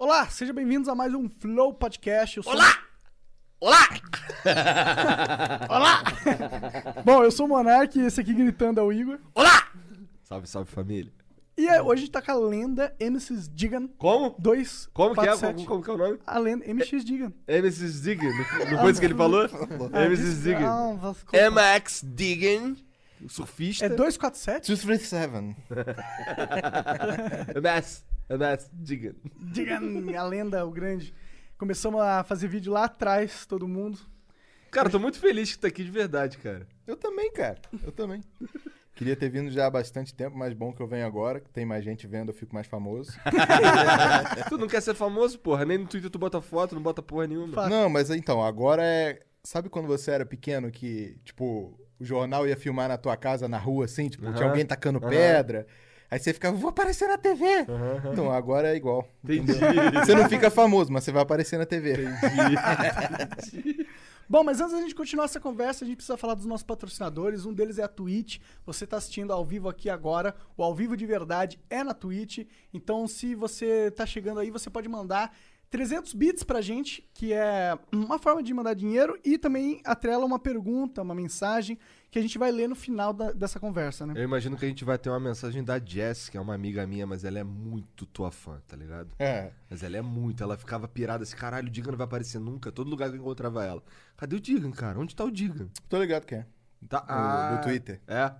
Olá, sejam bem-vindos a mais um Flow Podcast. Eu sou... Olá! Olá! Olá! Bom, eu sou o Monark e esse aqui gritando é o Igor. Olá! Salve, salve família. E é, hoje a gente tá com a lenda MX Digan Como? 2. Como que é? Como, como que é o nome? A lenda MX Digan. MS's Diggin. Não foi isso que ele falou? MS's Diggin. Ah, você- MX Diggin. O surfista. É 247? 237. MS. MS Diggin. Digan, a lenda, o grande. Começamos a fazer vídeo lá atrás, todo mundo. Cara, tô muito feliz que tá aqui de verdade, cara. Eu também, cara. Eu também. Queria ter vindo já há bastante tempo, mas bom que eu venho agora, que tem mais gente vendo, eu fico mais famoso. tu não quer ser famoso, porra? Nem no Twitter tu bota foto, não bota porra nenhuma. Fato. Não, mas então, agora é. Sabe quando você era pequeno que, tipo, o jornal ia filmar na tua casa, na rua, assim, tipo, tinha Aham. alguém tacando Aham. pedra. Aí você ficava, vou aparecer na TV. Então, agora é igual. Entendi. Você não fica famoso, mas você vai aparecer na TV. Bom, mas antes da gente continuar essa conversa, a gente precisa falar dos nossos patrocinadores. Um deles é a Twitch. Você está assistindo ao vivo aqui agora. O ao vivo de verdade é na Twitch. Então, se você está chegando aí, você pode mandar 300 bits pra gente, que é uma forma de mandar dinheiro e também atrela uma pergunta, uma mensagem que a gente vai ler no final da- dessa conversa, né? Eu imagino que a gente vai ter uma mensagem da Jess, que é uma amiga minha, mas ela é muito tua fã, tá ligado? É. Mas ela é muito, ela ficava pirada assim, caralho, o Digan não vai aparecer nunca, todo lugar que eu encontrava ela. Cadê o Digan, cara? Onde tá o Digan? Tô ligado que é. Tá, do Twitter. É.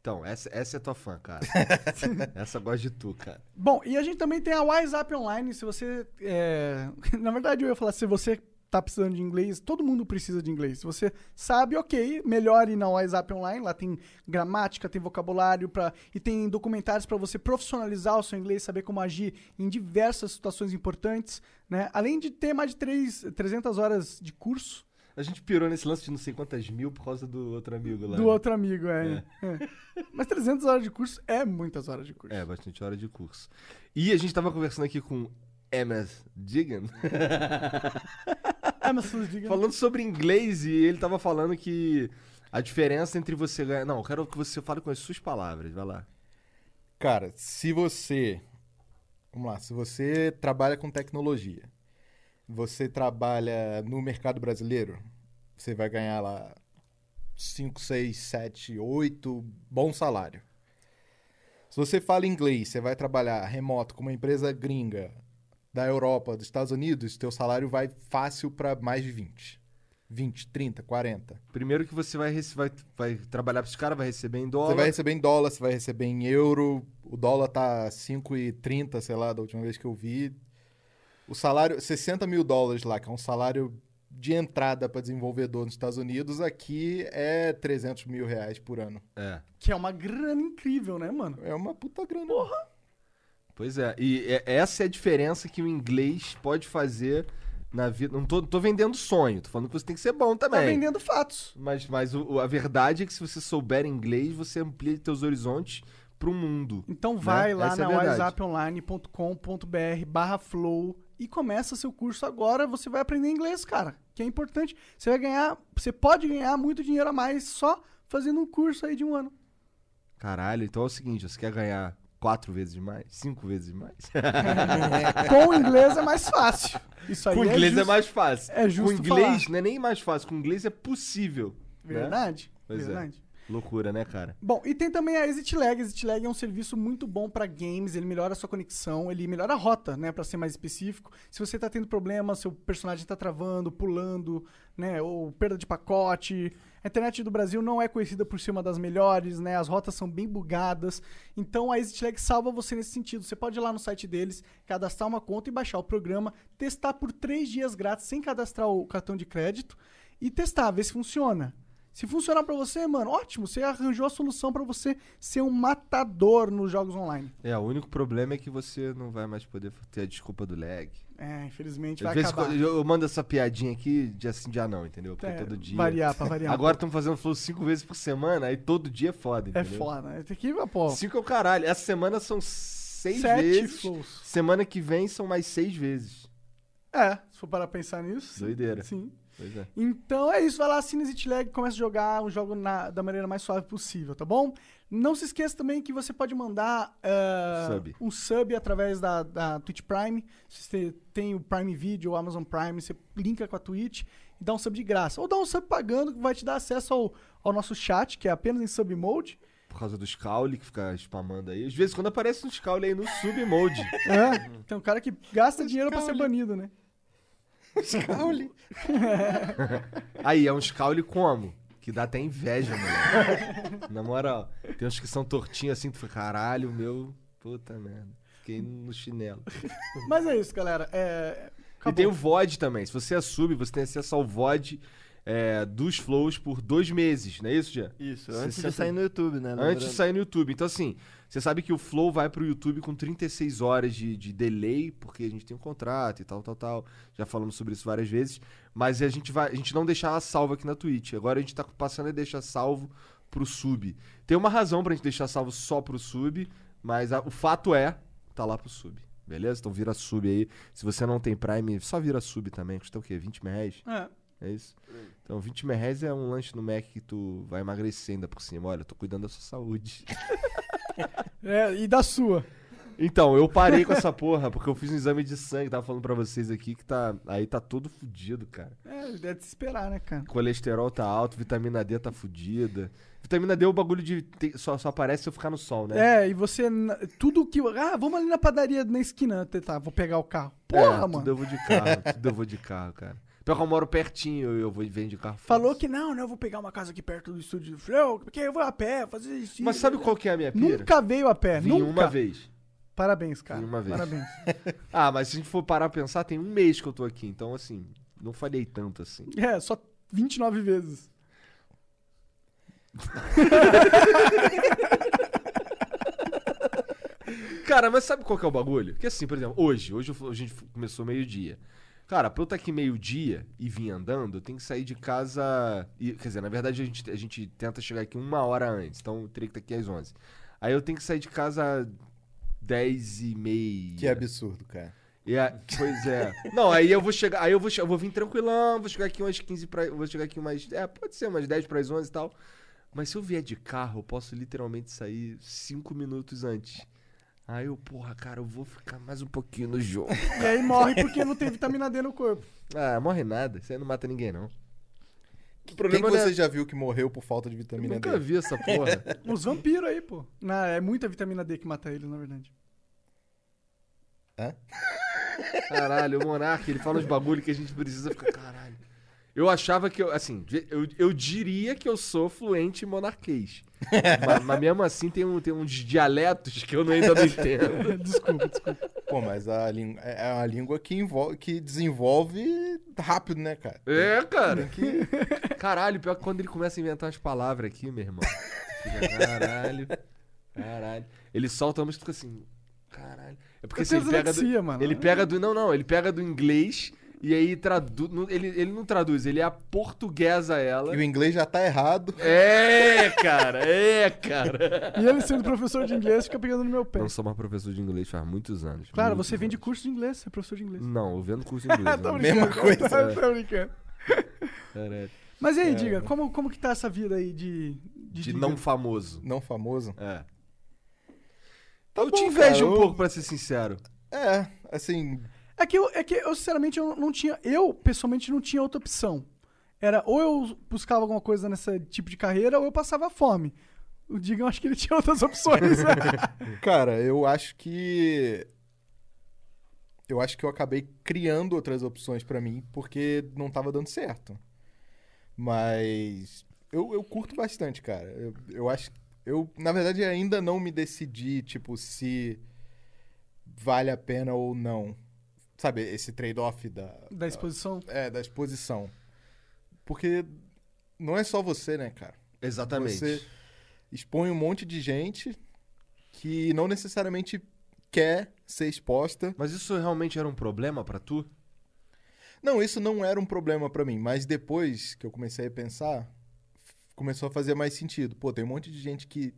Então, essa, essa é tua fã, cara. essa gosta de tu, cara. Bom, e a gente também tem a WhatsApp Online. Se você. é, Na verdade, eu ia falar, se você tá precisando de inglês, todo mundo precisa de inglês. Se você sabe, ok, melhor ir na WhatsApp Online. Lá tem gramática, tem vocabulário pra... e tem documentários para você profissionalizar o seu inglês, saber como agir em diversas situações importantes. Né? Além de ter mais de três, 300 horas de curso A gente pirou nesse lance de não sei quantas mil por causa do outro amigo lá. do né? outro amigo. É, é. Mas 300 horas de curso é muitas horas de curso. É, bastante hora de curso. E a gente tava conversando aqui com MS Digan. falando sobre inglês e ele tava falando que a diferença entre você ganhar. Não, eu quero que você fale com as suas palavras, vai lá. Cara, se você. Vamos lá, se você trabalha com tecnologia, você trabalha no mercado brasileiro, você vai ganhar lá 5, 6, 7, 8, bom salário. Se você fala inglês, você vai trabalhar remoto com uma empresa gringa da Europa, dos Estados Unidos, teu salário vai fácil para mais de 20. 20, 30, 40. Primeiro que você vai, vai, vai trabalhar pra esse cara, vai receber em dólar. Você vai receber em dólar, você vai receber em euro. O dólar tá 5,30, sei lá, da última vez que eu vi. O salário, 60 mil dólares lá, que é um salário de entrada para desenvolvedor nos Estados Unidos, aqui é 300 mil reais por ano. É. Que é uma grana incrível, né, mano? É uma puta grana. Pois é, e é- essa é a diferença que o inglês pode fazer na vida. Não tô, tô vendendo sonho, tô falando que você tem que ser bom Tá também. vendendo fatos. Mas, mas o- a verdade é que se você souber inglês, você amplia seus horizontes pro mundo. Então vai Né? lá Essa é na verdade. whatsapponline.com.br barra flow e começa seu curso agora. Você vai aprender inglês, cara. Que é importante. Você vai ganhar. Você pode ganhar muito dinheiro a mais só fazendo um curso aí de um ano. Caralho, então é o seguinte, você quer ganhar quatro vezes mais? Cinco vezes mais? Com o inglês é mais fácil. Isso aí Com inglês é, justo. mais fácil. é justo Com inglês falar. não é nem mais fácil, com inglês é possível. né? Verdade. Pois é. verdade. Loucura, né, cara? Bom, e tem também a Exit Lag. Exit Lag é um serviço muito bom para games, ele melhora a sua conexão, ele melhora a rota, né, para ser mais específico. Se você tá tendo problema, seu personagem tá travando, pulando, né, ou perda de pacote. A internet do Brasil não é conhecida por ser uma das melhores, né? As rotas são bem bugadas. Então a Exit Lag salva você nesse sentido. Você pode ir lá no site deles, cadastrar uma conta e baixar o programa, testar por três dias grátis sem cadastrar o cartão de crédito e testar, ver se funciona. Se funcionar pra você, mano, ótimo. Você arranjou a solução pra você ser um matador nos jogos online. É, o único problema é que você não vai mais poder ter a desculpa do lag. É, infelizmente Às vai vezes acabar. eu mando essa piadinha aqui, dia sim, dia não, entendeu? Porque É, todo dia. Variar, pra variar. um Agora estamos fazendo flow cinco vezes por semana, aí todo dia é foda, É entendeu? foda, né? Tem que, pô, Cinco é o caralho. Essa semana são seis sete vezes. flows. Semana que vem são mais seis vezes. É, se for para pensar nisso. Doideira. Sim. Pois é. Então é isso, vai lá, assina Exit Lag e começa a jogar o jogo na- da maneira mais suave possível, tá bom? Não se esqueça também que você pode mandar eh, Sub. um sub através da, da Twitch Prime. Se você tem o Prime Video, o Amazon Prime, você linka com a Twitch e dá um sub de graça. Ou dá um sub pagando que vai te dar acesso ao, ao nosso chat, que é apenas em sub mode. Por causa dos caule que fica spamando aí. Às vezes quando aparece uns caule aí no sub mode. É, tem um cara que gasta dinheiro pra ser banido, né? Caule. Aí, é uns caule como? Que dá até inveja, moleque. Na moral, tem uns que são tortinhos assim, tu fica, caralho, meu. Puta merda. Fiquei no chinelo. Mas é isso, galera. É, E tem o VOD também. Se você é sub, você tem acesso ao VOD é, dos flows por dois meses, não é isso, Jean? Isso, Você antes de senta- sair no YouTube, né? Antes de sair no YouTube. Então, assim, você sabe que o Flow vai pro YouTube com 36 horas de, de delay, porque a gente tem um contrato e tal, tal, tal. Já falamos sobre isso várias vezes. Mas a gente, vai, a gente não deixar ela salva aqui na Twitch. Agora a gente tá passando a deixar salvo pro sub. Tem uma razão pra gente deixar salvo só pro sub, mas a- o fato é, tá lá pro sub. Beleza? Então vira sub aí. Se você não tem Prime, só vira sub também. Custa o quê? 20 reais? É. É isso? Então 20 reais é um lanche no Mac que tu vai emagrecer ainda por cima. Olha, eu tô cuidando da sua saúde. É, e da sua. Então, eu parei com essa porra, porque eu fiz um exame de sangue, tava falando pra vocês aqui que tá. Aí tá todo fudido, cara. É, deve se esperar, né, cara? Colesterol tá alto, vitamina D tá fudida. Vitamina D é o bagulho de. te- só, só aparece se eu ficar no sol, né? É, e você. Tudo que. Ah, vamos ali na padaria na esquina. Tá, vou pegar o carro. É, Porra, tudo mano. eu vou de carro, tudo eu vou de carro, cara. Pior que eu moro pertinho, eu vou vem de carro. Falou que não, não, eu vou pegar uma casa aqui perto do estúdio. Falei, "Ô, porque eu vou a pé, fazer isso. Mas sabe qual que é a minha pira? Nunca veio a pé, Vim nunca. uma vez. Parabéns, cara. Vim uma vez. Parabéns. Ah, mas se a gente for parar pra pensar, tem um mês que eu tô aqui, então assim, não falhei tanto assim. É, só 29 vezes. Cara, mas sabe qual que é o bagulho? Porque assim, por exemplo, hoje, hoje a gente começou meio-dia. Cara, pra eu estar aqui meio-dia e vir andando, eu tenho que sair de casa. e- quer dizer, na verdade a gente, a gente tenta chegar aqui uma hora antes, então eu teria que estar aqui às 11. Aí eu tenho que sair de casa 10 e meia. Que absurdo, cara. E a- pois é. Não, aí eu vou chegar, aí eu vou, eu vou vir tranquilão, vou chegar aqui umas 15 pra, vou chegar aqui umas, é, pode ser umas 10 para as 11 e tal. Mas se eu vier de carro, eu posso literalmente sair 5 minutos antes. Aí eu, porra, cara, eu vou ficar mais um pouquinho no jogo. E aí morre porque não tem vitamina D no corpo. ah, morre nada, isso aí não mata ninguém não. O Quem problema que não é- você já viu que morreu por falta de Eu vitamina nunca D? vi essa porra. Os vampiros aí, pô. Não, é muita vitamina D que mata eles, na verdade. Hã? Caralho, o Monark, ele fala uns bagulho que a gente precisa ficar, caralho. Eu achava que eu, assim, eu, eu diria que eu sou fluente em monarquês. Mas, mas mesmo assim tem, um, tem uns dialetos que eu não- ainda não entendo. desculpa, desculpa. Pô, mas a língua é uma língua que, envolve, que desenvolve rápido, né, cara? É, cara. Caralho, pior que quando ele começa a inventar umas palavras aqui, meu irmão. Fica, caralho. Caralho. Ele solta uma e tu fica assim. Caralho. É porque assim, ele pega, do, mano. ele pega do. Não, não, ele pega do inglês e aí traduz. Ele, ele não traduz, ele aportuguesa ela. E o inglês já tá errado. É, cara, é, cara. E ele sendo professor de inglês fica pegando no meu pé. Não sou mais professor de inglês faz muitos anos. Claro, muitos você vende anos. curso de inglês, você é professor de inglês. Não, eu vendo curso de inglês. Tô né? Mesma coisa. Tô, tô brincando. Caralho. Mas e aí, diga, como, como que tá essa vida aí de... De diga? não famoso. Não famoso. É. Tá eu bom, te invejo cara, um eu- pouco, pra ser sincero. É, assim. É que, eu, é que eu, sinceramente, eu não tinha... Eu, pessoalmente, não tinha outra opção. Era ou eu buscava alguma coisa nesse tipo de carreira, ou eu passava fome. O Diga, eu acho que ele tinha outras opções. Cara, eu acho que. Eu acho que eu acabei criando outras opções pra mim porque não tava dando certo. Mas. Eu, eu curto bastante, cara. Eu, eu acho. Eu, na verdade, ainda não me decidi, tipo, se vale a pena ou não. Sabe, esse trade-off da, da exposição. é, da exposição. Porque não é só você, né, cara? Exatamente. Você expõe um monte de gente que não necessariamente quer ser exposta. Mas isso realmente era um problema pra tu? Não, isso não era um problema pra mim, mas depois que eu comecei a pensar, começou a fazer mais sentido. Pô, tem um monte de gente que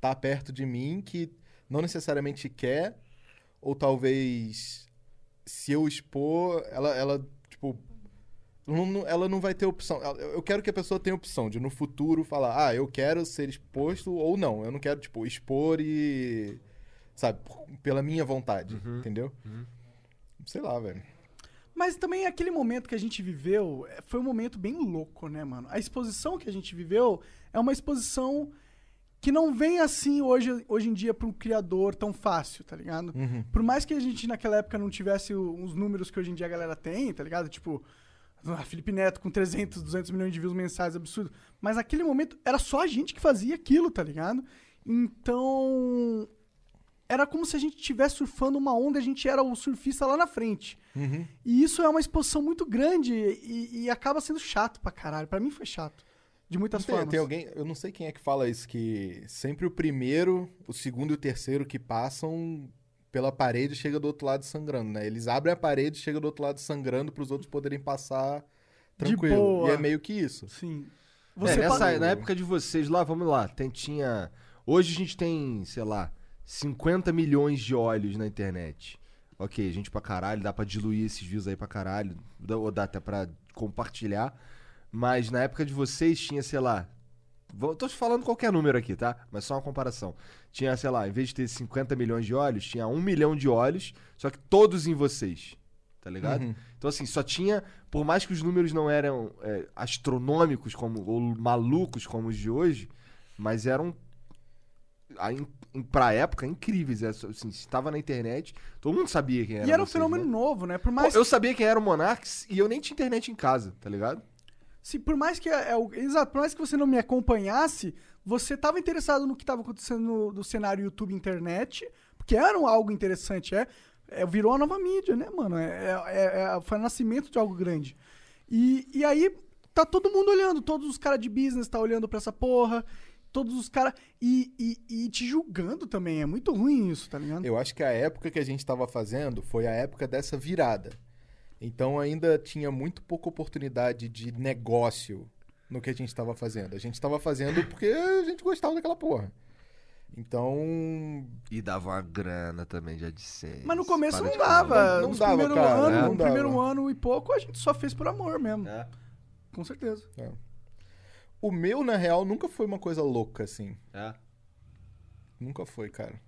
tá perto de mim que não necessariamente quer, ou talvez se eu expor, ela, ela tipo, não- ela não vai ter opção. Eu quero que a pessoa tenha opção de no futuro falar, ah, eu quero ser exposto ou não. Eu não quero, tipo, expor e. Sabe, pela minha vontade, entendeu? Sei lá, velho. Mas também aquele momento que a gente viveu eh, foi um momento bem louco, né, mano? A exposição que a gente viveu é uma exposição que não vem assim hoje, hoje em dia para um criador tão fácil, tá ligado? Por mais que a gente naquela época não tivesse os números que hoje em dia a galera tem, tá ligado? Tipo, ah, Felipe Neto com 300, 200 milhões de views mensais, absurdo. Mas naquele momento era só a gente que fazia aquilo, tá ligado? Então, era como se a gente estivesse surfando uma onda, a gente era o surfista lá na frente. E isso é uma exposição muito grande e, e acaba sendo chato pra caralho. Pra mim foi chato. De muitas Tem, formas. tem alguém, eu não sei quem é que fala isso, que sempre o primeiro, o segundo e o terceiro que passam pela parede chega do outro lado sangrando, né? Eles abrem a parede e chega do outro lado sangrando para os outros poderem passar tranquilo. boa. E é meio que isso. Sim. É, Você nessa, na época de vocês lá, vamos lá, tem, tinha... Hoje a gente tem, sei lá, 50 milhões de olhos na internet. Ok, gente pra caralho, dá pra diluir esses views aí pra caralho, dá- ou dá até pra compartilhar. Mas na época de vocês tinha, sei lá... vou- Tô falando qualquer número aqui, tá? Mas só uma comparação. Tinha, sei lá, em vez de ter 50 milhões de olhos, tinha 1 milhão de olhos, só que todos em vocês. Tá ligado? Uhum. Então, assim, só tinha. Por mais que os números não eram é, astronômicos como, ou malucos como os de hoje, mas eram. Pra época, incríveis. É, Assim, estava na internet, todo mundo sabia quem era. E era um vocês, fenômeno né? novo, né? Por Pô, mais, eu sabia quem era o Monarks e eu nem tinha internet em casa, tá ligado? Se, por mais que é, é exato, por mais que você não me acompanhasse, você tava interessado no que tava acontecendo no, do cenário YouTube internet, porque era um- algo interessante, é, é, virou a nova mídia, né, mano? É, é- é- foi o nascimento de algo grande. E, e aí tá todo mundo olhando, todos os caras de business tá olhando pra essa porra, todos os caras e, e, e te julgando também, é muito ruim isso, tá ligado? Eu acho que a época que a gente estava fazendo foi a época dessa virada. Então ainda tinha muito pouca oportunidade de negócio no que a gente estava fazendo. A gente estava fazendo porque a gente gostava daquela porra. Então, E dava uma grana também, já disse. Mas no começo Para não de dava. Não- não dava, primeiro cara, ano, né? no Não dava. primeiro ano e pouco a gente só fez por amor mesmo. É. Com certeza. o meu, na real, nunca foi uma coisa louca, assim. É. Nunca foi, cara.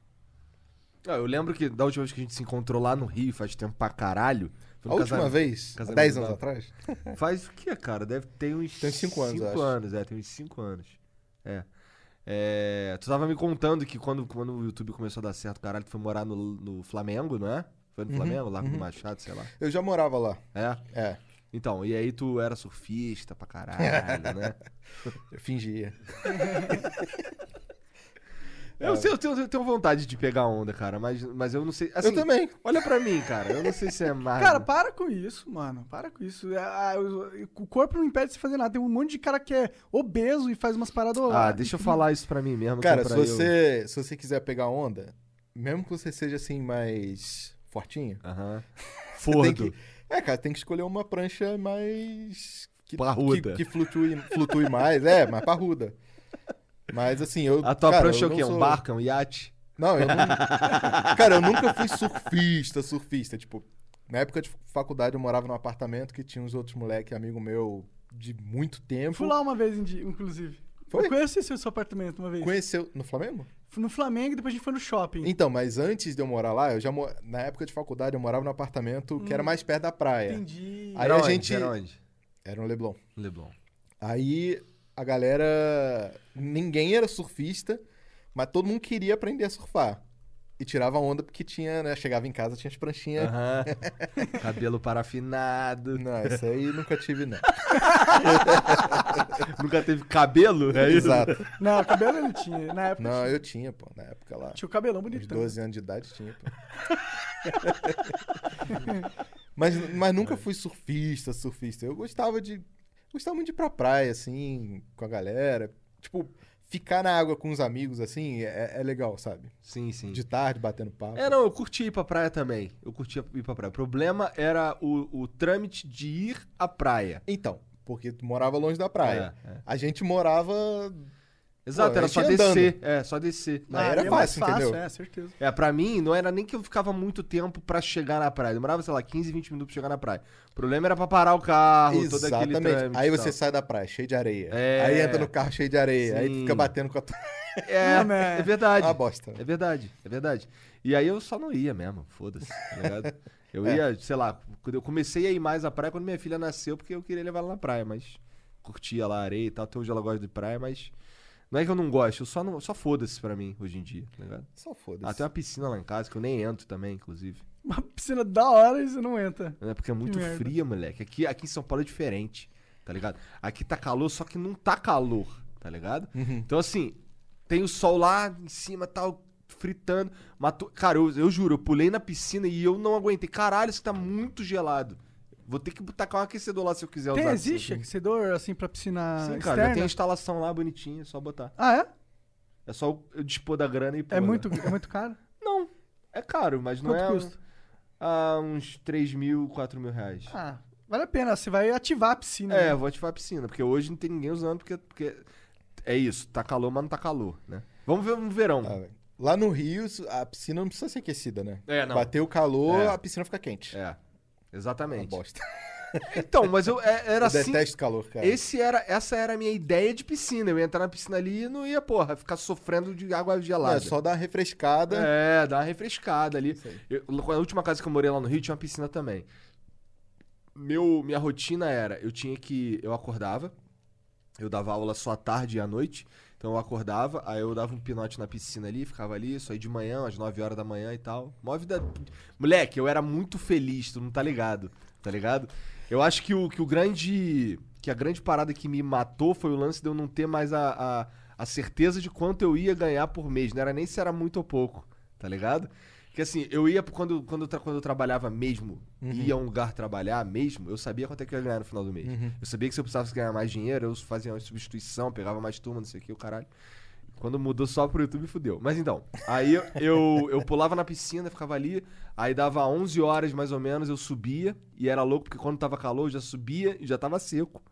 Ah, eu lembro que da última vez que a gente se encontrou lá no Rio, faz tempo pra caralho. A última vez, há casamento 10 do anos atrás, Faz o que, cara? Deve ter uns. Tem uns cinco anos, eu acho. anos, é, tem uns 5 anos. É. É, Tu tava me contando que quando, quando o YouTube começou a dar certo, caralho, tu foi morar no, no Flamengo, não é? Foi no Uhum, Flamengo, do uhum. Machado, sei lá. eu já morava lá. É. É, Então, e aí tu era surfista pra caralho, né? eu fingia. Eu, sei, eu, tenho, eu tenho vontade de pegar onda, cara, mas, mas eu não sei. Assim, eu também. Olha pra mim, cara. Eu não sei se é mais. Cara, para com isso, mano. Para com isso. É, o- corpo não impede de você fazer nada. Tem um monte de cara que é obeso e faz umas paradas. Ah, deixa eu falar isso pra mim mesmo. Cara, é se pra eu- você, se você quiser pegar onda, mesmo que você seja assim mais fortinho, Aham. você tem Fordo. que, é, cara, tem que escolher uma prancha mais que, Parruda. que, que flutue, flutue mais, é, mais parruda. Mas assim, eu A tua cara, prancha é eu o quê? sou- Um barco? É um iate? Não, eu não. cara, eu nunca fui surfista, surfista, tipo, na época de faculdade eu morava num apartamento que tinha uns outros moleque amigo meu de muito tempo. Fui lá uma vez, inclusive. Foi? Eu conheci o seu apartamento uma vez. Conheceu no Flamengo? Fui no Flamengo e depois a gente foi no shopping. Então, mas antes de eu morar lá, eu já mo- na época de faculdade eu morava num apartamento que era mais perto da praia. Entendi. Aí Era a onde? gente- Era onde? Era no Leblon. Leblon. Aí a galera. Ninguém era surfista, mas todo mundo queria aprender a surfar. E tirava onda porque tinha, né? Chegava em casa, tinha as pranchinhas. Cabelo parafinado. Não, isso aí nunca tive, não. Nunca teve cabelo? É isso? Exato. Não, cabelo ele tinha. Na época Não, tinha. eu tinha, pô. Na época lá. tinha o cabelão Uns bonitão. 12 anos de idade tinha, pô. mas, mas nunca fui surfista, surfista. Eu gostava de. Gostava muito de ir pra praia, assim, com a galera. Tipo, ficar na água com os amigos, assim, é, é legal, sabe? Sim, sim. De tarde, batendo papo. É, não, eu curti ir pra praia também. Eu curti ir pra praia. O problema era o, o trâmite de ir à praia. Então, porque tu morava longe da praia. É, é. A gente morava. Exato, Pô, era só descer. É, só descer. Aí era aí é mais fácil, entendeu? É, certeza. É, pra mim, não era nem que eu ficava muito tempo pra chegar na praia. Demorava, sei lá, 15, 20 minutos pra chegar na praia. O problema era pra parar o carro, todo aquele Exatamente. trâmite. Aí você tal. sai da praia, cheio de areia. É. Aí entra no carro cheio de areia. Aí tu Sim. fica batendo com a tua. É, Ah, mas- é verdade. Uma bosta. É verdade, é verdade. E aí eu só não ia mesmo, foda-se, tá ligado? Eu ia, sei lá, quando eu comecei a ir mais à praia quando minha filha nasceu, porque eu queria levar ela na praia, mas curtia lá a areia e tal, até hoje ela gosta de praia, mas não é que eu não gosto, eu só, não, só foda-se pra mim hoje em dia, tá ligado? Só foda-se. Ah, tem uma piscina lá em casa que eu nem entro também, inclusive. Uma piscina da hora e você não entra. É porque é muito fria, moleque. Aqui, aqui em São Paulo é diferente, tá ligado? Aqui tá calor, só que não tá calor, tá ligado? Então, assim, tem o sol lá em cima, tal, fritando. Matou... Cara, eu, eu juro, eu pulei na piscina e eu não aguentei. Caralho, isso tá muito gelado. Vou ter que tacar um aquecedor lá se eu quiser Tem, usar. existe aquecedor assim pra piscina Sim, cara, já externa? tem a instalação lá bonitinha, é só botar. Ah, é? É só eu dispor da grana e pôr. É né? muito, é muito caro? Não, é caro, mas não Quanto é... custa? Ah, uns 3 mil, 4 mil reais. Ah, vale a pena. Você vai ativar a piscina. É, né? vou ativar a piscina, porque hoje não tem ninguém usando, porque, porque é isso, tá calor, mas não tá calor, né? Vamos ver no verão. Ah. Lá no Rio, a piscina não precisa ser aquecida, né? É, não. Bateu o calor, É. a piscina fica quente. É, Uma exatamente. bosta. Então, mas eu é- era Eu assim. detesto calor, cara. Esse era, essa era a minha ideia de piscina. Eu ia entrar na piscina ali e não ia, porra, ficar sofrendo de água Não, gelada. é só dar uma refrescada. É, dar uma refrescada ali. Eu, a última casa que eu morei lá no Rio tinha uma piscina também. Meu, minha rotina era, eu tinha que. Eu acordava, eu dava aula só à tarde e à noite. Então eu acordava, aí eu dava um pinote na piscina ali, ficava ali, só aí de manhã, às 9 horas da manhã e tal. Mó vida. Moleque, eu era muito feliz, tu não tá ligado, tá ligado? Eu acho que o, que o grande. Que a grande parada que me matou foi o lance de eu não ter mais a, a, a certeza de quanto eu ia ganhar por mês. Não era nem se era muito ou pouco, tá ligado? Porque assim, eu ia, quando, quando, eu quando eu trabalhava mesmo, ia a um lugar trabalhar mesmo, eu sabia quanto é que eu ia ganhar no final do mês. Eu sabia que se eu precisasse ganhar mais dinheiro, eu fazia uma substituição, pegava mais turma, não sei o que, o caralho. Quando mudou só pro YouTube, fudeu. Mas então, aí eu, eu, eu pulava na piscina, ficava ali, aí dava 11 horas mais ou menos, eu subia, e era louco, porque quando tava calor, eu já subia e já tava seco.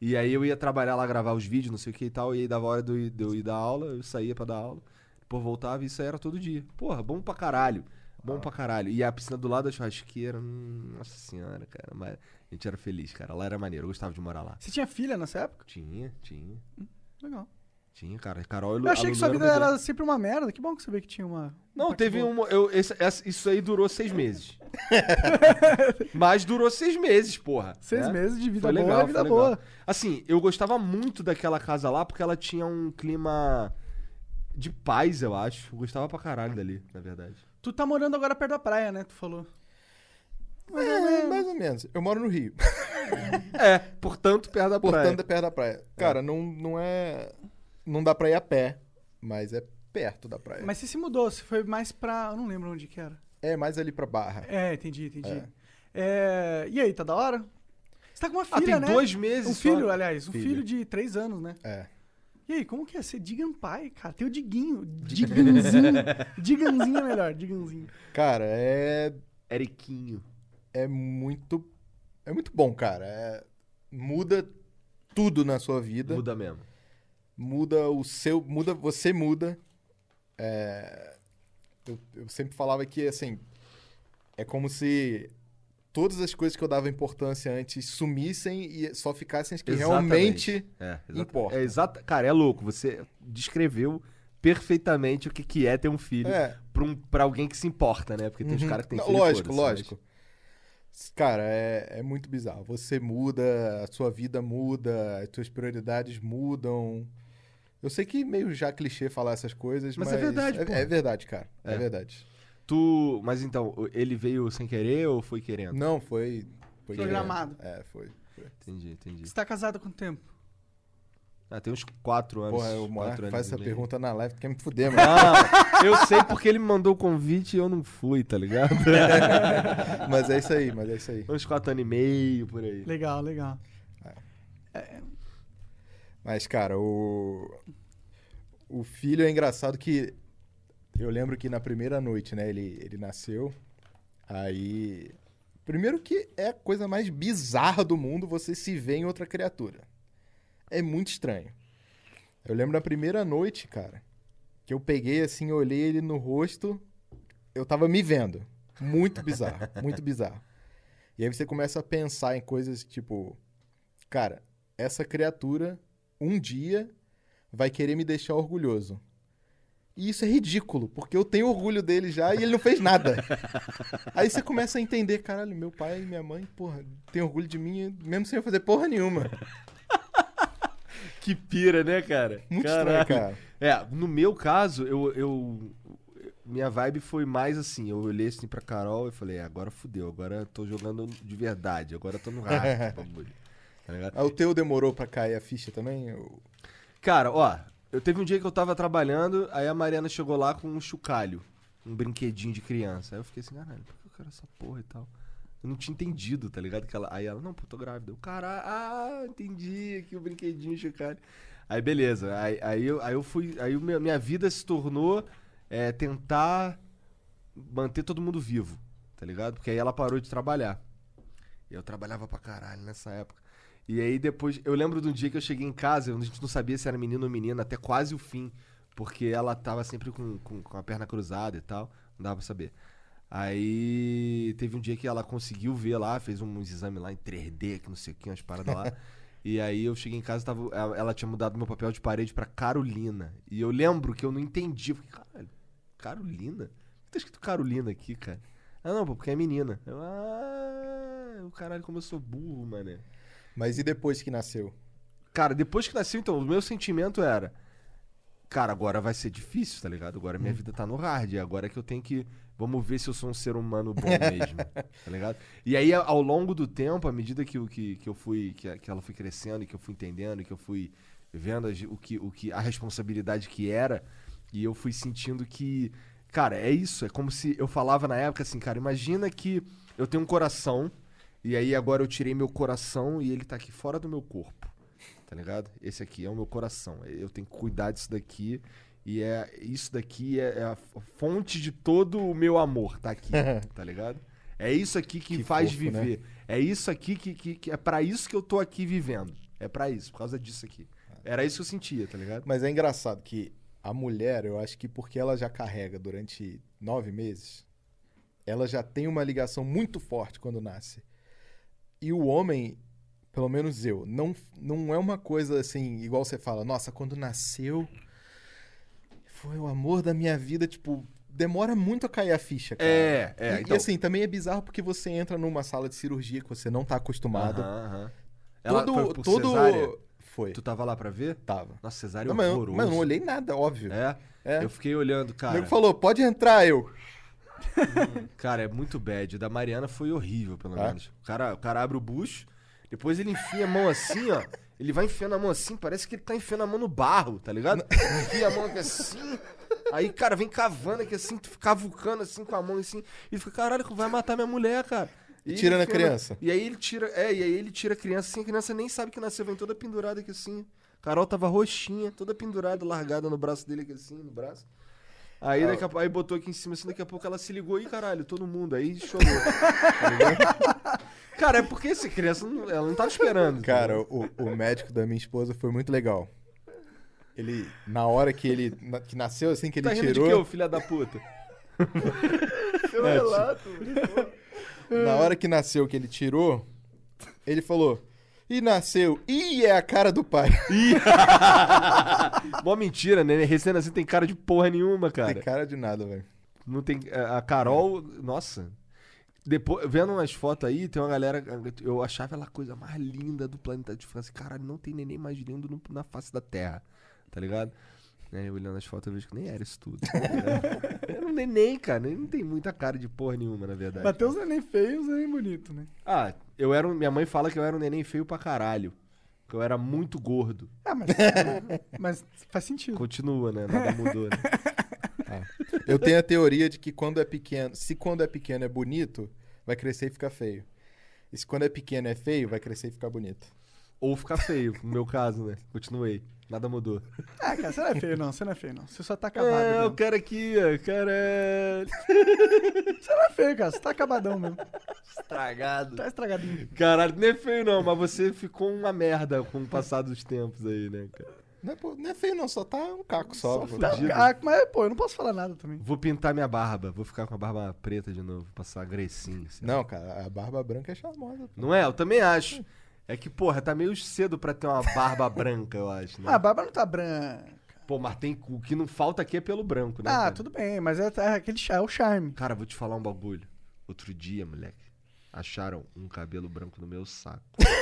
E aí eu ia trabalhar lá, gravar os vídeos, não sei o que e tal, e aí dava hora de eu ir, de eu ir dar aula, eu saía pra dar aula, depois voltava e isso aí era todo dia. Porra, bom pra caralho. Bom pra caralho. E a piscina do lado da churrasqueira, hum, nossa senhora, cara. Mas a gente era feliz, cara. Lá era maneiro, eu gostava de morar lá. Você tinha filha nessa época? Tinha, tinha. Legal. Tinha, cara. Carol e Eu achei que sua vida doidão. era sempre uma merda. Que bom que você vê que tinha uma. Não, teve boa. um. Eu, esse- isso aí durou seis meses. Mas durou seis meses, porra. Seis né? meses de vida Foi boa legal, vida boa. legal. Assim, eu gostava muito daquela casa lá porque ela tinha um clima de paz, eu acho. Eu gostava pra caralho dali, na verdade. Tu tá morando agora perto da praia, né? Tu falou. É, mais ou menos. Eu moro no Rio. É, portanto, perto da praia. Portanto, é perto da praia. Cara, não, não é. Não dá pra ir a pé, mas é perto da praia. Mas você se mudou, você foi mais pra. Eu não lembro onde que era. É mais ali pra Barra. É, entendi, entendi. É. É, E aí, tá da hora? Você tá com uma Ah, filha, tem né? dois meses Um só. filho, aliás, um Filho. filho de três anos, né? É. E aí, como que é ser Digan pai, cara? Tem o Diguinho. Diganzinho. Diganzinho é melhor, Diganzinho. Cara, é. Eriquinho. É muito. É muito bom, cara. É- Muda tudo na sua vida. Muda mesmo. muda o seu. Muda, você muda. É, eu, eu sempre falava que assim. É como se todas as coisas que eu dava importância antes sumissem e só ficassem as que realmente. É, exata- importa. É exata, cara, é louco. Você descreveu perfeitamente o que, que é ter um filho É. pra, um, alguém que se importa, né? Porque tem os Uhum. caras que tem filho. Lógico, lógico. Cara, é, é muito bizarro. Você muda, a sua vida muda, as suas prioridades mudam. Eu sei que meio já clichê falar essas coisas, Mas mas, é verdade, é, é verdade, cara. É. É. verdade. Tu. Mas então, ele veio sem querer ou foi querendo? Não, foi. Foi Programado. É, foi. foi. Entendi, entendi. Você tá casado há quanto tempo? Ah, tem uns quatro anos. Porra, o Monark faz essa meio. pergunta na live, tu quer me fuder, mano. Não, eu sei porque ele me mandou o convite e eu não fui, tá ligado? mas é isso aí, mas é isso aí. uns quatro anos e meio por aí. Legal, legal. Mas, cara, o. O filho é engraçado que. Eu lembro que na primeira noite, né, ele, ele nasceu. Aí. Primeiro que é a coisa mais bizarra do mundo você se ver em outra criatura. É muito estranho. Eu lembro da primeira noite, cara, que eu peguei assim, olhei ele no rosto, eu tava me vendo. Muito bizarro, muito bizarro. E aí você começa a pensar em coisas tipo, cara, essa criatura um dia vai querer me deixar orgulhoso. E isso é ridículo, porque eu tenho orgulho dele já e ele não fez nada. Aí você começa a entender, caralho, meu pai e minha mãe, porra, tem orgulho de mim mesmo sem eu fazer porra nenhuma. Que pira, né, cara? Muito Caralho. estranho, cara. É, no meu caso, eu, eu. Minha vibe foi mais assim. Eu olhei assim pra Carol e falei, "É, agora fudeu, agora tô jogando de verdade, agora tô no bagulho. Tá? Ah, o teu demorou pra cair a ficha também? Eu- Cara, ó, eu teve um dia que eu tava trabalhando, aí a Mariana chegou lá com um chocalho, um brinquedinho de criança. Aí eu fiquei assim, caralho, por que eu quero essa porra e tal? Eu não tinha entendido, tá ligado? Que ela, aí ela, não, pô, tô grávida. Eu, caralho, ah, entendi aqui o brinquedinho, chocalho. Aí beleza, aí, aí, eu, aí eu fui, aí meu- minha vida se tornou é, tentar manter todo mundo vivo, tá ligado? Porque aí ela parou de trabalhar. Eu trabalhava pra caralho nessa época. E aí depois, eu lembro de um dia que eu cheguei em casa, a gente não sabia se era menino ou menina, até quase o fim. Porque ela tava sempre com, com, com a perna cruzada e tal, não dava pra saber. Aí teve um dia que ela conseguiu ver lá, fez uns exames lá em 3D, que não sei o que, umas paradas lá. e aí eu cheguei em casa, tava, ela, tinha mudado meu papel de parede pra Carolina. E eu lembro que eu não entendi. Eu fiquei, caralho, Carolina? Por que tá escrito Carolina aqui, cara? Ah, não, pô, porque é menina. Eu, ah, o caralho, como eu sou burro, mané. Mas e depois que nasceu? Cara, depois que nasceu, então, o meu sentimento era. Cara, agora vai ser difícil, tá ligado? Agora minha vida tá no hard. Agora é que eu tenho que. Vamos ver se eu sou um ser humano bom mesmo. tá ligado? E aí, ao longo do tempo, à medida que, que, que eu fui. Que, que ela foi crescendo e que eu fui entendendo, e que eu fui vendo o que, o que, a responsabilidade que era, e eu fui sentindo que. Cara, é isso. É como se eu falava na época assim, cara, imagina que eu tenho um coração, e aí agora eu tirei meu coração e ele tá aqui fora do meu corpo tá ligado? Esse aqui é o meu coração. Eu tenho que cuidar disso daqui. E é isso daqui é, é a fonte de todo o meu amor, tá aqui, tá ligado? É isso aqui que, Que faz fofo, né? viver. É isso aqui que, que, que- é pra isso que eu tô aqui vivendo. É pra isso, por causa disso aqui. Era isso que eu sentia, tá ligado? Mas é engraçado que a mulher, eu acho que porque ela já carrega durante nove meses, ela já tem uma ligação muito forte quando nasce. E o homem, pelo menos eu, não, não é uma coisa assim, igual você fala, nossa, quando nasceu, foi o amor da minha vida, tipo, demora muito a cair a ficha, cara. É, é, E, então- e assim, também é bizarro porque você entra numa sala de cirurgia que você não tá acostumado. Aham, aham. Ela Todo, foi por todo... cesárea? Foi, Tu tava lá pra ver? tava. Nossa, cesárea é Não, mas, eu, horroroso. mas eu não olhei nada, óbvio. É? É. Eu fiquei olhando, O cara. nego falou, pode entrar, eu. Cara, é muito bad. O da Mariana foi horrível, pelo É? menos. O cara, o cara abre o bucho, depois ele enfia a mão assim, ó. Ele vai enfiando a mão assim, parece que ele tá enfiando a mão no barro, tá ligado? Enfia a mão aqui assim. Aí, cara, vem cavando aqui assim, cavucando assim com a mão assim. E fica, caralho, vai matar minha mulher, cara. E tirando a criança. E aí ele tira, é, e aí ele tira a criança assim, a criança nem sabe que nasceu, vem toda pendurada aqui assim. Carol tava roxinha, toda pendurada, largada no braço dele aqui assim, no braço. Aí, daqui a, aí botou aqui em cima, assim, daqui a pouco ela se ligou e caralho, todo mundo. Aí chorou. tá ligado? Cara, é porque essa criança, não- ela não tava esperando. tá Cara, o, o médico da minha esposa foi muito legal. Ele, na hora que ele na- que nasceu, assim, que ele tá rindo tirou. de quê, ô filha da puta? Seu relato. Na hora que nasceu, que ele tirou, ele falou. E nasceu. Ih, é a cara do pai. Mó mentira, né? Recém assim tem cara de porra nenhuma, cara. Tem cara de nada, velho. Não tem. A a Carol, nossa. Depois, vendo umas fotos aí, tem uma galera. Eu achava ela a coisa mais linda do planeta. Eu falei assim, caralho, não tem neném mais lindo no- na face da Terra. Tá ligado? Aí, olhando as fotos, eu vejo que nem era isso tudo. ligado? era um neném, cara. Ele não tem muita cara de porra nenhuma, na verdade. Mas tem os neném feios e neném bonito, né? Ah, eu era. um- Minha mãe fala que eu era um neném feio pra caralho. Que eu era muito gordo. Ah, mas, mas faz sentido. Continua, né? Nada mudou, né? Eu tenho a teoria de que quando é pequeno, se quando é pequeno é bonito, vai crescer e ficar feio. E se quando é pequeno é feio, vai crescer e ficar bonito. Ou ficar feio, no meu caso, né? Continuei. Nada mudou. Ah, cara, você não é feio, não. Você não é feio, não. Você só tá acabado. É, mesmo. o cara aqui, ó, caralho. Você não é feio, cara. Você tá acabadão mesmo. Estragado. Tá estragadinho. Caralho, não é feio não, mas você ficou uma merda com o passar dos tempos aí, né, cara? Não é, pô, não é feio, não, só tá um caco só. Só. Tá, Fudido. ah, mas, pô, eu não posso falar nada também. Vou pintar minha barba, vou ficar com a barba preta de novo, passar grecinho. assim. Não, cara, a barba branca é charmosa. pô. Não é? Eu também acho. É que, porra, tá meio cedo pra ter uma barba branca, eu acho, né? Ah, a barba não tá branca. Pô, mas tem, o que não falta aqui é pelo branco, né? Ah, cara? tudo bem, mas é, é aquele é o charme. Cara, vou te falar um bagulho. Outro dia, moleque, acharam um cabelo branco no meu saco.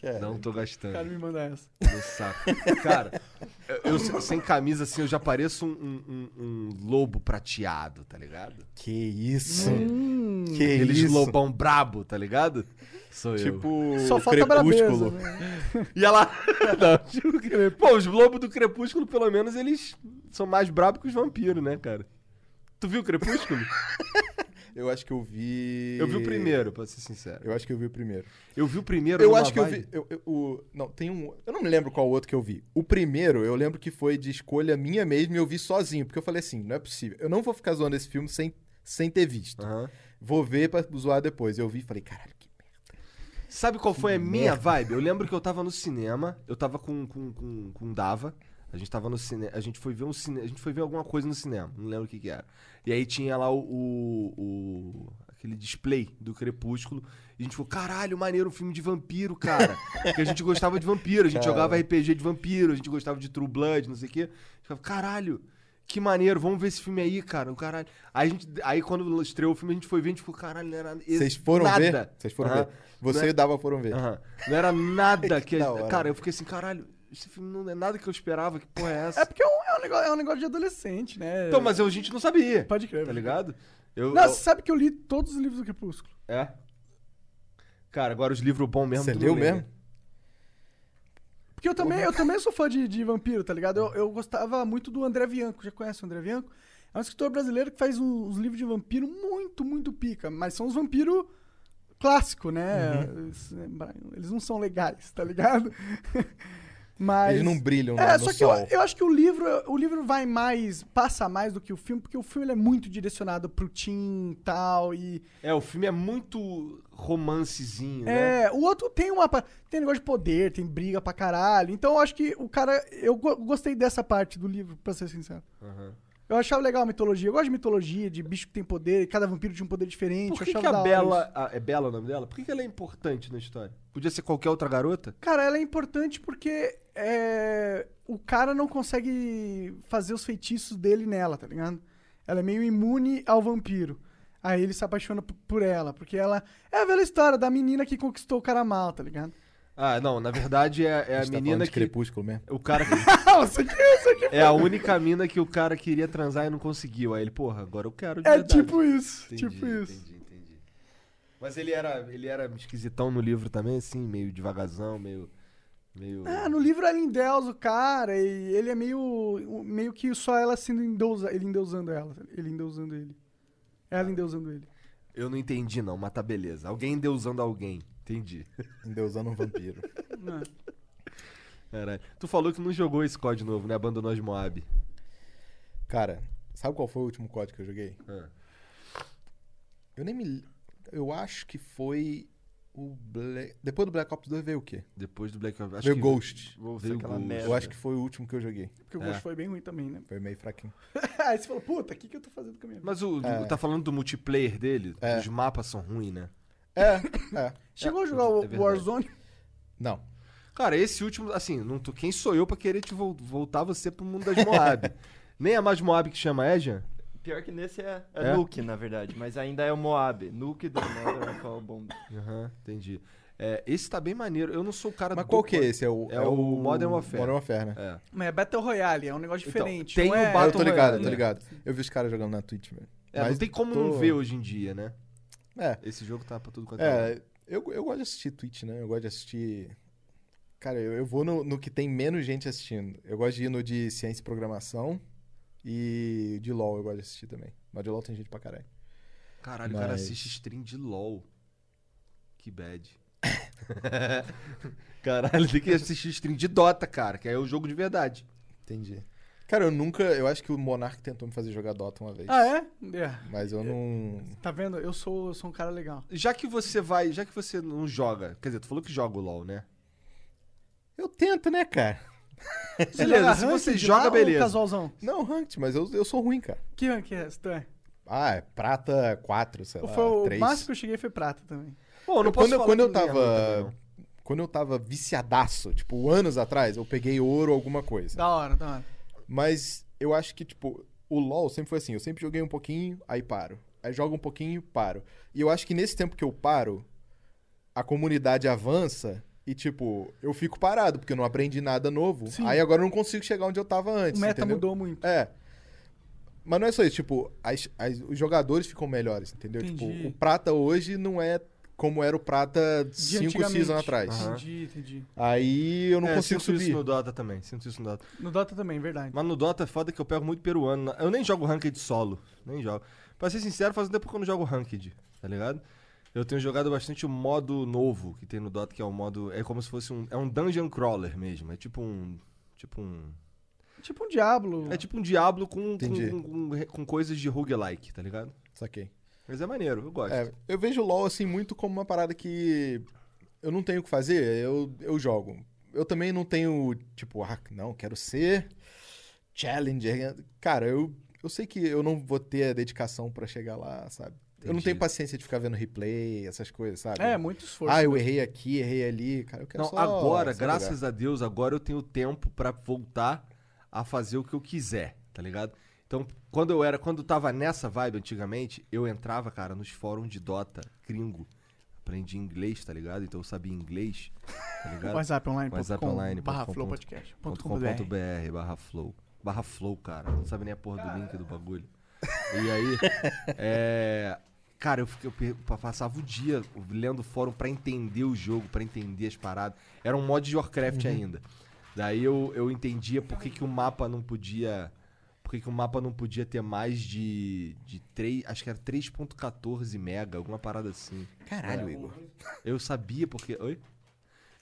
É, Não tô O cara gastando. me manda essa. No saco. Cara, eu, eu se- sem camisa assim, eu já pareço um, um- um- um lobo prateado, tá ligado? Que isso? Hum, Que Aqueles isso? lobão brabo, tá ligado? Sou eu. Tipo, só falta brabeza, crepúsculo. né? E ela. Não, tipo, Pô, os lobos do Crepúsculo, pelo menos, eles são mais brabos que os vampiros, né, cara? Tu viu o Crepúsculo? Eu acho que eu vi. Eu vi o primeiro, pra ser sincero. Eu acho que eu vi o primeiro. Eu vi o primeiro Eu acho que eu vibe- vi. eu- eu- o, não, tem um. Eu não me lembro qual outro que eu vi. O primeiro, eu lembro que foi de escolha minha mesmo e eu vi sozinho. Porque eu falei assim: não é possível. Eu não vou ficar zoando esse filme sem, sem ter visto. Aham. Vou ver pra zoar depois. Eu vi e falei: caralho, que merda. Sabe qual foi a minha vibe? Eu lembro que eu tava no cinema, eu tava com com, com, com Dava. A gente tava no cinema, a gente foi ver um cine... a gente foi ver alguma coisa no cinema, não lembro o que que era. E aí tinha lá o, o- o- aquele display do Crepúsculo, e a gente falou: "Caralho, maneiro um filme de vampiro, cara". Porque a gente gostava de vampiro, a gente Cara. jogava RPG de vampiro, a gente gostava de True Blood, não sei o quê. A gente falava: "Caralho, que maneiro, vamos ver esse filme aí, cara, caralho". Aí, a gente, aí quando estreou o filme, a gente foi ver, a gente falou: "Caralho, não era Vocês foram nada". ver? Vocês foram Aham. ver. Você é- e o Dava foram ver. Aham. Não era nada que. Que. Cara, eu fiquei assim, caralho, esse filme não é nada que eu esperava, que porra é essa? É porque é um, é um negócio, é um negócio de adolescente, né? Então, mas eu- a gente não sabia. Pode crer. Tá ligado? Eu, Não, eu- você sabe que eu li todos os livros do Crepúsculo. É. Cara, agora os livros bons mesmo. Você leu lê, mesmo? Porque eu também, eu também sou fã de, de vampiro, tá ligado? Eu, eu gostava muito do André Bianco. Já conhece o André Bianco? É um escritor brasileiro que faz uns livros de vampiro muito, muito pica. Mas são os vampiros clássicos, né? Uhum. Eles, eles não são legais, tá ligado? mas... Eles não brilham no, É, no só que eu, sol. eu acho que o livro, o livro vai mais, passa mais do que o filme, porque o filme ele é muito direcionado pro teen e tal, e... É, o filme é muito romancezinho, né? É, o outro tem uma. Tem negócio de poder, tem briga pra caralho. Então eu acho que o cara. Eu go- gostei dessa parte do livro, pra ser sincero. Aham. Eu achava legal a mitologia. Eu gosto de mitologia, de bicho que tem poder, cada vampiro tinha um poder diferente. Por que, que a Bela. isso. a- é Bela o nome dela? Por que, que ela é importante na história? Podia ser qualquer outra garota? Cara, ela é importante porque é, o cara não consegue fazer os feitiços dele nela, tá ligado? Ela é meio imune ao vampiro. Aí ele se apaixona por ela, porque ela. É a velha história da menina que conquistou o cara mal, tá ligado? Ah, não, na verdade é, é A a, tá menina que. crepúsculo mesmo. O cara que. Ah, isso aqui, isso aqui. É a única mina que o cara queria transar e não conseguiu. Aí ele, porra, agora eu quero de É verdade. tipo isso, Entendi, tipo isso. Entendi, entendi. Mas ele era, ele era esquisitão no livro também, assim, meio devagarzão, meio. meio... Ah, no livro ela endeusa o cara e ele é meio. meio que só ela sendo endeusa, ele endeusando ela. Ele endeusando ele. Ela endeusando ele. Eu não entendi, não, mas tá beleza. Alguém deusando alguém. Entendi. Endeusando um vampiro. Caralho. Tu falou que não jogou esse código novo, né? Abandonou as Moab. Cara, sabe qual foi o último código que eu joguei? Ah. Eu nem me. Eu acho que foi o Black. Depois do Black Ops 2 veio o quê? Depois do Black Ops. Acho veio que Ghost. Veio aquela Ghost. merda. Eu acho que foi o último que eu joguei. Porque o É. gosto foi bem ruim também, né? Foi meio fraquinho. Aí você falou, puta, o que, que eu tô fazendo com a minha vida? Mas o, É. tá falando do multiplayer dele? É. Os mapas são ruins, né? É, é. Chegou a é jogar o verdade. Warzone? Não. Cara, esse último, assim, não tô, quem sou eu pra querer te vol- voltar você pro mundo das Moab? Nem é mais Moab que chama, é, Jean? Pior que nesse é, é, É? Nuke, na verdade, mas ainda é o Moab. Nuke do Nether Call Bomb. Aham, entendi. É, esse tá bem maneiro. Eu não sou o cara Mas do qual que é esse? É o, É o Modern Warfare. Modern Warfare, né? É. Mas é Battle Royale, é um negócio Então, diferente. tem não o é... É, eu Battle tô ligado, Royale, eu tô ligado. Eu vi os caras jogando na Twitch, velho. É, não Mas tem como tô- não ver hoje em dia, né? É, Esse jogo tá pra tudo quanto é. é eu, eu gosto de assistir Twitch, né? Eu gosto de assistir. Cara, eu, eu vou no, no que tem menos gente assistindo. Eu gosto de ir no de ciência e programação e de LoL eu gosto de assistir também. Mas de LoL tem gente pra caralho. Caralho, o cara mas- assiste stream de LOL. Que bad. Caralho, tem que assistir stream de Dota, cara, que aí é o jogo de verdade. Entendi. Cara, eu nunca. Eu acho que o Monark tentou me fazer jogar Dota uma vez. Ah, é? É. Mas eu não. Tá vendo? Eu sou, eu sou um cara legal. Já que você vai, já que você não joga, quer dizer, tu falou que joga o LoL, né? Eu tento, né, cara? Você Beleza, se você ranked joga, lá ou beleza. casualzão? Não, ranked, mas eu, eu sou ruim, cara. Que rank é esse? Tu é? Ah, é prata 4, sei lá, Foi o 3. máximo que eu cheguei foi prata também. Bom, Eu- quando, eu- quando eu tava. Quando eu tava viciadaço, tipo, anos atrás, eu peguei ouro ou alguma coisa. Da hora, da hora. Mas eu acho que, tipo, o LoL sempre foi assim. Eu sempre joguei um pouquinho, aí paro. Aí jogo um pouquinho, paro. E eu acho que nesse tempo que eu paro, a comunidade avança e, tipo, eu fico parado, porque eu não aprendi nada novo. Sim. Aí agora eu não consigo chegar onde eu tava antes. O meta entendeu? mudou muito. É. Mas não é só isso, tipo, as- as- os jogadores ficam melhores, entendeu? Entendi. Tipo, o prata hoje não é como era o prata De cinco seasons atrás. Aham. Entendi, entendi. Aí eu não é, consigo sinto subir. isso no Dota também, sinto isso no Dota. No Dota também, verdade. Mas no Dota é foda que eu pego muito peruano. Eu nem jogo ranked solo, nem jogo. Pra ser sincero, faz um tempo que eu não jogo ranked, tá ligado? Eu tenho jogado bastante o modo novo que tem no Dota, que é o modo... É como se fosse um... É um dungeon crawler mesmo, é tipo um... Tipo um... Tipo um Diablo. É tipo um Diablo com, com, com, com- com coisas de roguelike, tá ligado? Saquei. Mas é maneiro, eu gosto. É, eu vejo o LoL assim muito como uma parada que eu não tenho o que fazer, eu, eu jogo. Eu também não tenho, tipo, ah, não, quero ser challenger. Cara, eu, eu sei que eu não vou ter a dedicação pra chegar lá, sabe? Eu não Entendi. tenho paciência de ficar vendo replay, essas coisas, sabe? É, muito esforço. Ah, eu errei aqui, errei ali. Cara, eu quero Não, só... agora, só graças a Deus, agora eu tenho tempo pra voltar a fazer o que eu quiser, tá ligado? Então, quando eu era, quando eu tava nessa vibe antigamente, eu entrava, cara, nos fóruns de Dota gringo. Aprendi inglês, tá ligado? Então eu sabia inglês, tá ligado? WhatsApponline.com WhatsAppOnline.com. barra flow podcast. .com.br BR. barra flow. Barra flow, cara. Não sabe nem a porra do link do bagulho. E aí, é... Cara, eu, fiquei, eu passava o dia lendo fórum pra entender o jogo, pra entender as paradas. Era um mod de Warcraft ainda. Daí eu, eu entendia por que, que o mapa não podia... Por que, o mapa não podia ter mais de, de 3... Acho que era 3.14 mega, alguma parada assim. Caralho, Igor. Eu sabia porque. Oi?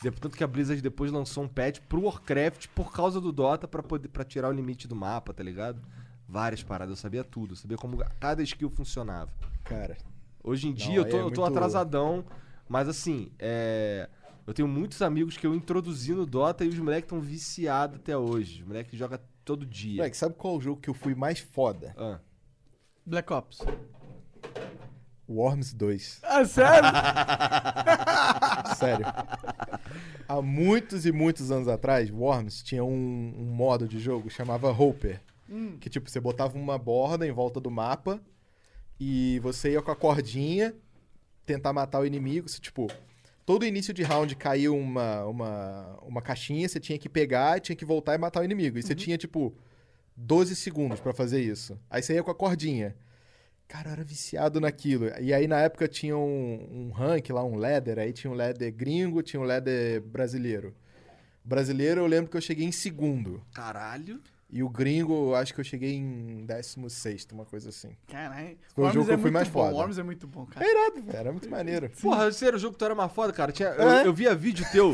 De- Tanto que a Blizzard depois lançou um patch pro Warcraft por causa do Dota pra, poder, pra tirar o limite do mapa, tá ligado? Várias paradas, eu sabia tudo, eu sabia como cada skill funcionava. Cara, Hoje em Não, dia eu tô, é eu tô muito- atrasadão, mas assim, é. Eu tenho muitos amigos que eu introduzi no Dota e os moleques estão viciados até hoje. Os moleques jogam todo dia. moleque, sabe qual é o jogo que eu fui mais foda? Ah. Black Ops. Worms 2. Ah, sério? Sério. Há muitos e muitos anos atrás, Worms tinha um, um modo de jogo chamava Hopper. Que tipo, você botava uma borda em volta do mapa e você ia com a cordinha tentar matar o inimigo. Você, tipo, todo início de round caía uma, uma, uma caixinha, você tinha que pegar, tinha que voltar e matar o inimigo. E você tinha, tipo, 12 segundos pra fazer isso. Aí você ia com a cordinha. Cara, eu era viciado naquilo. E aí, na época, tinha um, um rank lá, um ladder. Aí tinha um ladder gringo, tinha um ladder brasileiro. Brasileiro, eu lembro que eu cheguei em segundo. Caralho. E o gringo, eu acho que eu cheguei em 16, uma coisa assim. Caralho. Foi o jogo que é eu fui muito mais bom. foda. Worms é muito bom, cara. É irado, velho. Era muito maneiro. Porra, sério, o jogo que tu era mais foda, cara. Tinha, eu, É. eu via vídeo teu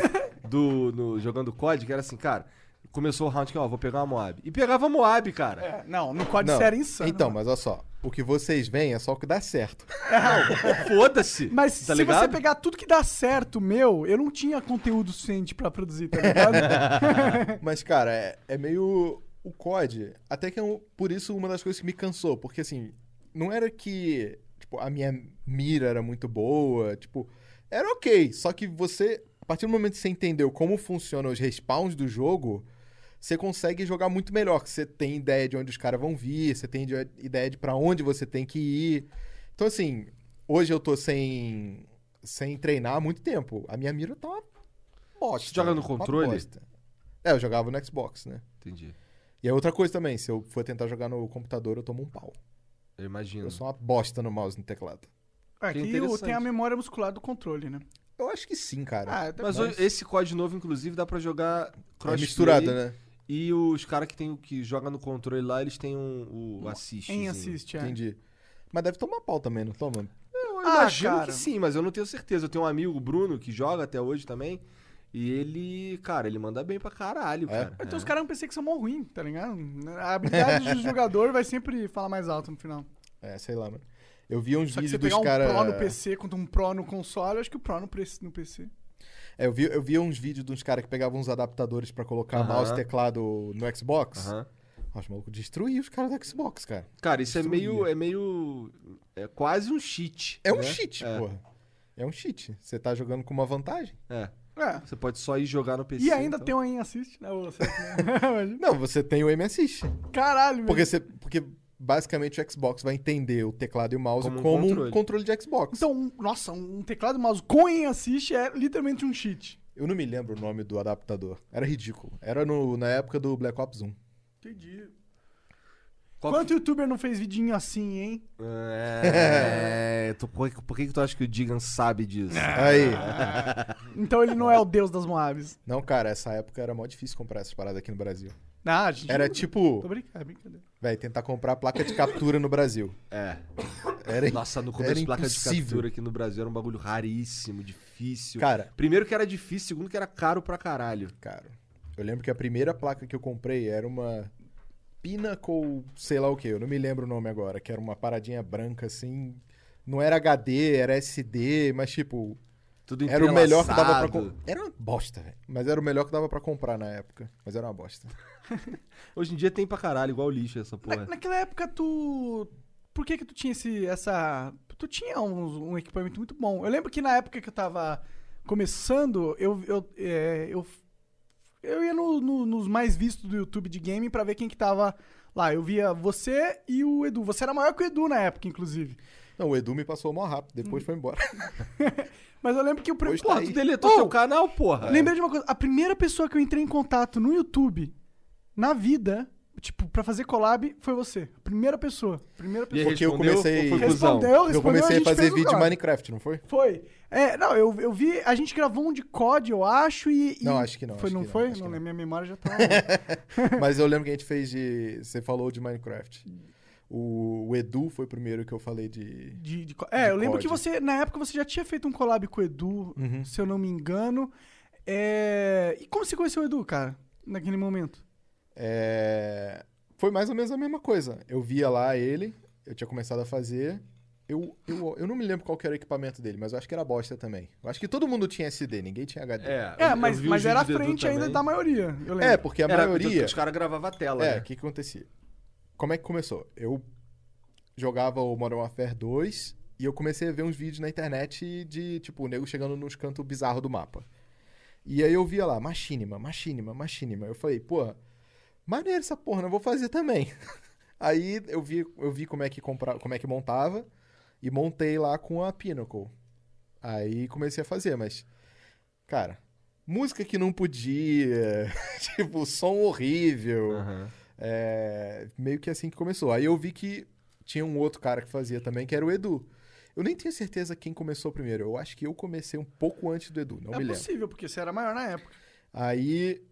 do, no, jogando COD, que era assim, cara. Começou o round que, ó, vou pegar uma Moab. E pegava Moab, cara. É, não, no COD Não, você era insano. Então, mano. mas olha só. O que vocês veem é só o que dá certo. Foda-se. Mas tá se ligado? você pegar tudo que dá certo, meu, eu não tinha conteúdo suficiente pra produzir, tá ligado? Mas, cara, é, é meio. O COD, até que é um- por isso uma das coisas que me cansou. Porque, assim, não era que tipo, a minha mira era muito boa. Tipo, era ok. Só que você, a partir do momento que você entendeu como funcionam os respawns do jogo, você consegue jogar muito melhor. Você tem ideia de onde os caras vão vir, você tem de- ideia de pra onde você tem que ir. Então, assim, hoje eu tô sem, sem treinar há muito tempo. A minha mira tá uma bosta. Você joga no controle? É, eu jogava no Xbox, né? Entendi. E é outra coisa também, se eu for tentar jogar no computador, eu tomo um pau. Eu imagino. Eu sou uma bosta no mouse e no teclado. Aqui interessante. tem a memória muscular do controle, né? Eu acho que sim, cara. Ah, até Mas Mas- esse COD novo, inclusive, dá pra jogar é crossplay. misturado, né? E os caras que, tem, que jogam no controle lá, eles têm um, o assist. em assist, é. Entendi. Mas deve tomar pau também, não toma? Eu Eu Ah, imagino cara. que sim, mas eu não tenho certeza. Eu tenho um amigo, o Bruno, que joga até hoje também. E ele, cara, ele manda bem pra caralho, É? cara. Então os caras no PC que são mó ruim, tá ligado? A habilidade do jogador vai sempre falar mais alto no final. É, sei lá, mano. Eu vi uns Só que você vídeos pegar dos um caras. Pro no PC contra um Pro no console, acho que o Pro no, PC. É, eu vi, eu vi uns vídeos de uns caras que pegavam uns adaptadores pra colocar Aham. mouse e teclado no Xbox. Aham. Nossa, maluco, destruía os caras do Xbox, cara. Cara, isso é Destruía. meio, é meio. É quase um cheat. É um né? cheat, É. porra. É um cheat. Você tá jogando com uma vantagem. É. É. Você pode só ir jogar no PC. E ainda então. tem um aim assist, né? Você-. Não, você tem o aim assist. Caralho, Porque, você, porque basicamente o Xbox vai entender o teclado e o mouse Como como, um um controle. controle de Xbox. Então, um- nossa, um teclado e mouse com aim assist é literalmente um cheat. Eu não me lembro o nome do adaptador. Era ridículo. Era no, na época do Black Ops 1. Entendi. Qual Quanto youtuber não fez vidinho assim, hein? É. tu- por, que- por que, que tu acha que o Digan sabe disso? Aí. Então ele não é o deus das Moabs. Não, cara, essa época era mó difícil comprar essas paradas aqui no Brasil. Ah, a gente Era Tô tipo, brincando, é brincadeira. velho, tentar comprar placa de captura no Brasil. É. Era Nossa, no era começo, placa de impossível. captura aqui no Brasil era um bagulho raríssimo, difícil. Cara, Primeiro que era difícil, segundo que era caro pra caralho. cara, eu lembro que a primeira placa que eu comprei era uma Pinnacle, sei lá o que, eu não me lembro o nome agora, que era uma paradinha branca assim. Não era HD, era SD, mas tipo, Tudo era o melhor que dava pra comprar. Era uma bosta, velho. Mas era o melhor que dava pra comprar na época. Mas era uma bosta. Hoje em dia tem pra caralho, igual lixo essa Na- porra. naquela época tu. Por que que tu tinha esse. essa. Tu tinha uns- um equipamento muito bom. Eu lembro que na época que eu tava começando, eu. Eu, é, eu, eu ia no- no- nos mais vistos do YouTube de game pra ver quem que tava lá. Eu via você e o Edu. Você era maior que o Edu na época, inclusive. Não, o Edu me passou mó rápido, Hum. depois foi embora. Mas eu lembro que o primeiro. Hoje tá tu deletou Oh! teu canal, porra. Lembrei de uma coisa. A primeira pessoa que eu entrei em contato no YouTube, na vida, tipo, pra fazer collab, foi você. Primeira pessoa. Primeira pessoa. Porque eu respondeu comecei- cuzão? Respondeu, Eu respondeu, comecei a fazer vídeo de. Minecraft, não foi? Foi. É, não, eu, eu vi. A gente gravou um de COD, eu acho, e. e- Não, acho que não, Foi, acho não que não, foi? Não, não. lembro, minha memória já tá. Mas eu lembro que a gente fez de. Você falou de Minecraft. O, o Edu foi o primeiro que eu falei de. de, de é, eu lembro COD. que você, na época, você já tinha feito um collab com o Edu, Uhum. se eu não me engano. É, E como você conheceu o Edu, cara, naquele momento? É, Foi mais ou menos a mesma coisa. Eu via lá ele, eu tinha começado a fazer. Eu, eu, eu não me lembro qual que era o equipamento dele, mas eu acho que era bosta também. Eu acho que todo mundo tinha SD, ninguém tinha HD. É, É, mas, mas era à Edu frente ainda da maioria, eu lembro. É, porque a Era, maioria. Os caras gravavam a tela, É, né? o que que acontecia? Como é que começou? Eu jogava o Modern Warfare 2 e eu comecei a ver uns vídeos na internet de, tipo, o nego chegando nos cantos bizarros do mapa. E aí eu via lá, machinima, machinima, machinima. Eu falei, pô, maneiro essa porra, não vou fazer também. aí eu vi, eu vi como é que compra, como é que montava e montei lá com a Pinnacle. Aí comecei a fazer, mas cara, música que não podia, tipo, som horrível. Aham. É, meio que assim que começou. Aí eu vi que tinha um outro cara que fazia também, que era o Edu. Eu nem tenho certeza quem começou primeiro. Eu acho que eu comecei um pouco antes do Edu, não é me lembro. possível, porque você era maior na época. Aí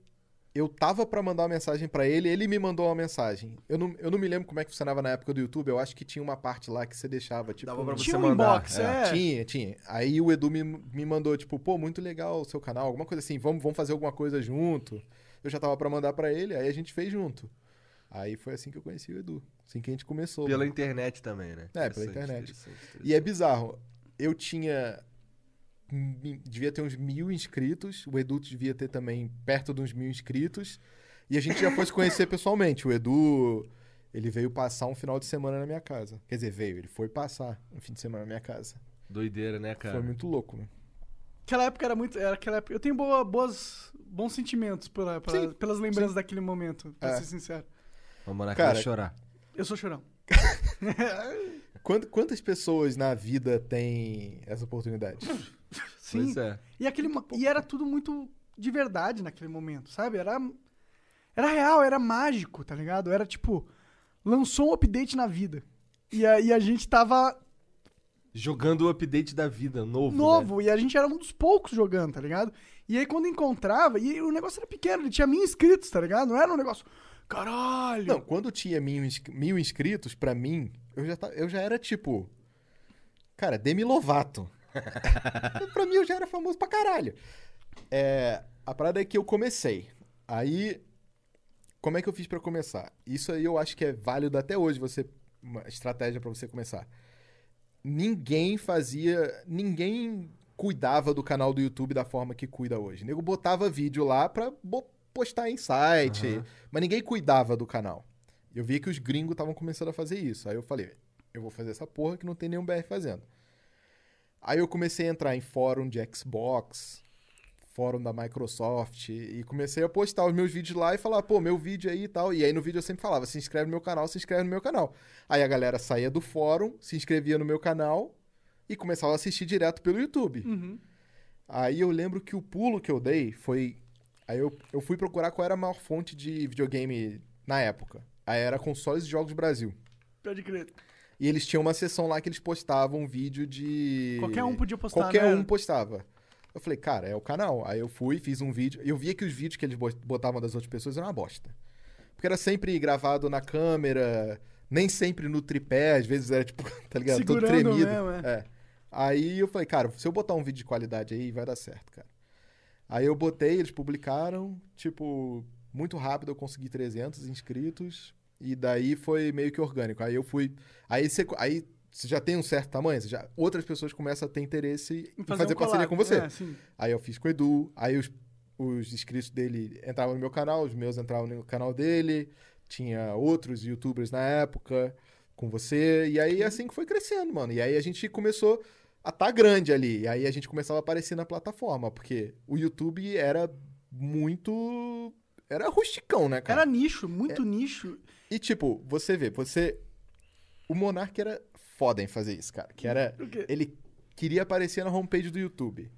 eu tava pra mandar uma mensagem pra ele, ele me mandou uma mensagem. Eu não, eu não me lembro como é que funcionava na época do YouTube. Eu acho que tinha uma parte lá que você deixava, tipo. Dava pra você Tinha um mandar, inbox, é. é. Tinha, tinha. Aí o Edu me, me mandou, tipo, pô, muito legal o seu canal, alguma coisa assim, vamos, vamos fazer alguma coisa junto. Eu já tava pra mandar pra ele, aí a gente fez junto. Aí foi assim que eu conheci o Edu. Assim que a gente começou. Pela internet também, né? É, pela internet. interessante, interessante. E é bizarro. Eu tinha. Devia ter uns mil inscritos. O Edu devia ter também perto de uns mil inscritos. E a gente já foi se conhecer pessoalmente. O Edu. Ele veio passar um final de semana na minha casa. Quer dizer, veio, ele foi passar um fim de semana na minha casa. Doideira, né, cara? Foi muito louco, né? Aquela época era muito. Era aquela época, eu tenho boa, boas, bons sentimentos pela, pela- Sim, pelas lembranças daquele momento, pra É. ser sincero. O Monark Cara, vai chorar. Eu sou chorão. Quant- Quantas pessoas na vida têm essa oportunidade? Sim. Pois é. E, aquele, e era tudo muito de verdade naquele momento, sabe? Era, era real, era mágico, tá ligado? Era tipo, lançou um update na vida. E a, e a gente tava Jogando o update da vida, novo. né? novo, e a gente era um dos poucos jogando, tá ligado? E aí quando encontrava, e o negócio era pequeno, ele tinha mil inscritos, tá ligado? Não era um negócio, caralho. Não, quando tinha mil, mil inscritos, pra mim, eu já, ta- eu já era tipo. Cara, Demi Lovato. pra mim eu já era famoso pra caralho. É, a parada é que eu comecei. Aí, como é que eu fiz pra começar? Isso aí eu acho que é válido até hoje, você uma estratégia pra você começar. Ninguém fazia, ninguém cuidava do canal do YouTube da forma que cuida hoje. O nego botava vídeo lá pra postar em site, Aham. mas ninguém cuidava do canal. Eu vi que os gringos estavam começando a fazer isso. Aí eu falei, eu vou fazer essa porra que não tem nenhum BR fazendo. Aí eu comecei a entrar em fórum de Xbox, fórum da Microsoft, e comecei a postar os meus vídeos lá e falar, pô, meu vídeo aí e tal. E aí no vídeo eu sempre falava, se inscreve no meu canal, se inscreve no meu canal. Aí a galera saía do fórum, se inscrevia no meu canal e começava a assistir direto pelo YouTube. Uhum. Aí eu lembro que o pulo que eu dei foi. Aí eu, eu fui procurar qual era a maior fonte de videogame na época. Aí era Consoles e Jogos Brasil. Pode crer. E eles tinham uma seção lá que eles postavam vídeo de. Qualquer um podia postar, Qualquer né? um postava. Eu falei, cara, é o canal. Aí eu fui, fiz um vídeo. Eu via que os vídeos que eles bo- botavam das outras pessoas eram uma bosta. Porque era sempre gravado na câmera, nem sempre no tripé, às vezes era tipo, tá ligado? Todo Segurando tremido. mesmo, é. É. Aí eu falei, cara, se eu botar um vídeo de qualidade aí, vai dar certo, cara. Aí eu botei, eles publicaram, tipo, muito rápido eu consegui 300 inscritos, e daí foi meio que orgânico. Aí eu fui. Aí você, aí você já tem um certo tamanho, já, outras pessoas começam a ter interesse em fazer, um parceria collab. com você. É. Aí eu fiz com o Edu, aí os, os inscritos dele entravam no meu canal, os meus entravam no canal dele, tinha outros youtubers na época com você, e aí assim que foi crescendo, mano. E aí a gente começou a tá grande ali, e aí a gente começava a aparecer na plataforma, porque o YouTube era muito... Era rusticão, né, cara? Era nicho, muito nicho. E tipo, você vê, você... O Monark era foda em fazer isso, cara, que era... Ele queria aparecer na homepage do YouTube.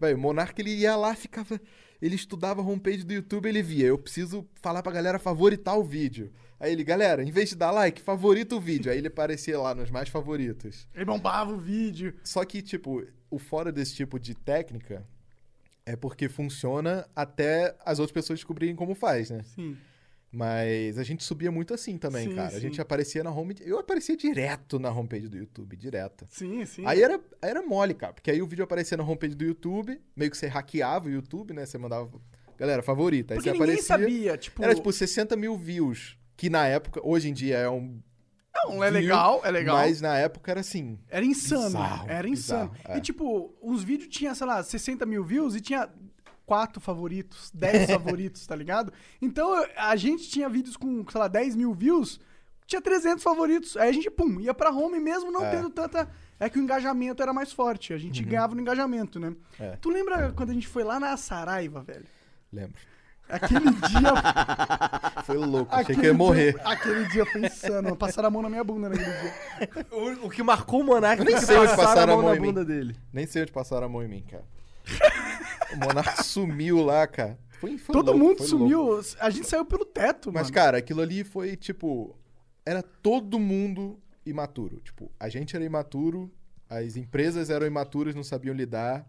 Véi, o Monark ele ia lá, ficava. Ele estudava a homepage do YouTube, ele via. Eu preciso falar pra galera favoritar o vídeo. Aí ele, galera, em vez de dar like, favorita o vídeo. Aí ele aparecia lá nos mais favoritos. Ele bombava o vídeo. Só que, tipo, o fora desse tipo de técnica é porque funciona até as outras pessoas descobrirem como faz, né? Sim. Mas a gente subia muito assim também, Sim, cara. A sim. gente aparecia na home. Eu aparecia direto na homepage do YouTube, direto. Sim, sim. Aí era, era mole, cara. Porque aí o vídeo aparecia na homepage do YouTube, meio que você hackeava o YouTube, né? Você mandava. Galera, favorita. Aí Porque você ninguém aparecia. sabia, tipo... Era tipo 60 mil views. Que na época, hoje em dia é um. Não, é legal, é legal. Mas na época era assim. Era insano. Bizarro, era insano. bizarro, é. E tipo, uns vídeos tinha, sei lá, 60 mil views e tinha quatro favoritos, 10 favoritos, tá ligado? Então a gente tinha vídeos com, sei lá, 10 mil views, tinha 300 favoritos. Aí a gente, pum, ia pra home mesmo não É. tendo tanta. É que o engajamento era mais forte. A gente ganhava no engajamento, né? Uhum. É. Tu lembra quando a gente foi lá na Saraiva, velho? Lembro. Aquele dia. Foi louco. Achei aquele que eu ia morrer. Dia, aquele dia foi insano. Passaram a mão na minha bunda naquele dia. O, o que marcou o Monark nem sei onde passaram passaram a a mão mão na mim. bunda dele. Nem sei onde passaram a mão em mim, cara. o Monark sumiu lá, cara. Foi, foi Todo louco, mundo foi sumiu. louco. A gente saiu pelo teto, Mas, mano. cara, aquilo ali foi tipo. Era todo mundo imaturo. Tipo, a gente era imaturo, as empresas eram imaturas, não sabiam lidar.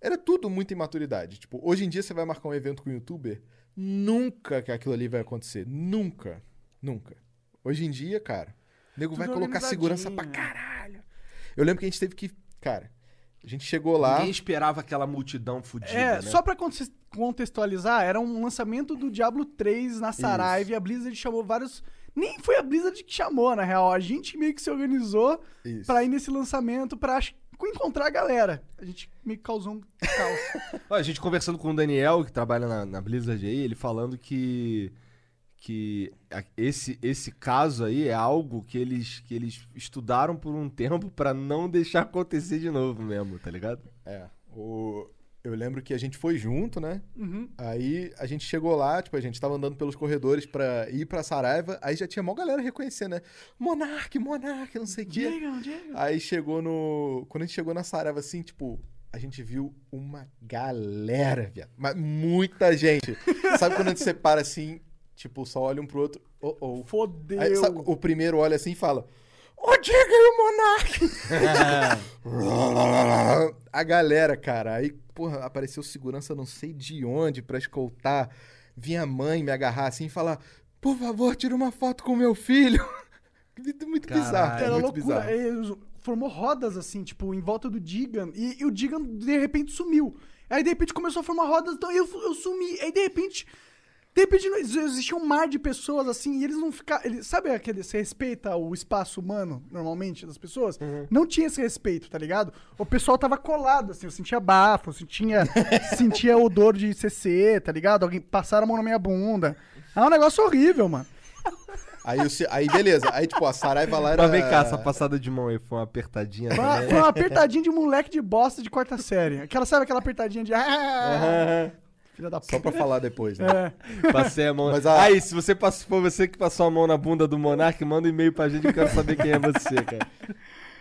Era tudo muita imaturidade. Tipo, hoje em dia você vai marcar um evento com um youtuber, nunca que aquilo ali vai acontecer. Nunca. Nunca. Hoje em dia, cara, o nego vai Tudo colocar segurança pra caralho. Eu lembro que a gente teve que. Cara, a gente chegou lá. Ninguém esperava aquela multidão fudida, É, né? só pra contextualizar, era um lançamento do Diablo 3 na Saraiva e a Blizzard chamou vários. Nem foi a Blizzard que chamou, na real. A gente meio que se organizou Isso. pra ir nesse lançamento pra encontrar a galera. A gente meio que causou um caos. A gente conversando com o Daniel, que trabalha na, na Blizzard aí, ele falando que que esse, esse caso aí é algo que eles, que eles estudaram por um tempo pra não deixar acontecer de novo mesmo, tá ligado? É. O... Eu lembro que a gente foi junto, né? Uhum. Aí a gente chegou lá, tipo, a gente tava andando pelos corredores pra ir pra Saraiva, aí já tinha mó galera reconhecendo, né? Monark, Monark, não sei o quê. Diga, diga. Aí chegou no. Quando a gente chegou na Saraiva, assim, tipo, a gente viu uma galera, viado. Mas muita gente. sabe quando a gente separa assim, tipo, só olha um pro outro. Oh, oh. Fodeu. Aí, sabe, o primeiro olha assim e fala: Ô, diga aí o Monark! a galera, cara, aí, porra, apareceu segurança não sei de onde pra escoltar. Vinha a mãe me agarrar assim e falar: Por favor, tira uma foto com meu filho. muito Caralho. bizarro, Era muito loucura. bizarro. E os- formou rodas assim, tipo, em volta do Digan. E, e o Digan, de repente, sumiu. Aí, de repente, começou a formar rodas, então eu, eu sumi. Aí, de repente. De repente, existia um mar de pessoas assim, e eles não ficavam. Eles, sabe aquele. Você respeita o espaço humano, normalmente, das pessoas? Não tinha esse respeito, tá ligado? O pessoal tava colado, assim, eu sentia bafo, eu sentia, sentia odor de CC, tá ligado? Alguém passaram a mão na minha bunda. É um negócio horrível, mano. Aí, o aí beleza. Aí, tipo, a Saraiva lá era. Mas vem cá, essa passada de mão aí foi uma apertadinha Foi uma, foi uma apertadinha de moleque de bosta de quarta série. Aquela, sabe aquela apertadinha de. Ah, filha da Só puta. pra falar depois, né? É. Passei a mão. Mas a- Aí, se você passou, foi você que passou a mão na bunda do Monark, manda um e-mail pra gente que eu quero saber quem é você, cara.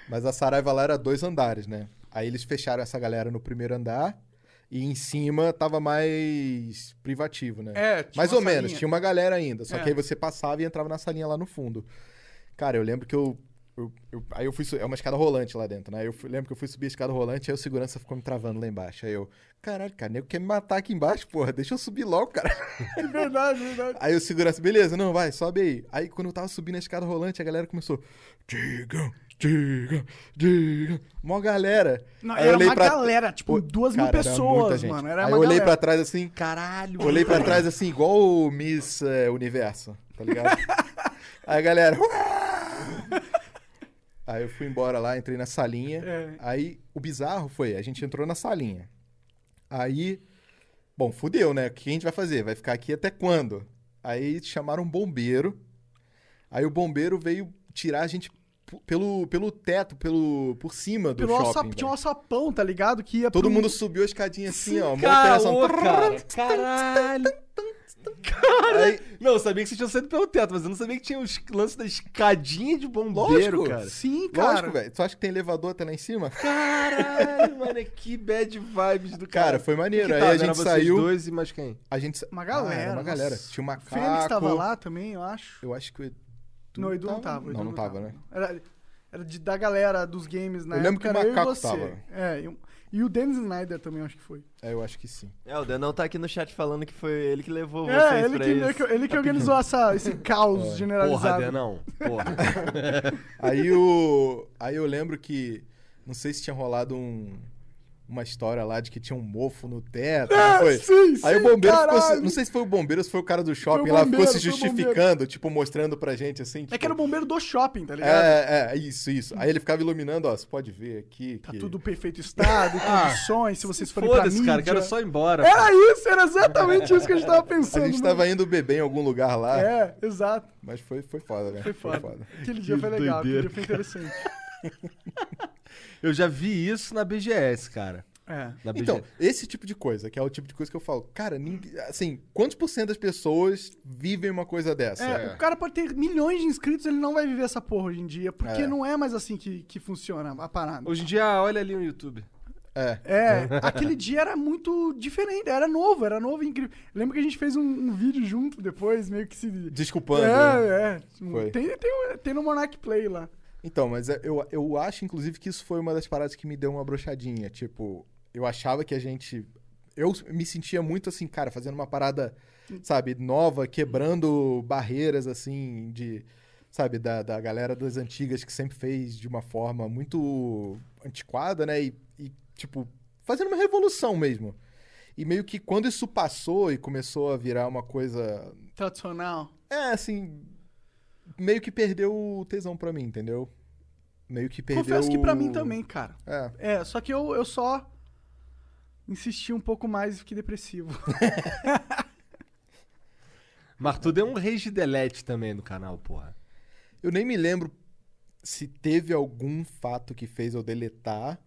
Mas a Saraiva lá era dois andares, né? Aí eles fecharam essa galera no primeiro andar e em cima tava mais privativo, né? É, tinha mais uma ou menos, salinha. tinha uma galera ainda. Só É. que aí você passava e entrava na salinha lá no fundo. Cara, eu lembro que eu. Eu- eu- aí eu fui. É uma escada rolante lá dentro, né? Eu fui- lembro que eu fui subir a escada rolante, aí o segurança ficou me travando lá embaixo. Aí eu, caralho, cara, nego quer me matar aqui embaixo, porra, deixa eu subir logo, cara. É verdade, verdade. Aí o segurança, beleza, não, vai, sobe aí. Aí quando eu tava subindo a escada rolante, a galera começou. Diga, diga, diga. Mó galera. Não, Aí era eu olhei uma pra- galera, tipo, Pô, duas mil cara, pessoas, mano. Era Aí eu olhei galera. pra trás assim, Caralho. olhei pra trás assim, igual o Miss eh, Universo, tá ligado? aí a galera. Aí eu fui embora lá, entrei na salinha. É. Aí o bizarro foi, a gente entrou na salinha. Aí, bom, fudeu, né? O que a gente vai fazer? Vai ficar aqui até quando? Aí chamaram um bombeiro. Aí o bombeiro veio tirar a gente pelo, pelo teto, pelo, por cima do Pelo shopping. alça- tinha um alçapão, tá ligado? Que Todo pro- mundo subiu a escadinha assim, Sim, ó. Cara, montanha, ô, assim, cara. Caralho. Aí, Não, eu sabia que vocês tinham saído pelo teto, mas eu não sabia que tinha os lances da escadinha de bombeiro, Lógico. cara. Sim, cara. lógico, velho. Tu acha que tem elevador até lá em cima? Caralho, mano, que bad vibes do cara. Cara, foi maneiro. Que Aí tava? a gente saiu. dois e mais quem? A gente sa- Uma Ah, galera. era uma nossa. galera. Tinha um macaco. Fênix tava lá também, eu acho. Eu acho que o Edu. não, o Edu não tava. Não, não tava, né? Era, era de, da galera dos games na Eu lembro época, que o eu e Macaco você. tava. É, e, o- e o Dennis Snyder também, eu acho que foi. É, eu acho que sim. É, o Danão tá aqui no chat falando que foi ele que levou É, vocês ele pra que, isso. ele que, ele que organizou essa, esse caos Porra, generalizado. Denão. Porra. Aí o. Aí eu lembro que. Não sei se tinha rolado um. Uma história lá de que tinha um mofo no teto. não foi? É, sim, sim, Aí o bombeiro ficou. caralho. Não sei se foi o bombeiro ou se foi o cara do shopping lá, ficou se foi justificando, tipo, mostrando pra gente assim. É tipo, que era o bombeiro do shopping, tá ligado? É, é, isso, isso. Aí ele ficava iluminando, ó, você pode ver aqui. Tá que... tudo perfeito estado, Ah, condições, se vocês forem pra Foda-se, mídia. cara, quero só ir embora. pô. Era isso, era exatamente isso que a gente tava A pensando. gente mano. tava indo beber em algum lugar lá, É, exato. mas foi, foi foda, né? Foi foda. Aquele dia Que foi legal, aquele doideira. dia foi interessante. Eu já vi isso na BGS, cara. É. Na BGS. Então, esse tipo de coisa, que é o tipo de coisa que eu falo, cara, ninguém- assim, quantos por cento das pessoas vivem uma coisa dessa? É, o cara pode ter milhões de inscritos, ele não vai viver essa porra hoje em dia, porque É. não é mais assim que, que funciona a parada. Hoje em dia, olha ali no YouTube. É. É, aquele dia era muito diferente, era novo, era novo e incrível. Lembro que a gente fez um, um vídeo junto depois, meio que se. Desculpando. né? É, é. Foi. Tem, tem, tem no Monarch Play lá. Então, mas é- eu, eu acho, inclusive, que isso foi uma das paradas que me deu uma brochadinha. Tipo, eu achava que a gente. Eu me sentia muito assim, cara, fazendo uma parada, sabe, nova, quebrando barreiras, assim, de. Sabe, da, da galera das antigas que sempre fez de uma forma muito antiquada, né? E, e, tipo, fazendo uma revolução mesmo. E meio que quando isso passou e começou a virar uma coisa. Tradicional. É, assim. Meio que perdeu o tesão pra mim, entendeu? Meio que perdeu. Confesso que pra mim o- também, cara. É. É, só que eu, eu só insisti um pouco mais e fiquei depressivo. Mas tu deu um rage delete também no canal, porra. Eu nem me lembro se teve algum fato que fez eu deletar.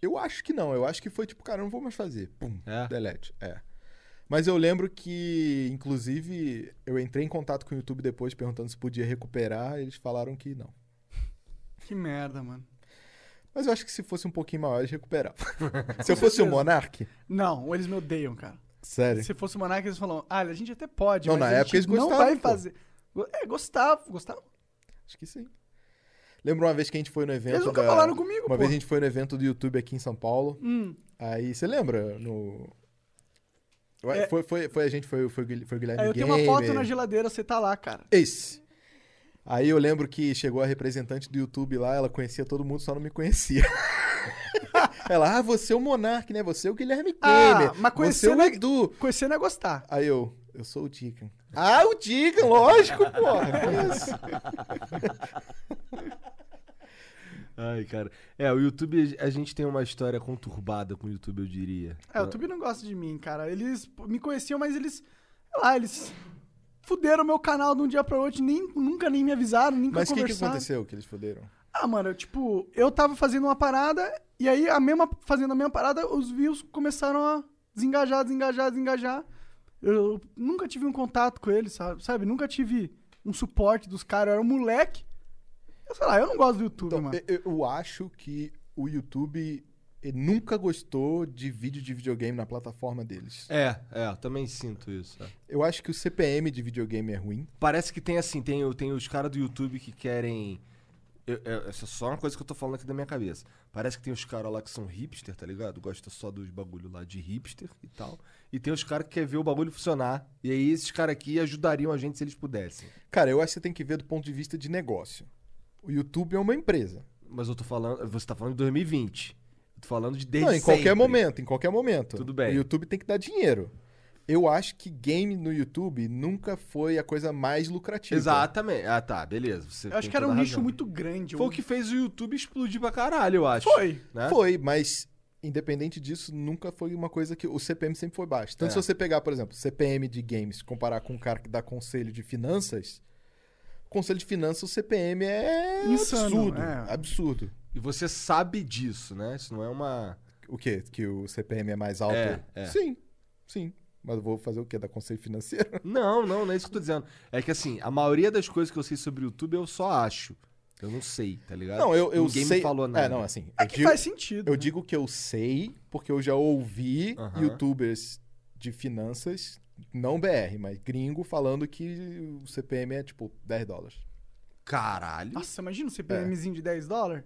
Eu acho que não. Eu acho que foi tipo, cara, eu não vou mais fazer. Pum, É? delete. É. Mas eu lembro que, inclusive, eu entrei em contato com o YouTube depois perguntando se podia recuperar. Eles falaram que não. que merda, mano. Mas eu acho que se fosse um pouquinho maior, eles recuperavam. se eu fosse o certeza. Monark, Não, eles me odeiam, cara. sério. Se fosse o Monark, eles falam, ah, a gente até pode, Não, mas na época eles não gostavam, vai pô. fazer. É, gostava, gostava. Acho que sim. Lembra uma vez que a gente foi no evento Eles nunca da... falaram comigo, Uma pô. vez a gente foi no evento do YouTube aqui em São Paulo. Hum, Aí, você lembra? No... É. foi, foi, foi a gente, foi, foi, o Guilherme- foi o Guilherme aí eu tenho uma foto na geladeira, você tá lá, cara. Esse. Aí eu lembro que chegou a representante do YouTube lá, ela conhecia todo mundo, só não me conhecia. ela, ah, você é o Monark, né? Você é o Guilherme Ah, Gamer. mas você conhecer é o não é- Edu. Conhecer não é gostar. Aí eu, eu sou o Deacon. Ah, o Deacon, lógico, porra. que isso? Ai, cara. É, o YouTube, a gente tem uma história conturbada com o YouTube, eu diria. É, o YouTube não gosta de mim, cara. Eles me conheciam, mas eles. Sei lá, eles. Fuderam meu canal de um dia pra outro, nem, nunca nem me avisaram, nunca Mas o que, que aconteceu que eles foderam? Ah, mano, eu, tipo, eu tava fazendo uma parada, e aí a mesma, fazendo a mesma parada, os views começaram a desengajar, desengajar, desengajar. Eu nunca tive um contato com eles, sabe? sabe? Nunca tive um suporte dos caras, eu era um moleque. Eu sei lá, eu não gosto do YouTube, Então, mano. eu, eu acho que o YouTube nunca gostou de vídeo de videogame na plataforma deles. É, é, eu também sinto isso. é. Eu acho que o CPM de videogame é ruim. Parece que tem assim, tem, tem os caras do YouTube que querem. eu- eu- essa é só uma coisa que eu tô falando aqui da minha cabeça. Parece que tem os caras lá que são hipster, tá ligado? Gosta só dos bagulho lá de hipster e tal. E tem os caras que querem ver o bagulho funcionar. E aí esses caras aqui ajudariam a gente se eles pudessem. Cara, eu acho que você tem que ver do ponto de vista de negócio. O YouTube é uma empresa. Mas eu tô falando. Você tá falando de 2020. Eu tô falando de desde Não, em qualquer sempre. momento, em qualquer momento. Tudo bem. O YouTube tem que dar dinheiro. Eu acho que game no YouTube nunca foi a coisa mais lucrativa. Exatamente. Ah, tá, beleza. Você Eu acho que era um nicho muito grande. Foi o que fez o YouTube explodir pra caralho, eu acho. Foi. Né? Foi, mas independente disso, nunca foi uma coisa que. O CPM sempre foi baixo. Tanto É. se você pegar, por exemplo, CPM de games, comparar com um cara que dá conselho de finanças, conselho de finanças, o CPM é Insano, absurdo. é. Absurdo. E você sabe disso, né? Isso não é uma. O quê? Que o CPM é mais alto? É, é. Sim, sim. Mas eu vou fazer o quê? Dar conselho financeiro? Não, não, não é isso que eu tô dizendo. É que assim, a maioria das coisas que eu sei sobre o YouTube eu só acho. Eu não sei, tá ligado? Não, eu, eu Ninguém sei. me falou nada. É, não, assim. É que digo, faz sentido. eu né? digo que eu sei, porque eu já ouvi Aham. youtubers de finanças, não BR, mas gringo, falando que o CPM é tipo 10 dólares. Caralho. Nossa, imagina um CPMzinho de 10 dólares.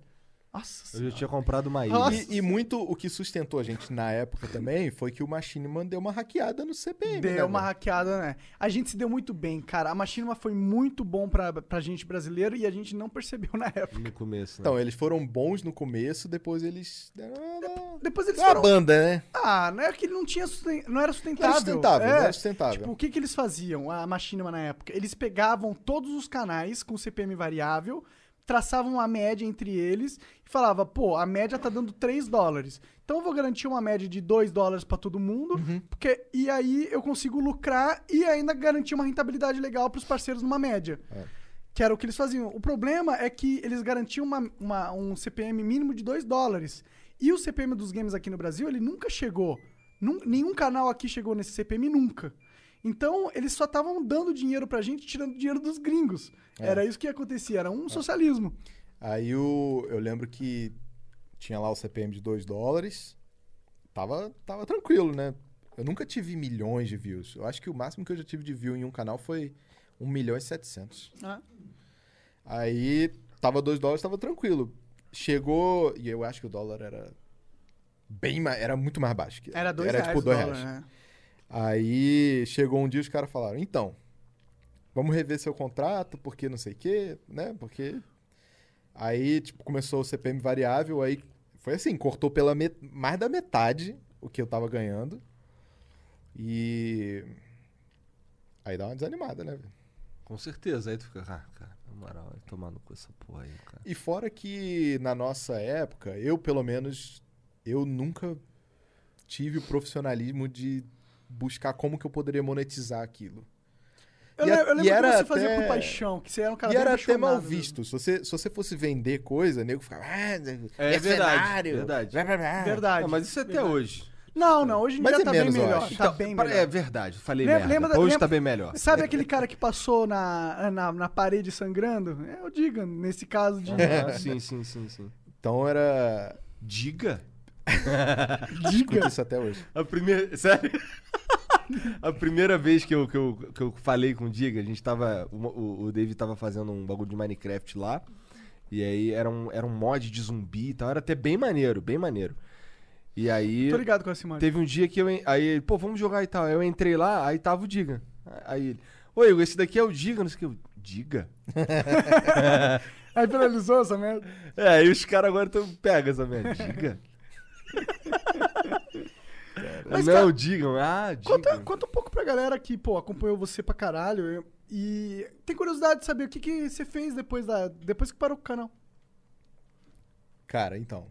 Nossa eu senhora. já tinha comprado uma ilha. E, e muito o que sustentou a gente na época também foi que o Machinima deu uma hackeada no CPM. Deu né, uma velho? hackeada, né? A gente se deu muito bem, cara. A Machinima foi muito bom pra, pra gente brasileiro e a gente não percebeu na época. No começo, né? Então, eles foram bons no começo, depois eles deram uma, Depois eles uma foram... banda, né? Ah, não é que ele não tinha susten- não era Não sustentável. era sustentável, É. não era sustentável. Tipo, o que que eles faziam, a Machinima na época? Eles pegavam todos os canais com CPM variável, traçavam uma média entre eles e falava, pô, a média tá dando 3 dólares. Então eu vou garantir uma média de 2 dólares pra todo mundo, Uhum. porque e aí eu consigo lucrar e ainda garantir uma rentabilidade legal pros parceiros numa média. É. Que era o que eles faziam. O problema é que eles garantiam uma- uma- um CPM mínimo de 2 dólares. E o CPM dos games aqui no Brasil, ele nunca chegou. Nenhum canal aqui chegou nesse CPM nunca. Então, eles só estavam dando dinheiro pra gente, tirando dinheiro dos gringos. É. Era isso que acontecia, era um socialismo. Aí o, eu lembro que tinha lá o CPM de 2 dólares. Tava, tava tranquilo, né? Eu nunca tive milhões de views. Eu acho que o máximo que eu já tive de view em um canal foi 1 milhão e 700. Ah. Aí tava 2 dólares, tava tranquilo. Chegou, e eu acho que o dólar era bem mais, era muito mais baixo. Era 2 Era reais tipo o 2 dólar, reais. né? Aí chegou um dia os caras falaram, então, vamos rever seu contrato, porque não sei o quê, né? Porque. Aí, tipo, começou o CPM variável, aí foi assim, cortou pela met... mais da metade o que eu tava ganhando. E. Aí dá uma desanimada, né, velho? Com certeza. Aí tu fica, ah, cara, na moral, vai tomar no cu essa porra aí, cara. E fora que na nossa época, eu pelo menos, eu nunca tive o profissionalismo de buscar como que eu poderia monetizar aquilo. Eu, E a- eu lembro e era que você fazia por até- paixão, que você era um cara e bem era até mal visto. Se você, se você fosse vender coisa, nego ficava. Ah, É mercenário, verdade, verdade. blá, blá, blá." Verdade. Ah, mas isso é até verdade. hoje. Não, não, hoje em Mas dia é tá menos, bem eu melhor. acho. Tá Então, bem melhor. É verdade, falei Lembra- merda. lembra da- hoje lembra- tá bem melhor. Sabe aquele cara que passou na, na, na parede sangrando? É o Diga, nesse caso de. Sim, sim, sim, sim. Então era. Diga? Escuta isso até hoje. A primeira. Sério? A primeira vez que eu, que, eu, que eu falei com o Diga, a gente tava. O, o, David tava fazendo um bagulho de Minecraft lá. E aí era um, era um mod de zumbi e tal. Era até bem maneiro, bem maneiro. E aí. Tô ligado com esse mano. Teve um dia que eu. Aí ele, pô, vamos jogar e tal. Aí eu entrei lá, aí tava o Diga. Aí ele. Oi, esse daqui é o Diga, não sei o que. Diga? Aí finalizou essa merda. É, e os caras agora tão pega essa merda. Diga? Mas, não, cara, digam. Ah, digam. Conta, conta um pouco pra galera que, pô, acompanhou você pra caralho e tem curiosidade de saber o que, que você fez depois, da, depois que parou com o canal. Cara, então.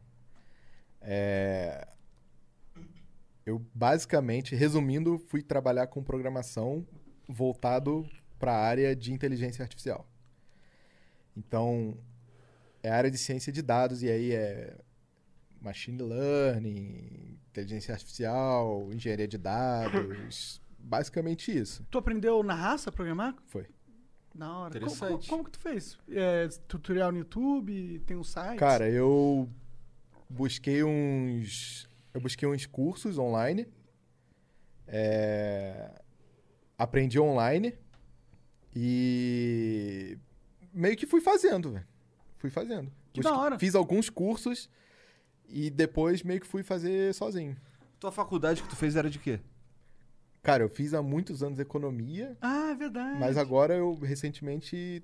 É... Eu basicamente, resumindo, fui trabalhar com programação voltado para a área de inteligência artificial. Então, é área de ciência de dados e aí é machine learning, inteligência artificial, engenharia de dados, basicamente isso. Tu aprendeu na raça a programar? Foi. Da hora. Interessante. Como, como que tu fez? É, tutorial no YouTube? Tem um site? Cara, eu busquei uns. Eu busquei uns cursos online. É, aprendi online. E. Meio que fui fazendo, velho. Fui fazendo. Que da hora. Fiz alguns cursos e depois meio que fui fazer sozinho. Tua faculdade que tu fez era de quê? Cara, eu fiz há muitos anos economia, Ah, é verdade. mas agora eu recentemente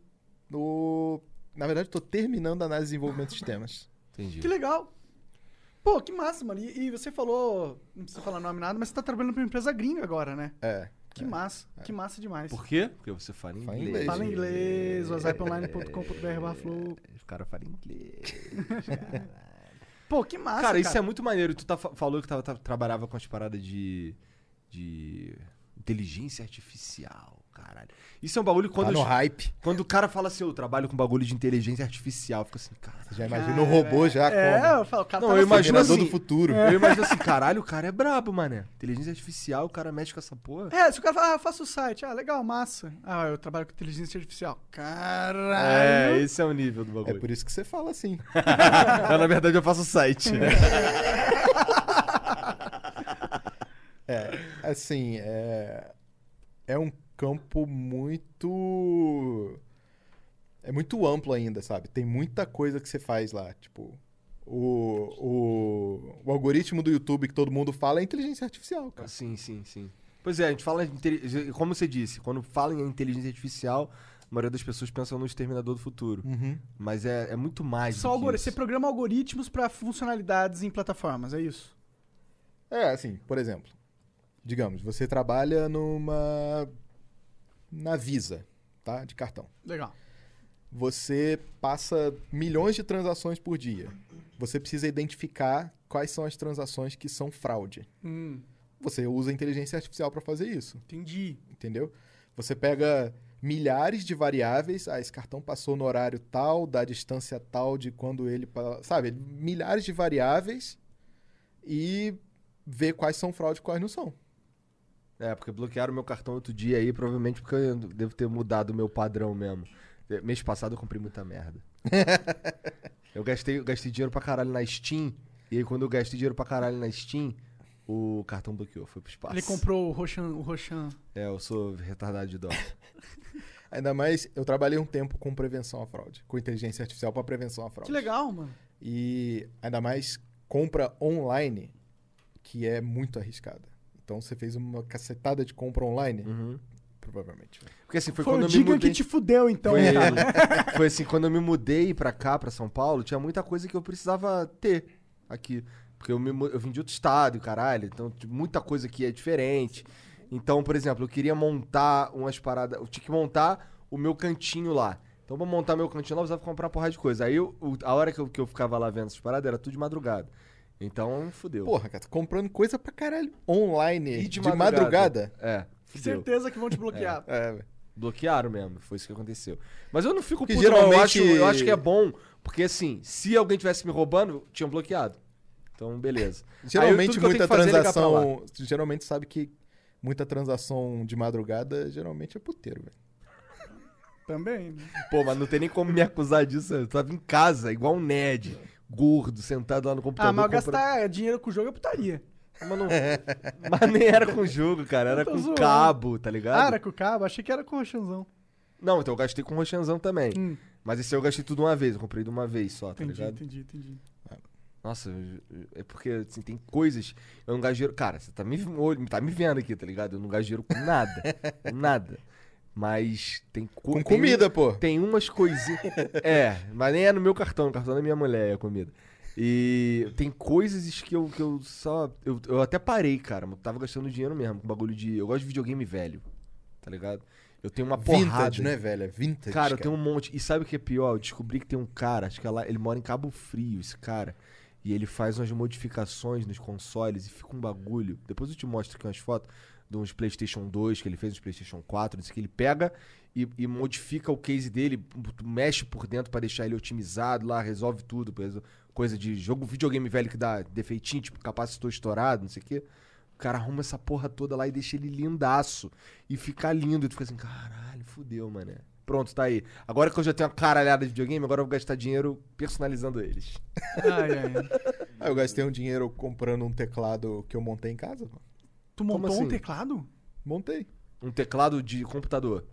tô. Na verdade, tô terminando a análise de desenvolvimento de sistemas. Entendi. Que legal. Pô, que massa, mano. E, e você falou, não precisa falar nome nada, mas você tá trabalhando pra uma empresa gringa agora, né? É. Que massa. Que massa demais. Por quê? Porque você fala Fala inglês. inglês. Fala inglês, whatsapponline.com.br barra flow. Os caras falam inglês. Pô, que massa, cara, isso é muito maneiro. Tu tá, fa- falou que tava, tava- trabalhava com as paradas de. de. inteligência artificial. Caralho. Isso é um bagulho quando. Tá no os- hype. quando o cara fala assim, eu trabalho com bagulho de inteligência artificial, fica assim, cara. Você já imagina o robô já É, como. eu falo, o cara Não, tá eu imagino assim- do futuro. Eu imagino assim, caralho, o cara é brabo, mané. Inteligência artificial, o cara mexe com essa porra. É, se o cara falar, ah, eu faço o site. Ah, legal, massa. Ah, eu trabalho com inteligência artificial. É, Caralho. esse é o nível do É bagulho. por isso que você fala assim. Mas, na verdade, eu faço o site. né? É, assim, é, é um campo muito. É muito amplo ainda, sabe? Tem muita coisa que você faz lá. Tipo, o, o, o algoritmo do YouTube que todo mundo fala é inteligência artificial, cara. Sim, sim, sim. Pois é, a gente fala. Como você disse, quando fala em inteligência artificial, a maioria das pessoas pensam no exterminador do futuro. Uhum. Mas é, é muito mais. Só do que algori- isso. Você programa algoritmos pra funcionalidades em plataformas, é isso? É, assim, por exemplo, digamos, você trabalha numa. Na Visa, tá? De cartão. Legal. Você passa milhões de transações por dia. Você precisa identificar quais são as transações que são fraude. Hum, Você usa inteligência artificial para fazer isso, entendi. entendeu? Você pega milhares de variáveis, ah, esse cartão passou no horário tal, da distância tal de quando ele, sabe, milhares de variáveis e vê quais são fraude e quais não são. É, porque bloquearam meu cartão outro dia aí, provavelmente porque eu devo ter mudado o meu padrão mesmo. É, Mês passado eu comprei muita merda. eu gastei, eu gastei dinheiro pra caralho na Steam, e aí quando eu gastei dinheiro pra caralho na Steam, o cartão bloqueou, foi pro espaço. Ele comprou o Roshan, o Roshan. É, eu sou retardado de dó. Ainda mais, eu trabalhei um tempo com prevenção à fraude, com inteligência artificial para prevenção à fraude. Que legal, mano. E ainda mais compra online, que é muito arriscada. Então você fez uma cacetada de compra online, Uhum. provavelmente. vai. Porque assim, foi, Foi, quando o eu me Diga mudei... que te fudeu, então. Foi, foi assim, quando eu me mudei pra cá, pra São Paulo, tinha muita coisa que eu precisava ter aqui. Porque eu, me, eu vim de outro estado, e caralho, então tinha muita coisa aqui é diferente. Então, por exemplo, eu queria montar umas paradas, eu tinha que montar o meu cantinho lá. Então, pra montar meu cantinho lá, eu precisava comprar uma porrada de coisa. Aí, eu- a hora que eu, que eu ficava lá vendo essas paradas, era tudo de madrugada. Então, fudeu. Porra, cara, tô comprando coisa pra caralho online, E de, madrugada. É, fudeu. Certeza que vão te bloquear. É, velho. Bloquearam mesmo, foi isso que aconteceu. Mas eu não fico puto, não. Eu geralmente- acho, eu acho que é bom, porque assim, se alguém tivesse me roubando, tinham bloqueado. Então, beleza. Geralmente eu muita é transação. Geralmente sabe que muita transação de madrugada geralmente é puteiro, velho. Também. né? Pô, mas não tem nem como me acusar disso. Eu tava em casa, igual um nerd, gordo, sentado lá no computador. Ah, mas comprando- gastar dinheiro com o jogo é putaria. Mas, não- mas nem era com jogo, cara. Era com zoando. cabo, tá ligado? Ah, era com o cabo? Achei que era com o Roshanzão. Não, então eu gastei com roxanzão também. Hum, Mas esse eu gastei tudo uma vez. Eu comprei de uma vez só, tá entendi, ligado? entendi, entendi. Nossa, é porque assim, tem coisas. Eu não gasto dinheiro. Cara, você tá me, tá me vendo aqui, tá ligado? Eu não gasto dinheiro com nada. com nada. Mas tem co- Com tem comida, um- pô. Tem umas coisinhas. é, mas nem é no meu cartão, no cartão da minha mulher é a comida. E tem coisas que eu, que eu só. Eu, eu até parei, cara. Eu tava gastando dinheiro mesmo com bagulho de. Eu gosto de videogame velho. Tá ligado? Eu tenho uma porrada. Vintage, não é velho? É vintage. Cara, eu tenho um monte. E sabe o que é pior? Eu descobri que tem um cara, acho que é lá, ele mora em Cabo Frio, esse cara. E ele faz umas modificações nos consoles e fica um bagulho. Depois eu te mostro aqui umas fotos de uns PlayStation 2 que ele fez, uns PlayStation 4, disse que ele pega e, e modifica o case dele, mexe por dentro pra deixar ele otimizado lá, resolve tudo. Coisa de jogo, videogame velho que dá defeitinho, tipo capacitor estourado, não sei o quê. O cara arruma essa porra toda lá e deixa ele lindaço. E fica lindo. E tu fica assim, caralho, fudeu, mané. Pronto, tá aí. Agora que eu já tenho uma caralhada de videogame, agora eu vou gastar dinheiro personalizando eles. Ai, ai, ai. Ah, eu gastei um dinheiro comprando um teclado que eu montei em casa. pô. Tu montou assim? um teclado? Montei. Um teclado de computador.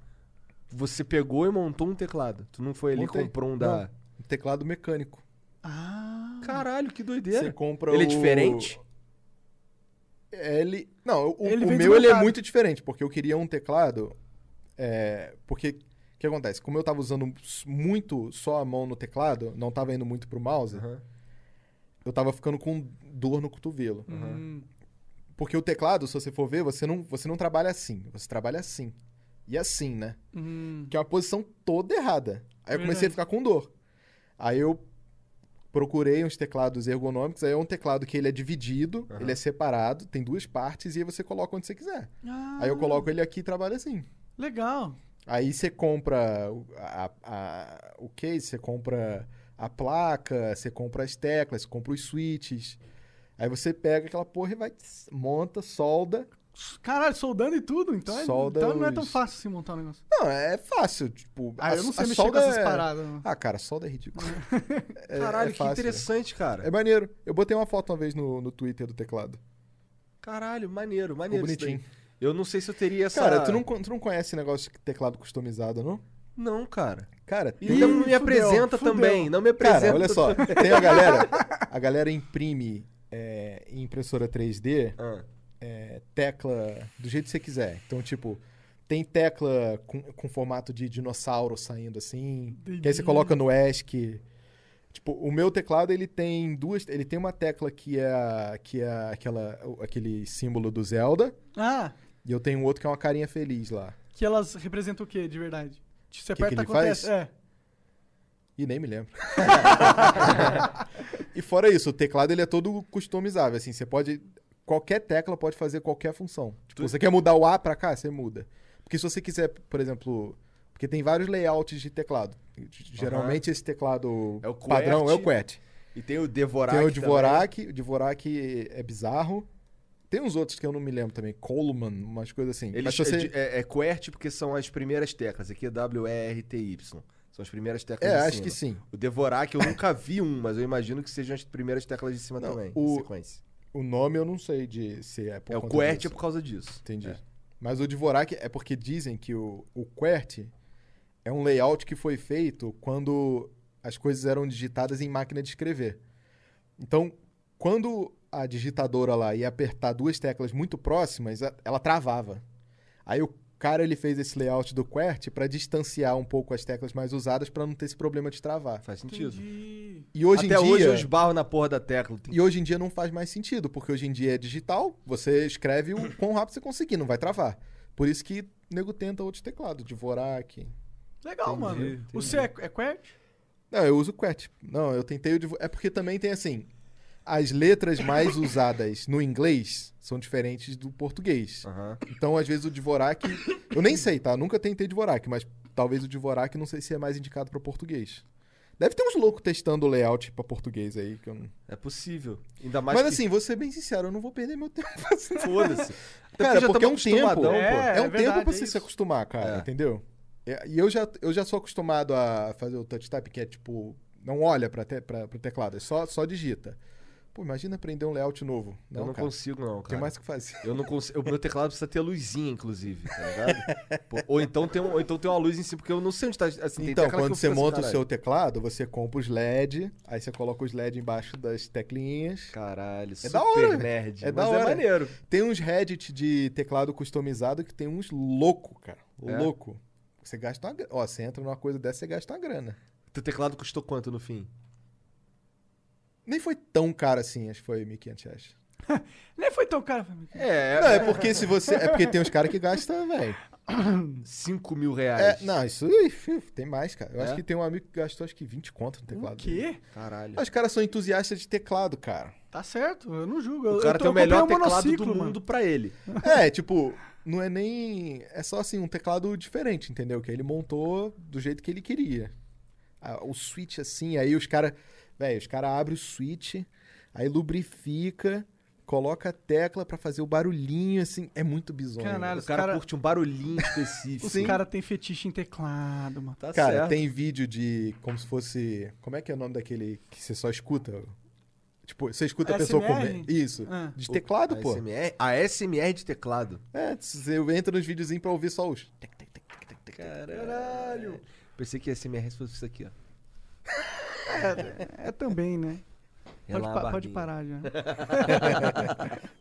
Você pegou e montou um teclado. Tu não foi ali e comprou um da. Um teclado mecânico. Ah. Caralho, que Você doideira. compra Ele é o- diferente? Ele. Não, o, Ele o meu ele é muito diferente, porque eu queria um teclado. É, porque o que acontece? Como eu tava usando muito só a mão no teclado, não tava indo muito pro mouse, Aham. eu tava ficando com dor no cotovelo. Hum. Porque o teclado, se você for ver, você não, você não trabalha assim, você trabalha assim. E assim, né? Hum. Que é uma posição toda errada. Aí eu comecei a ficar com dor. Aí eu procurei uns teclados ergonômicos, aí é um teclado que ele é dividido, Aham. ele é separado, tem duas partes e aí você coloca onde você quiser. Ah, Aí eu coloco ele aqui e trabalho assim. Legal. Aí você compra o- a, a- o case, você compra a placa, você compra as teclas, você compra os switches. Aí você pega aquela porra e vai, monta, solda. Caralho, soldando e tudo, então, é- Solda então não é tão fácil assim montar um negócio. Não, é fácil, tipo... Ah, a- eu não sei mexer com solda essas é- paradas. não. Ah, cara, solda é ridículo. É- Caralho, é que fácil. interessante, cara. É maneiro. Eu botei uma foto uma vez no, no Twitter do teclado. Caralho, maneiro, Ficou maneiro. isso daí. bonitinho. Eu não sei se eu teria essa. Cara, tu não, tu não conhece negócio de teclado customizado, não? Não, cara. Cara, E tem... não me fudeu, apresenta fudeu. também. Não me apresenta. Cara, olha só. Tem a galera... A galera imprime é, em impressora 3D Ah, é, tecla do jeito que você quiser. Então, tipo... Tem tecla com, com formato de dinossauro saindo assim. Que aí você Entendi. coloca no ESC. Tipo, o meu teclado ele tem duas. Ele tem uma tecla que é, que é aquela, aquele símbolo do Zelda. Ah, E eu tenho outro que é uma carinha feliz lá. que elas representam o que de verdade? Você Que aperta, que ele acontece. faz? É. E nem me lembro. e fora isso, o teclado ele é todo customizável. Assim, você pode. Qualquer tecla pode fazer qualquer função. Tipo, você quer mudar o A pra cá, você muda. Porque se você quiser, por exemplo. Porque tem vários layouts de teclado. Geralmente esse teclado É o padrão é o QWERTY. E tem o Devorak. Tem o também. Dvorak, o Dvorak é bizarro. Tem uns outros que eu não me lembro também. Coleman, umas coisas assim. Eles, Mas você... é, é, é QWERTY porque são as primeiras teclas. Aqui é W-E-R-T-Y. São as primeiras teclas É, de acho cima. que sim. O Devorak eu nunca vi um, mas eu imagino que sejam as primeiras teclas de cima Não, também. o- sequência. O nome eu não sei de se é por É o QWERTY é por causa disso. Entendi. É. Mas o Dvorak é porque dizem que o, o QWERTY é um layout que foi feito quando as coisas eram digitadas em máquina de escrever. Então, quando a digitadora lá ia apertar duas teclas muito próximas, ela travava. Aí o cara ele fez esse layout do QWERTY para distanciar um pouco as teclas mais usadas para não ter esse problema de travar. Faz sentido. Entendi. E hoje Até em dia hoje eu esbarro na porra da tecla. Tem- E hoje em dia não faz mais sentido, porque hoje em dia é digital, você escreve o quão rápido você conseguir, não vai travar. Por isso que o nego tenta outros teclados, Dvorak. Legal, Entendi, mano. entendi. O seu é, é QWERTY? Não, eu uso o QWERTY. Não, eu tentei o Dvo... É porque também tem assim, as letras mais usadas no inglês são diferentes do português. Aham. Então, às vezes o Dvorak, eu nem sei, tá? Nunca tentei Dvorak, mas talvez o Dvorak não sei se é mais indicado para português. Deve ter uns loucos testando o layout para português aí que eu não... É possível. Ainda mais Mas que... assim, vou ser bem sincero, eu não vou perder meu tempo fazendo Foda-se. Cara, porque é um tempo. acostumadão, É, pô. É, um verdade, tempo pra é você se acostumar, cara, É. entendeu? É, E eu já, eu já sou acostumado a fazer o touch type, que é tipo, não olha pra, te, pra, pro teclado, é só, só digita. Pô, imagina aprender um layout novo. Não, eu não cara, consigo, não, tem cara. mais o que fazer. Eu não consigo. O meu teclado precisa ter luzinha, inclusive, tá ligado? Pô, ou, então tem um, ou então tem uma luz em cima, porque eu não sei onde tá. Assim, tem Então, quando você assim, monta o caralho. seu teclado, você compra os LED, aí você coloca os LED embaixo das teclinhas. Caralho, super da hora, nerd. é da é hora. maneiro. Tem uns Reddit de teclado customizado que tem uns louco, cara. É? Louco. Você gasta uma grana. Ó, você entra numa coisa dessa, você gasta uma grana. Teu teclado custou quanto no fim? Nem foi tão caro assim, acho que foi 1.500 reais. Nem foi tão caro. É, Não, é porque se você. É porque tem uns caras que gastam, velho. 5 mil É, reais. não, isso fi, tem mais, cara. Eu É? acho que tem um amigo que gastou acho que 20 conto no teclado. O dele. quê? Caralho. Os caras são entusiastas de teclado, cara. Tá certo, eu não julgo. O Eu- cara eu tô- tem o melhor um teclado do monociclo, mundo mano. pra ele. É, tipo, não é nem. É só assim, um teclado diferente, entendeu? Que ele montou do jeito que ele queria. Ah, O switch assim, aí os caras. Velho, os caras abrem o switch, aí lubrifica, coloca a tecla pra fazer o barulhinho, assim. É muito bizonho. Caralho, O os cara cara- curte um barulhinho específico. Os caras têm fetiche em teclado, mano. Tá Cara, certo. tem vídeo de como se fosse. Como é que é o nome daquele que você só escuta? Tipo, você escuta a pessoa ASMR? comer. Isso. Ah. De teclado, a pô. SMR, a SMR de teclado. É, você entra nos videozinhos pra ouvir só os. Caralho. Pensei que a SMR fosse isso aqui, ó. É também, né? Pode, pa- pode parar já.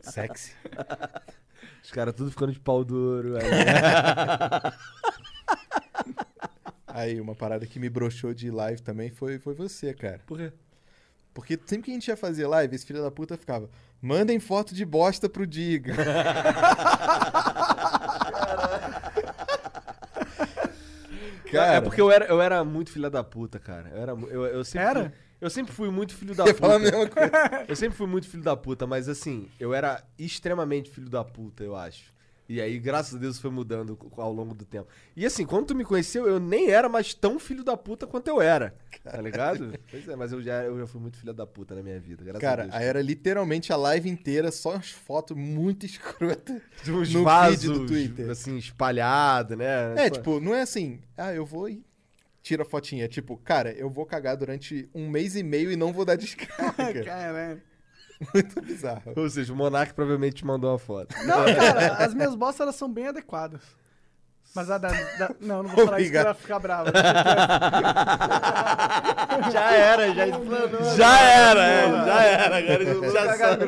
Sexy. Os caras tudo ficando de pau duro. aí. Aí, uma parada que me broxou de live também foi, foi você, cara. Por quê? Porque sempre que a gente ia fazer live, esse filho da puta ficava: mandem foto de bosta pro Diga. Cara, é porque eu era, eu era muito filha da puta, cara. Eu, era, eu, eu sempre Era? Fui, eu sempre fui muito filho da ia falar a puta. mesma coisa. Eu sempre fui muito filho da puta, mas assim, eu era extremamente filho da puta, eu acho. E aí, graças a Deus, foi mudando ao longo do tempo. E assim, quando tu me conheceu, eu nem era mais tão filho da puta quanto eu era. Tá ligado? pois é, mas eu já, eu já fui muito filho da puta na minha vida, graças Cara, a Deus. aí era literalmente a live inteira, só as fotos muito escrotas. Tipo, uns no vasos, feed do Twitter. assim, espalhado, né? É, tipo, não é assim, ah, eu vou e tira a fotinha. É tipo, cara, eu vou cagar durante um mês e meio e não vou dar descarga. Caralho. Muito bizarro. Ou seja, o Monark provavelmente te mandou uma foto. Não, cara, as minhas bostas elas são bem adequadas. Mas a da. da- não, não vou falar isso que Obrigado. ela ficar brava. Já era, já explanou. Já era, é, já era. Agora já sabe.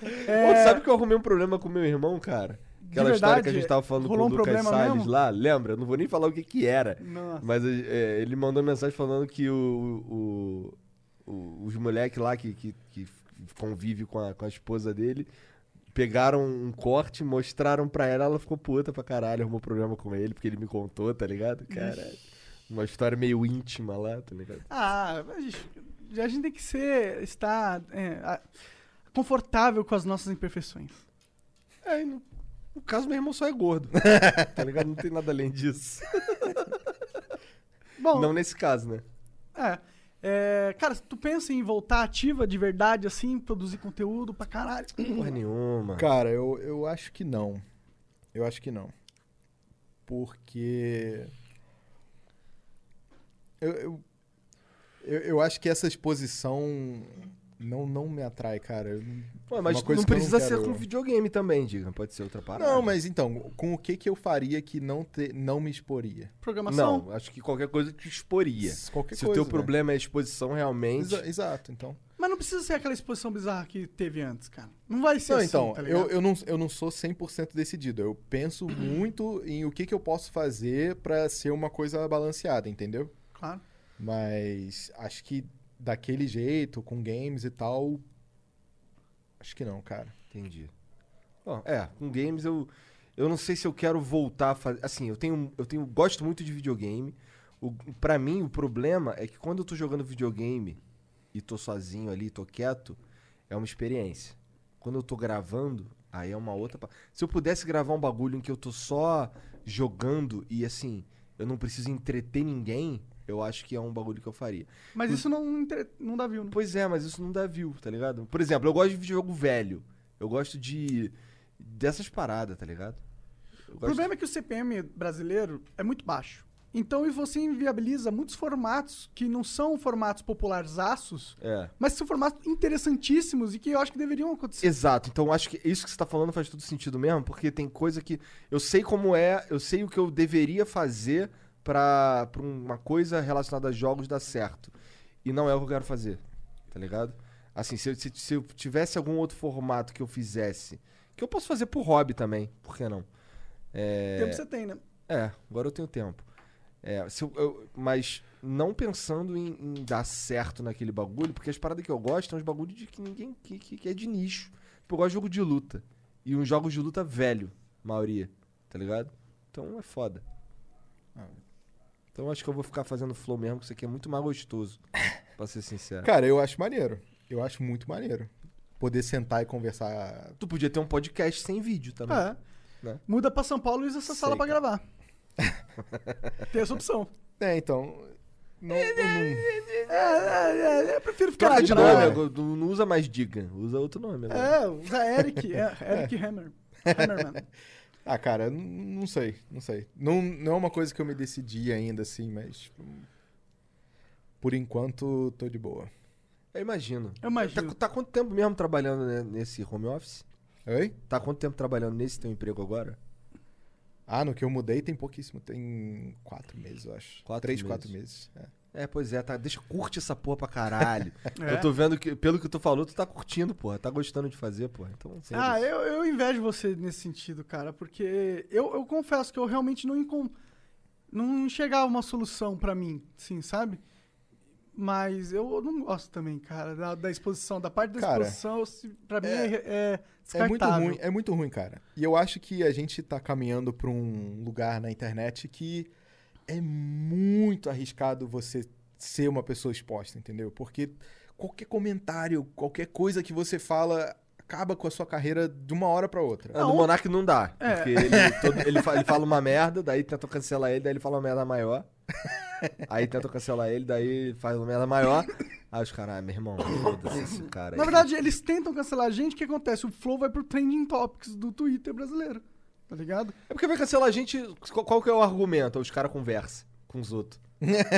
Pô, tu sabe que eu arrumei um problema com meu irmão, cara? Aquela De história que a verdade? gente tava falando com o um Lucas problema Salles mesmo? lá, lembra? Eu não vou nem falar o que que era. Nossa. Mas é, ele mandou mensagem falando que o, o- o- os moleques lá que, que, que convive com a, com a esposa dele pegaram um corte, mostraram pra ela, ela ficou puta pra caralho, arrumou problema com ele, porque ele me contou, tá ligado? Caralho. Uma história meio íntima lá, tá ligado? Ah, a gente, a gente tem que ser. estar é, confortável com as nossas imperfeições. É, no, no caso, meu irmão só é gordo. tá ligado? Não tem nada além disso. Bom, Não nesse caso, né? é. É, cara, tu pensa em voltar ativa de verdade, assim, produzir conteúdo pra caralho? Porra nenhuma. Cara, eu, eu acho que não. Eu acho que não. Porque. Eu, eu, eu acho que essa exposição não, não me atrai, cara. Eu não- Pô, mas não precisa quero- ser com videogame também, diga. Pode ser outra parada. Não, mas então, com o que que eu faria que não, te, não me exporia? Programação? Não, acho que qualquer coisa te exporia. Qualquer Se coisa. o teu né? problema é a exposição realmente. Exa- exato, então. Mas não precisa ser aquela exposição bizarra que teve antes, cara. Não vai ser Não, assim, então, tá eu, eu, não, eu não sou 100% decidido. Eu penso muito em o que, que eu posso fazer pra ser uma coisa balanceada, entendeu? Claro. Mas acho que daquele jeito, com games e tal. Acho que não, cara. Entendi. Bom, é, com games eu. Eu não sei se eu quero voltar a fazer. Assim, eu tenho. Eu tenho. Gosto muito de videogame. O, pra mim, o problema é que quando eu tô jogando videogame e tô sozinho ali, tô quieto, é uma experiência. Quando eu tô gravando, aí é uma outra. Se eu pudesse gravar um bagulho em que eu tô só jogando e assim, eu não preciso entreter ninguém, eu acho que é um bagulho que eu faria. Mas isso não, inter- não dá view, né? Pois é, mas isso não dá view, tá ligado? Por exemplo, eu gosto de jogo velho. Eu gosto de. dessas paradas, tá ligado? O problema é que o CPM brasileiro é muito baixo. Então e você inviabiliza muitos formatos que não são formatos popularzaços, É. mas são formatos interessantíssimos e que eu acho que deveriam acontecer. Exato, então acho que isso que você tá falando faz todo sentido mesmo, porque tem coisa que eu sei como é, eu sei o que eu deveria fazer pra, pra uma coisa relacionada a jogos dar certo. E não é o que eu quero fazer, tá ligado? Assim, se eu, se, se eu tivesse algum outro formato que eu fizesse, que eu posso fazer por hobby também, por que não? É, Tempo você tem, né? é, agora eu tenho tempo. É, se eu- eu- mas não pensando em, em dar certo naquele bagulho, porque as paradas que eu gosto são os bagulhos de que ninguém. Que, que- que é de nicho. Tipo, eu gosto de jogo de luta. E uns jogos de luta velho, maioria. Tá ligado? Então é foda. Então acho que eu vou ficar fazendo flow mesmo, que isso aqui é muito mais gostoso. pra ser sincero. Cara, eu acho maneiro. Eu acho muito maneiro. Poder sentar e conversar. Tu podia ter um podcast sem vídeo também. É. Né? Muda pra São Paulo e usa essa Sei, sala pra cara. gravar. tem essa opção. É, então. Não, eu não- É, é, é, eu prefiro ficar Troca de praia. nome, não usa mais Diga, usa outro nome agora. É, usa Eric. É, Eric Hammer. Hammerman. Ah, cara, não sei, não sei. Não, não é uma coisa que eu me decidi ainda, assim, mas. hum, Por enquanto, tô de boa. Eu imagino. Eu imagino. Tá, tá quanto tempo mesmo trabalhando né, nesse home office? Oi? Tá quanto tempo trabalhando nesse teu emprego agora? Ah, no que eu mudei tem pouquíssimo. Tem quatro meses, eu acho. Quatro Três, meses. quatro meses. é. É, pois é, tá. Deixa, curte essa porra pra caralho. É. Eu tô vendo que, pelo que tu falou, tu tá curtindo, porra. Tá gostando de fazer, porra. Então, Ah, foda-se. eu, eu invejo você nesse sentido, cara, porque eu, eu confesso que eu realmente não, encon... não enxergava uma solução pra mim, sim, sabe? Mas eu não gosto também, cara, da, da exposição. Da parte da Cara, exposição, pra mim é- é, é É muito descartável. ruim, é muito ruim, cara. E eu acho que a gente tá caminhando pra um lugar na internet que é muito arriscado você ser uma pessoa exposta, entendeu? Porque qualquer comentário, qualquer coisa que você fala acaba com a sua carreira de uma hora pra outra. Ah, no Monark não dá. É. Porque ele, todo- ele, fa- ele fala uma merda, daí tentam cancelar ele, daí ele fala uma merda maior. Aí tentam cancelar ele, daí faz uma merda maior. Aí os caras, ah, meu irmão, foda-se esse cara aí. Na verdade, eles tentam cancelar a gente, o que acontece? O Flow vai pro Trending Topics do Twitter brasileiro, tá ligado? É porque vai cancelar a gente. Qual, qual que é o argumento? Os caras conversam com os outros.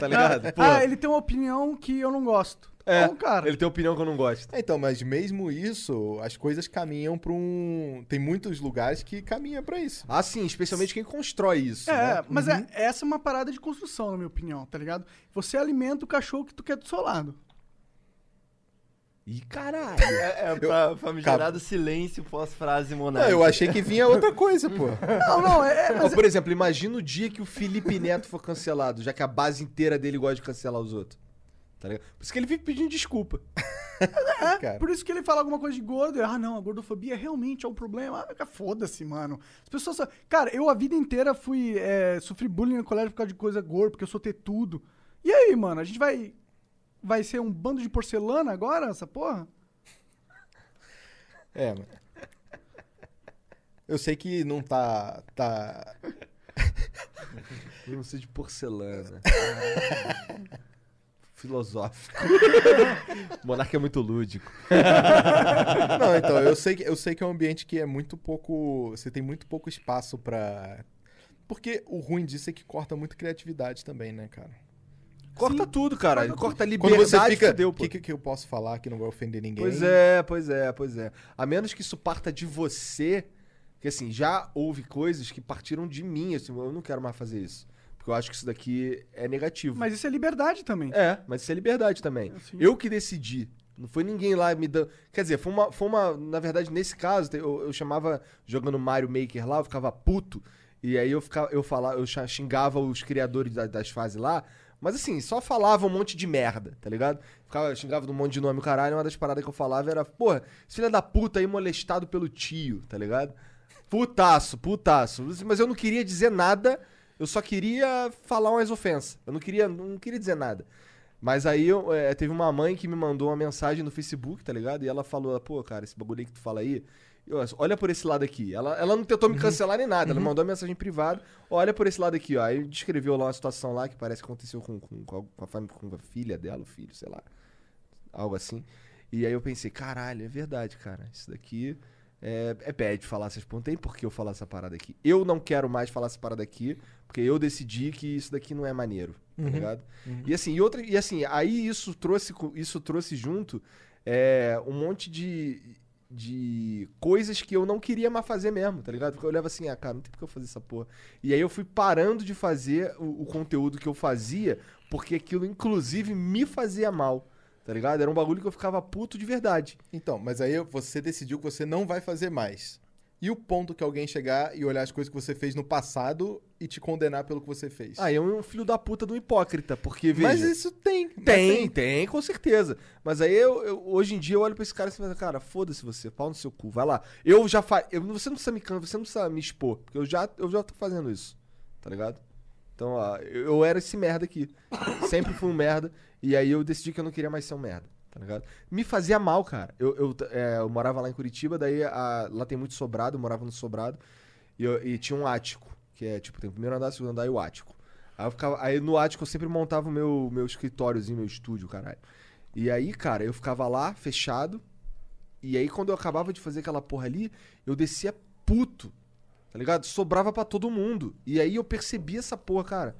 Tá ligado? Pô, Ah, ele tem uma opinião que eu não gosto. é, Então, cara, ele tem opinião que eu não gosto. É, Então, mas mesmo isso, as coisas caminham pra um. Tem muitos lugares que caminham pra isso. Ah, sim, especialmente quem constrói isso. É, né? mas é, essa é uma parada de construção, na minha opinião, tá ligado? Você alimenta o cachorro que tu quer do seu lado. Ih, caralho. É, é pra famigerado silêncio pós-frase Não, monarca. eu achei que vinha outra coisa, pô. Não, não, é. é- mas por exemplo, imagina o dia que o Felipe Neto for cancelado, já que a base inteira dele gosta de cancelar os outros. Tá ligado? Por isso que ele vive pedindo desculpa. é, cara. por isso que ele fala alguma coisa de gordo. Ah, não, a gordofobia realmente é um problema. Ah, foda-se, mano. As pessoas. só- Cara, eu a vida inteira fui. É, sofri bullying no colégio por causa de coisa gorda, porque eu sou ter tudo. E aí, mano, a gente vai. Vai ser um bando de porcelana agora, essa porra? É, mano. Eu sei que não tá. tá... Eu não sei de porcelana. Filosófico. Monarca é muito lúdico. Não, então, eu sei, que, eu sei que é um ambiente que é muito pouco. Você tem muito pouco espaço pra. Porque o ruim disso é que corta muito criatividade também, né, cara? Corta tudo, cara. corta Corta a Quando liberdade, você fica. O que, que, que eu posso falar que não vai ofender ninguém? Pois é, pois é, pois é. A menos que isso parta de você, porque assim, já houve coisas que partiram de mim, assim, eu não quero mais fazer isso. Porque eu acho que isso daqui é negativo. Mas isso é liberdade também. É, mas isso é liberdade também. Assim. Eu que decidi. Não foi ninguém lá me dando. Quer dizer, foi uma. Foi uma na verdade, nesse caso, eu, eu chamava. Jogando Mario Maker lá, eu ficava puto. E aí eu ficava, eu falava, eu xingava os criadores da- das fases lá. Mas assim, só falava um monte de merda, tá ligado? Ficava, xingava de um monte de nome, caralho. Uma das paradas que eu falava era, porra, esse filho da puta aí molestado pelo tio, tá ligado? Putaço, putaço. Mas eu não queria dizer nada, eu só queria falar umas ofensas. Eu não queria, não queria dizer nada. Mas aí eu, é, teve uma mãe que me mandou uma mensagem no Facebook, tá ligado? E ela falou, pô, cara, esse bagulho aí que tu fala aí, olha por esse lado aqui. Ela, ela não tentou me cancelar nem nada, ela mandou uma mensagem privada, olha por esse lado aqui, ó. Aí descreveu lá uma situação lá que parece que aconteceu com, com, com, a, com a filha dela, o filho, sei lá. Algo assim. E aí eu pensei, caralho, é verdade, cara. Isso daqui é, é bad falar essas pontas. Tem por que eu falar essa parada aqui. Eu não quero mais falar essa parada aqui, porque eu decidi que isso daqui não é maneiro, tá ligado? E assim, e outra, e assim, aí isso trouxe, isso trouxe junto é, um monte de, de coisas que eu não queria mais fazer mesmo, tá ligado? Porque eu olhava assim, ah, cara, não tem por que eu fazer essa porra. E aí eu fui parando de fazer o, o conteúdo que eu fazia, porque aquilo, inclusive, me fazia mal. Tá ligado? Era um bagulho que eu ficava puto de verdade. Então, mas aí você decidiu que você não vai fazer mais. E o ponto que alguém chegar e olhar as coisas que você fez no passado e te condenar pelo que você fez. Aí é um filho da puta do hipócrita, porque, veja... Mas isso tem. mas Tem, tem, com certeza. Mas aí eu, eu- hoje em dia eu olho pra esse cara e falo, cara, foda-se você, pau no seu cu, vai lá. Eu já faço. Você não precisa me você não precisa me expor, porque eu já, eu já tô fazendo isso. Tá ligado? Então, ó, eu, eu era esse merda aqui. Sempre fui um merda. E aí eu decidi que eu não queria mais ser um merda. Tá ligado? Me fazia mal, cara. Eu, eu, é, eu morava lá em Curitiba, daí a- lá tem muito sobrado, eu morava no sobrado. E, eu- e tinha um ático, que é tipo, tem o primeiro andar, o segundo andar e o ático. Aí, ficava, aí no ático eu sempre montava o meu, meu escritóriozinho, meu estúdio, caralho. E aí, cara, eu ficava lá, fechado. E aí, quando eu acabava de fazer aquela porra ali, eu descia puto. Tá ligado? Sobrava pra todo mundo. E aí eu percebi essa porra, cara.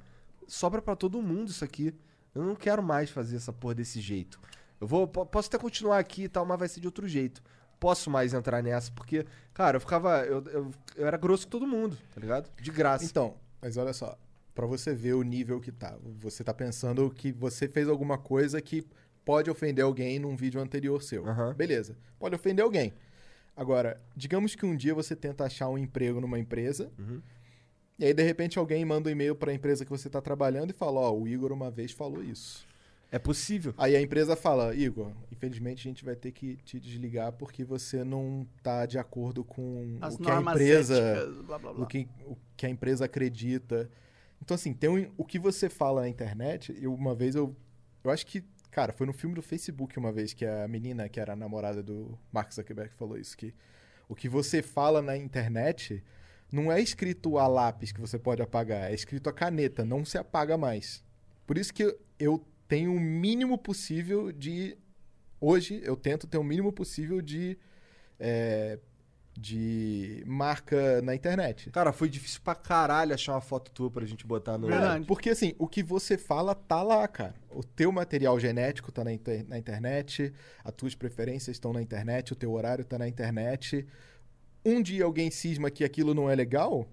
Sobra pra todo mundo isso aqui. Eu não quero mais fazer essa porra desse jeito. Eu vou, po- posso até continuar aqui e tal, mas vai ser de outro jeito. Posso mais entrar nessa, porque, cara, eu ficava. Eu, eu, eu era grosso com todo mundo, tá ligado? De graça. Então, mas olha só, pra você ver o nível que tá. Você tá pensando que você fez alguma coisa que pode ofender alguém num vídeo anterior seu. Aham. Beleza. Pode ofender alguém. Agora, digamos que um dia você tenta achar um emprego numa empresa. Uhum. E aí, de repente, alguém manda um e-mail pra empresa que você tá trabalhando e fala: Ó, o Igor uma vez falou isso. É possível. Aí a empresa fala: Igor, infelizmente a gente vai ter que te desligar porque você não tá de acordo com As o que a normas empresa éticas, blá, blá, blá. o que, o que a empresa acredita. Então, assim, tem um- o que você fala na internet. Eu, uma vez eu. Eu acho que. Cara, foi no filme do Facebook uma vez que a menina, que era a namorada do Mark Zuckerberg, falou isso: que o que você fala na internet não é escrito a lápis que você pode apagar, é escrito a caneta, não se apaga mais. Por isso que eu tenho o mínimo possível de. Hoje, eu tento ter o mínimo possível de. é, de marca na internet. Cara, foi difícil pra caralho achar uma foto tua pra gente botar no. Verdade. Porque assim, o que você fala tá lá, cara. O teu material genético tá na, inter- na internet, as tuas preferências estão na internet, o teu horário tá na internet. Um dia alguém cisma que aquilo não é legal,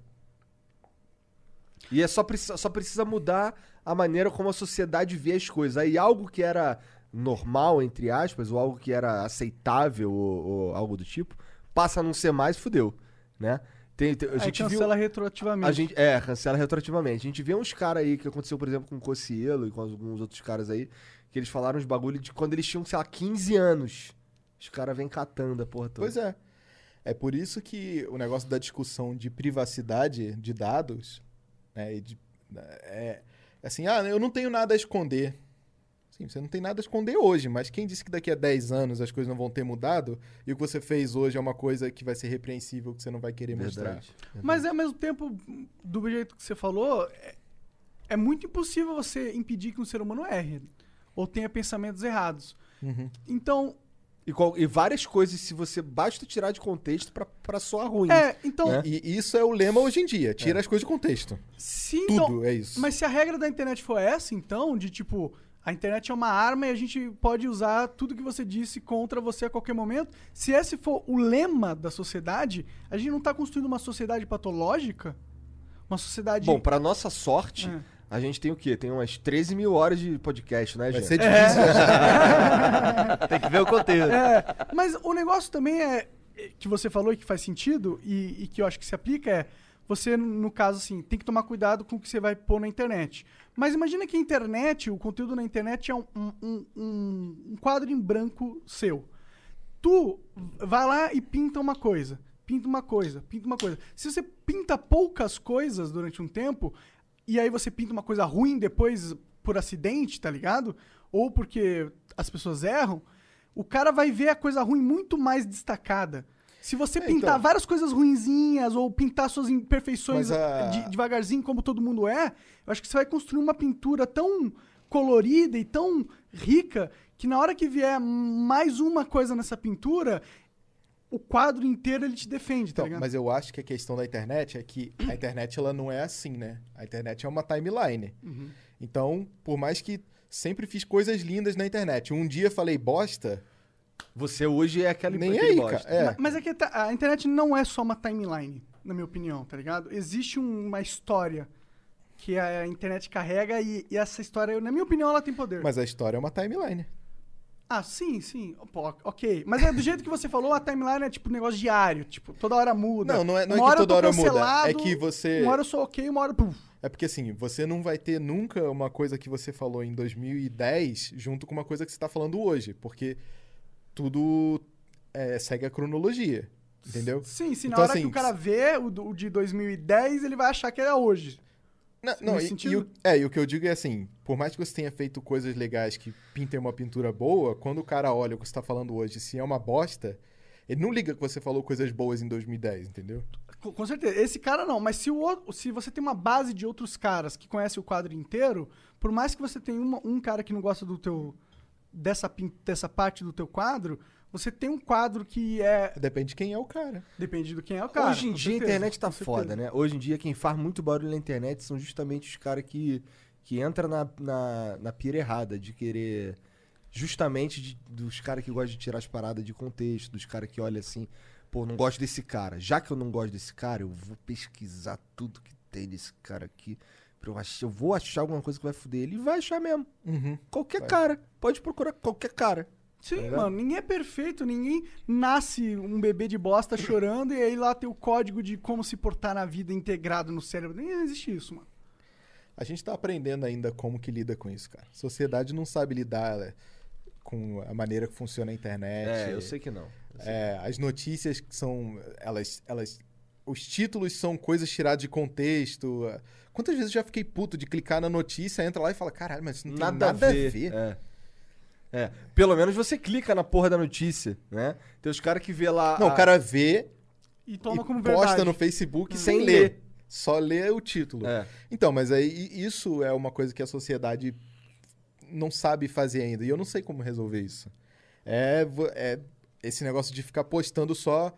E é só precisa, só precisa mudar a maneira como a sociedade vê as coisas. Aí algo que era normal, entre aspas, ou algo que era aceitável, ou, ou algo do tipo, passa a não ser mais, fudeu, né? Tem, tem- a Aí gente viu... cancela retroativamente. A gente, é, cancela retroativamente. A gente vê uns caras aí que aconteceu, por exemplo, com o Cocielo e com alguns outros caras aí, que eles falaram uns bagulho de quando eles tinham, sei lá, 15 anos. Os caras vêm catando a porra toda. Pois é. É por isso que o negócio da discussão de privacidade de dados, né, e de- é assim, ah, eu não tenho nada a esconder. Sim, você não tem nada a esconder hoje, mas quem disse que daqui a 10 anos as coisas não vão ter mudado e o que você fez hoje é uma coisa que vai ser repreensível, que você não vai querer mostrar? Verdade. Mas ao mesmo tempo, do jeito que você falou, é, é muito impossível você impedir que um ser humano erre. Ou tenha pensamentos errados. Uhum. Então, E, qual- e várias coisas, se você basta tirar de contexto pra, pra soar ruim. é, então, É. E isso é o lema hoje em dia, tira as coisas de contexto. se Tudo então, é isso. Mas se a regra da internet for essa, então, de tipo, a internet é uma arma e a gente pode usar tudo que você disse contra você a qualquer momento, se esse for o lema da sociedade, a gente não tá construindo uma sociedade patológica? Uma sociedade. Bom, pra nossa sorte, É. a gente tem o quê? Tem umas 13 mil horas de podcast, né, Vai gente? ser difícil. Tem que ver o conteúdo. É, mas o negócio também é é, que você falou e que faz sentido e, e que eu acho que se aplica é você, no caso, assim, tem que tomar cuidado com o que você vai pôr na internet. Mas imagina que a internet, o conteúdo na internet é um, um, um- um- um quadro em branco seu. Tu vai lá e pinta uma coisa, pinta uma coisa, pinta uma coisa. Se você pinta poucas coisas durante um tempo, e aí você pinta uma coisa ruim depois por acidente, tá ligado? Ou porque as pessoas erram, o cara vai ver a coisa ruim muito mais destacada. Se você É, pintar então. várias coisas ruinzinhas ou pintar suas imperfeições a- de- devagarzinho como todo mundo é, eu acho que você vai construir uma pintura tão colorida e tão rica que na hora que vier mais uma coisa nessa pintura, o quadro inteiro ele te defende, tá Então, ligado? mas eu acho que a questão da internet é que a internet ela não é assim, né? A internet é uma timeline. Uhum. Então, por mais que sempre fiz coisas lindas na internet, um dia falei bosta, Você hoje é aquele, nem aí, bosta. cara. É. Ma- Mas é que tá- a internet não é só uma timeline, na minha opinião, tá ligado? Existe um- uma história que a internet carrega e, e essa história, na minha opinião, ela tem poder. Mas a história é uma timeline. Ah, sim, sim. Pô, ok. Mas é do jeito que você falou, a timeline é tipo negócio diário. Tipo, toda hora muda. Não, não é, não é que toda hora muda. É que você. Uma hora eu sou ok, uma hora. Puf. É porque assim, você não vai ter nunca uma coisa que você falou em 2010 junto com uma coisa que você tá falando hoje. Porque tudo é, segue a cronologia. Entendeu? Sim, sim. Na Então, hora assim, que o cara vê o, o de 2010, ele vai achar que é hoje. Não, não, e, e o, é, e o que eu digo é assim, por mais que você tenha feito coisas legais que pintem uma pintura boa, quando o cara olha o que você tá falando hoje, se é uma bosta, ele não liga que você falou coisas boas em 2010, entendeu? Com, com certeza. Esse cara não, mas se, o, se você tem uma base de outros caras que conhecem o quadro inteiro, por mais que você tenha uma- um cara que não gosta do teu. Dessa, dessa parte do teu quadro, você tem um quadro que é. Depende de quem é o cara. Depende do quem é o cara. Hoje em dia a certeza, internet tá foda, né? Hoje em dia quem faz muito barulho na internet são justamente os caras que, que entram na, na, na pira errada, de querer. Justamente de- dos caras que gostam de tirar as paradas de contexto, dos caras que olham assim, pô, não gosto desse cara. Já que eu não gosto desse cara, eu vou pesquisar tudo que tem desse cara aqui. Pra eu, achar, eu vou achar alguma coisa que vai foder ele. E vai achar mesmo. Uhum. Qualquer Vai. cara. Pode procurar qualquer cara. Sim, ligado? mano, ninguém é perfeito, ninguém nasce um bebê de bosta chorando e aí lá tem o código de como se portar na vida integrado no cérebro. Nem existe isso, mano. A gente tá aprendendo ainda como que lida com isso, cara. A sociedade não sabe lidar né, com a maneira que funciona a internet. É, eu sei que não. Sei. É, as notícias que são. Elas, elas. Os títulos são coisas tiradas de contexto. Quantas vezes eu já fiquei puto de clicar na notícia, entra lá e fala, caralho, mas isso não tem nada, a ver. É. É. Pelo menos você clica na porra da notícia, né? Tem os caras que vê lá. Não, a- o cara vê E toma e como posta verdade. no Facebook Sem sem ler. Só lê o título. É. Então, mas aí isso é uma coisa que a sociedade não sabe fazer ainda. E eu não sei como resolver isso. É, é esse negócio de ficar postando só.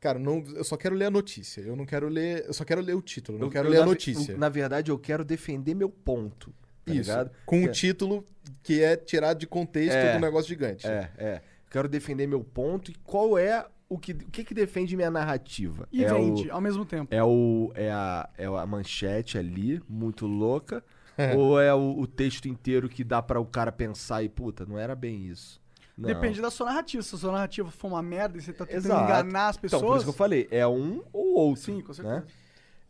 Cara, não, eu só quero ler a notícia. Eu não quero ler. Eu só quero ler o título. Não Eu- quero eu, ler a na ve- notícia. Na verdade, eu quero defender meu ponto. Tá Isso. ligado? Com Que um é- título que é tirado de contexto É. do negócio gigante. É, é. Quero defender meu ponto e qual é o que, o que, que defende minha narrativa? E é vende O, ao mesmo tempo. é, o, é, a, é a manchete ali, muito louca. ou é o, o texto inteiro que dá pra o cara pensar e, puta, não era bem isso. Não. Depende da sua narrativa. Se a sua narrativa for uma merda e você tá tentando Exato. enganar as pessoas. Então, por isso que eu falei, é um ou outro. Sim, com certeza. né?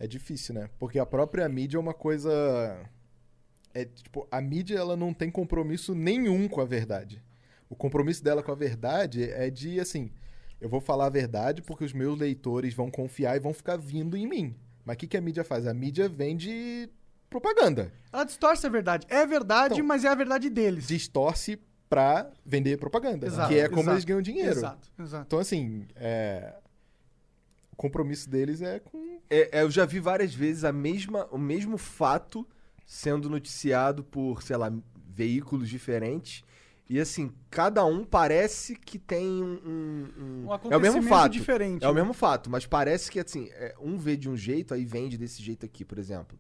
É difícil, né? Porque a própria mídia é uma coisa. É tipo, a mídia ela não tem compromisso nenhum com a verdade. O compromisso dela com a verdade é de assim, eu vou falar a verdade porque os meus leitores vão confiar e vão ficar vindo em mim. Mas o que, que a mídia faz? A mídia vende propaganda. Ela distorce a verdade. É verdade, Então, mas é a verdade deles. Distorce pra vender propaganda. Exato, que é como exato, eles ganham dinheiro. Exato, exato. Então, assim, é, o compromisso deles é com. É, é, eu já vi várias vezes a mesma, o mesmo fato sendo noticiado por, sei lá, veículos diferentes. E assim, cada um parece que tem um. um- um- é o mesmo fato. diferente, É o né? mesmo fato, mas parece que assim, é, um vê de um jeito, aí vende desse jeito aqui, por exemplo.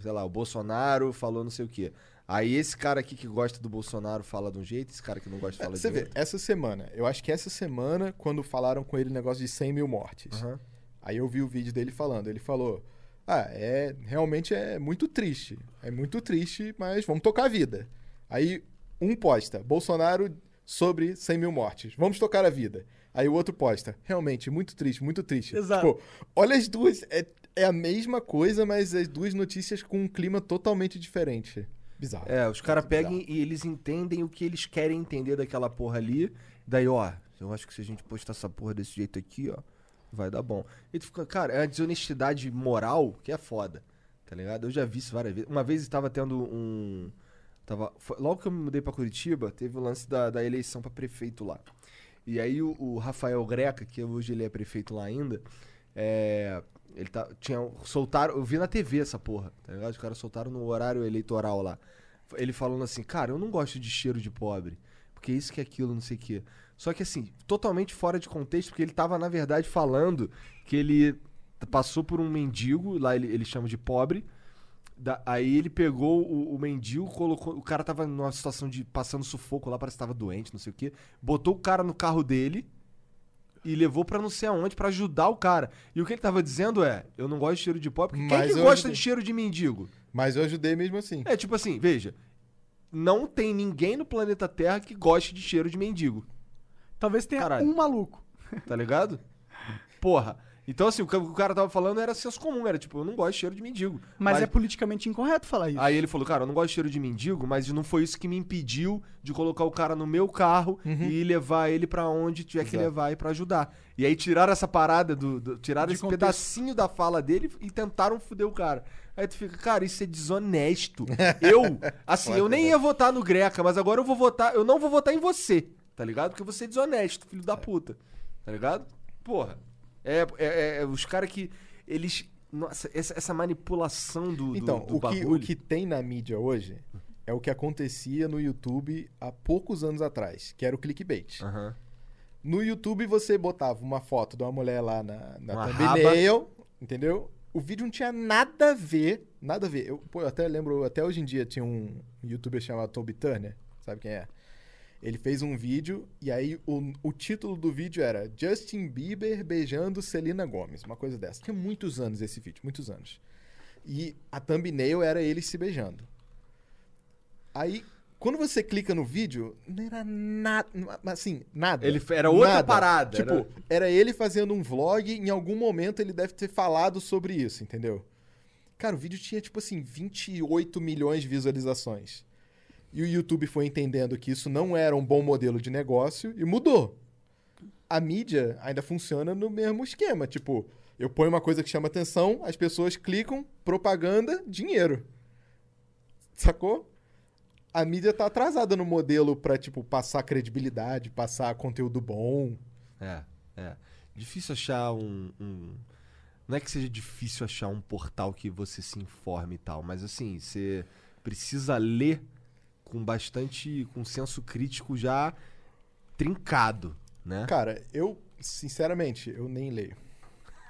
Sei lá, o Bolsonaro falou não sei o quê. Aí esse cara aqui que gosta do Bolsonaro fala de um jeito, esse cara que não gosta fala Você de vê, outro. essa semana, eu acho que essa semana, quando falaram com ele o negócio de 100 mil mortes, Aham. aí eu vi o vídeo dele falando. Ele falou: Ah, é realmente é muito triste. É muito triste, mas vamos tocar a vida. Aí um posta: Bolsonaro sobre 100 mil mortes. Vamos tocar a vida. Aí o outro posta: Realmente, muito triste, muito triste. Exato. Tipo, olha as duas. É, é a mesma coisa, mas as duas notícias com um clima totalmente diferente. Bizarro. É, os caras pegam e eles entendem o que eles querem entender daquela porra ali. Daí, ó, eu acho que se a gente postar essa porra desse jeito aqui, ó, vai dar bom. E tu fica, cara, é a desonestidade moral que é foda, tá ligado? Eu já vi isso várias vezes. Uma vez estava tendo um. Tava, foi- logo que eu me mudei pra Curitiba, teve o lance da, da eleição pra prefeito lá. E aí o, o Rafael Greca, que hoje ele é prefeito lá ainda, é, ele tá, tinha, soltaram, eu vi na TV essa porra, tá ligado? Os caras soltaram no horário eleitoral lá. Ele falando assim, cara, eu não gosto de cheiro de pobre, porque isso que é aquilo, não sei o quê. Só que assim, totalmente fora de contexto, porque ele tava, na verdade, falando que ele passou por um mendigo, lá ele, ele chama de pobre, da- aí ele pegou o, o mendigo, colocou. O cara tava numa situação de passando sufoco lá, parece que tava doente, não sei o quê. Botou o cara no carro dele e levou pra não sei aonde pra ajudar o cara. E o que ele tava dizendo é: eu não gosto de cheiro de pobre, porque quem Mas que eu gosta ajudei. de cheiro de mendigo? Mas eu ajudei mesmo assim. É tipo assim, veja. não tem ninguém no planeta Terra que goste de cheiro de mendigo, Talvez tenha Caralho. um maluco. tá ligado? Porra. Então, assim, o que o cara tava falando era senso comum, era tipo, eu não gosto de cheiro de mendigo. Mas, é politicamente incorreto falar isso. Aí ele falou, cara, eu não gosto de cheiro de mendigo, mas não foi isso que me impediu de colocar o cara no meu carro e levar ele pra onde tiver que Exato. levar e pra ajudar. E aí tiraram essa parada do. do- tiraram De esse contexto. pedacinho da fala dele e tentaram foder o cara. Aí tu fica, cara, isso é desonesto. eu, assim, eu nem ia votar no Greca, mas agora eu vou votar. Eu não vou votar em você, tá ligado? Porque você é desonesto, filho da puta. Tá ligado? Porra. É, é- é- os caras que. Eles. Nossa, essa, essa manipulação do, do- Então, do o, que, bagulho. o que tem na mídia hoje é o que acontecia no YouTube há poucos anos atrás, que era o clickbait. Aham. No YouTube você botava uma foto de uma mulher lá na, na Uma thumbnail, entendeu? O vídeo não tinha nada a ver, nada a ver. Eu, pô, eu até lembro, até hoje em dia tinha um youtuber chamado Toby Turner, sabe quem é? Ele fez um vídeo e aí o, o título do vídeo era Justin Bieber beijando Selena Gomez, uma coisa dessa. Tinha muitos anos esse vídeo, muitos anos. E a thumbnail era eles se beijando. Aí, quando você clica no vídeo, não era nada, assim, nada. Ele era outra Nada. parada, Tipo, era- era... ele fazendo um vlog, em algum momento ele deve ter falado sobre isso, entendeu? Cara, o vídeo tinha, tipo assim, 28 milhões de visualizações. E o YouTube foi entendendo que isso não era um bom modelo de negócio e mudou. A mídia ainda funciona no mesmo esquema. Tipo, eu ponho uma coisa que chama atenção, as pessoas clicam, propaganda, dinheiro. Sacou? A mídia tá atrasada no modelo pra, tipo, passar credibilidade, passar conteúdo bom. É, é. Difícil achar um, um- Não é que seja difícil achar um portal que você se informe e tal, mas assim, você precisa ler com bastante. com senso crítico já trincado, né? Cara, eu, sinceramente, eu nem leio.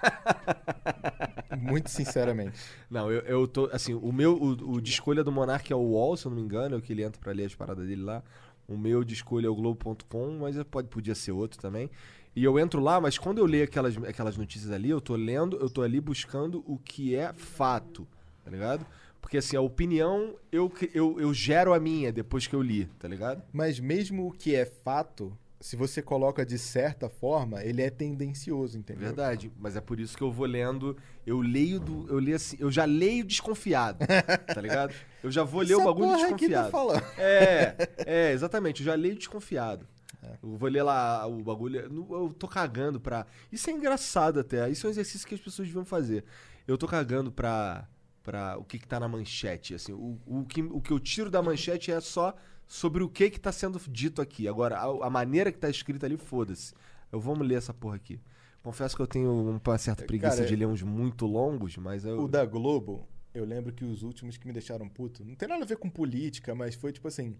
Muito sinceramente. Não, eu, eu tô. Assim, o meu. O, o de escolha do Monark é o UOL, se eu não me engano, é o que ele entra pra ler as paradas dele lá. O meu de escolha é o Globo.com, mas pode, podia ser outro também. E eu entro lá, mas quando eu leio aquelas, aquelas notícias ali, eu tô lendo, eu tô ali buscando o que é fato, tá ligado? Porque assim, a opinião, eu, eu, eu gero a minha depois que eu li, tá ligado? Mas mesmo o que é fato, se você coloca de certa forma, ele é tendencioso, entendeu? Verdade, mas é por isso que eu vou lendo, eu leio do, eu leio assim, eu já leio desconfiado, tá ligado? Eu já vou ler o Essa bagulho aqui desconfiado. tá falando. É, é, exatamente. Eu já leio desconfiado. É. Eu vou ler lá o bagulho. Eu tô cagando pra. Isso é engraçado até. Isso é um exercício que as pessoas deviam fazer. Eu tô cagando pra. Pra o que, que tá na manchete. Assim, o, o, que, o que eu tiro da manchete é só sobre o que que tá sendo dito aqui. Agora, a, a maneira que tá escrito ali, foda-se. Eu vamos ler essa porra aqui. Confesso que eu tenho uma certa preguiça Cara, de ler uns muito longos, mas eu. O da Globo, eu lembro que os últimos que me deixaram puto, não tem nada a ver com política, mas foi tipo assim.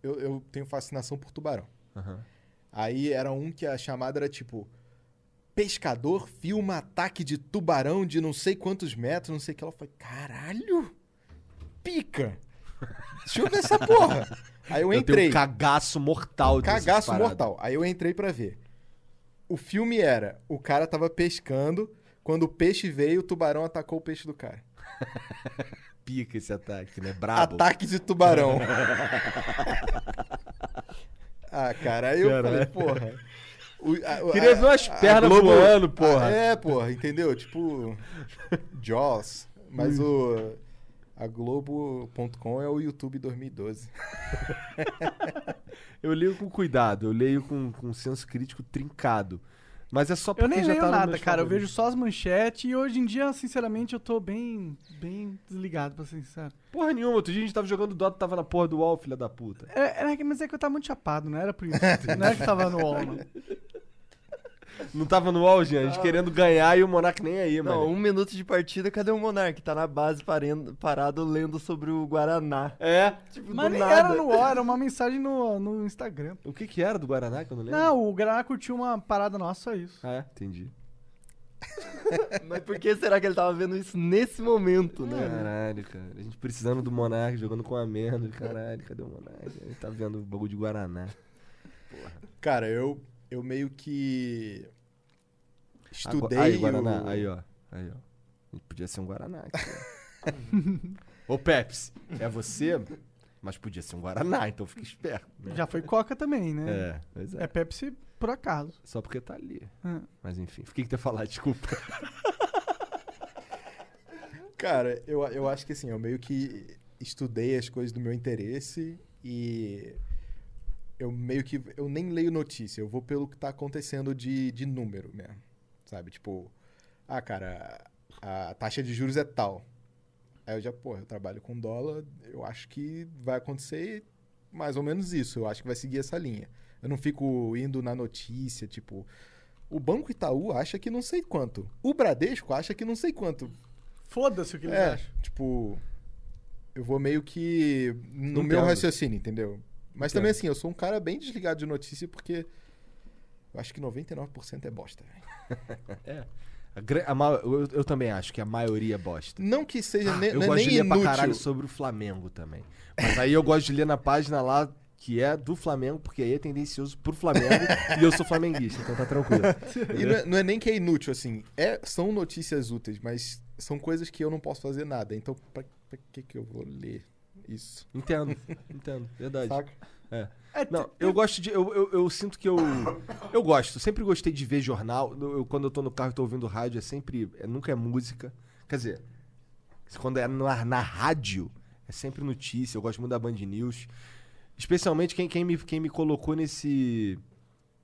Eu, eu tenho fascinação por tubarão. Aham. Aí era um que a chamada era tipo. Pescador filma ataque de tubarão de não sei quantos metros, não sei o que. Ela foi, caralho! Pica! Deixa eu ver essa porra! Aí eu Eu entrei. tenho um cagaço mortal dessas Cagaço mortal. Aí eu entrei pra ver. O filme era: o cara tava pescando, quando o peixe veio, o tubarão atacou o peixe do cara. Pica esse ataque, né? Brabo. Ataque de tubarão. ah, cara, aí eu falei, porra. O- a- Queria a- ver umas a pernas Globo- voando, porra. Ah, É, porra, entendeu? Tipo, Jaws. Mas o. A Globo.com é o YouTube 2012. Eu leio com cuidado, eu leio com, com senso crítico trincado. Mas é só porque Eu nem já leio tá nada, cara. Eu favoritos. vejo só as manchetes e hoje em dia, sinceramente, eu tô bem, bem desligado, pra ser sincero. Porra nenhuma, outro dia a gente tava jogando Dota, tava na porra do UOL, filha da puta. É, é, mas é que eu tava muito chapado, não era por isso. não era que tava no UOL, não. Não tava no UOL, gente, a gente querendo ganhar e o Monark nem aí, Não, mano. um minuto de partida, cadê o Monark? Tá na base parendo- parado lendo sobre o Guaraná. É. Tipo, Mas do nem nada. era no UOL, era uma mensagem no, no Instagram. O que que era do Guaraná que eu não lembro? Não, o Graná curtiu uma parada nossa, só isso. Ah, é? Entendi. Mas por que será que ele tava vendo isso nesse momento, né? Caralho, cara. A gente precisando do Monark, jogando com a merda. Caralho, cadê o Monark? Ele tá vendo o bagulho de Guaraná. Cara, eu, eu meio que. Estudei. Aí, Guaraná, o- aí, ó. Aí, ó. Podia ser um Guaraná aqui, ó. Ô, Peps, é você? Mas podia ser um Guaraná, então fica esperto. Né? Já foi Coca também, né? É, pois é. É Pepsi por acaso. Só porque tá ali. É. Mas enfim, o que falar? Desculpa. Cara, eu, eu acho que assim, eu meio que estudei as coisas do meu interesse e eu meio que. Eu nem leio notícia, eu vou pelo que tá acontecendo de, de número mesmo. Sabe? Tipo, ah, cara, a taxa de juros é tal. Aí eu já, pô, eu trabalho com dólar, eu acho que vai acontecer mais ou menos isso. Eu acho que vai seguir essa linha. Eu não fico indo na notícia, tipo. O Banco Itaú acha que não sei quanto. O Bradesco acha que não sei quanto. Foda-se o que eles É, acham. tipo, eu vou meio que no Entendo. meu raciocínio, entendeu? Mas também Entendo. assim, eu sou um cara bem desligado de notícia porque eu acho que 99% é bosta, velho. A a eu, eu também acho que a maioria é bosta. Não que seja Ah, ne- eu não é gosto nem de ler inútil. pra caralho sobre o Flamengo também. Mas aí eu gosto de ler na página lá que é do Flamengo, porque aí é tendencioso pro Flamengo e eu sou flamenguista, então tá tranquilo. E não é, não é nem que é inútil, assim. É, são notícias úteis, mas são coisas que eu não posso fazer nada. Então, pra, pra que que eu vou ler isso? Entendo, entendo, verdade. Saca? É. É, Não, te- eu gosto de. Eu, eu, eu sinto que eu. Eu gosto, sempre gostei de ver jornal. Eu- eu- quando eu tô no carro e tô ouvindo rádio, é sempre. é- nunca é música. Quer dizer, quando é na, na rádio, é sempre notícia. Eu gosto muito da Band News. Especialmente quem, quem, me, quem me colocou nesse.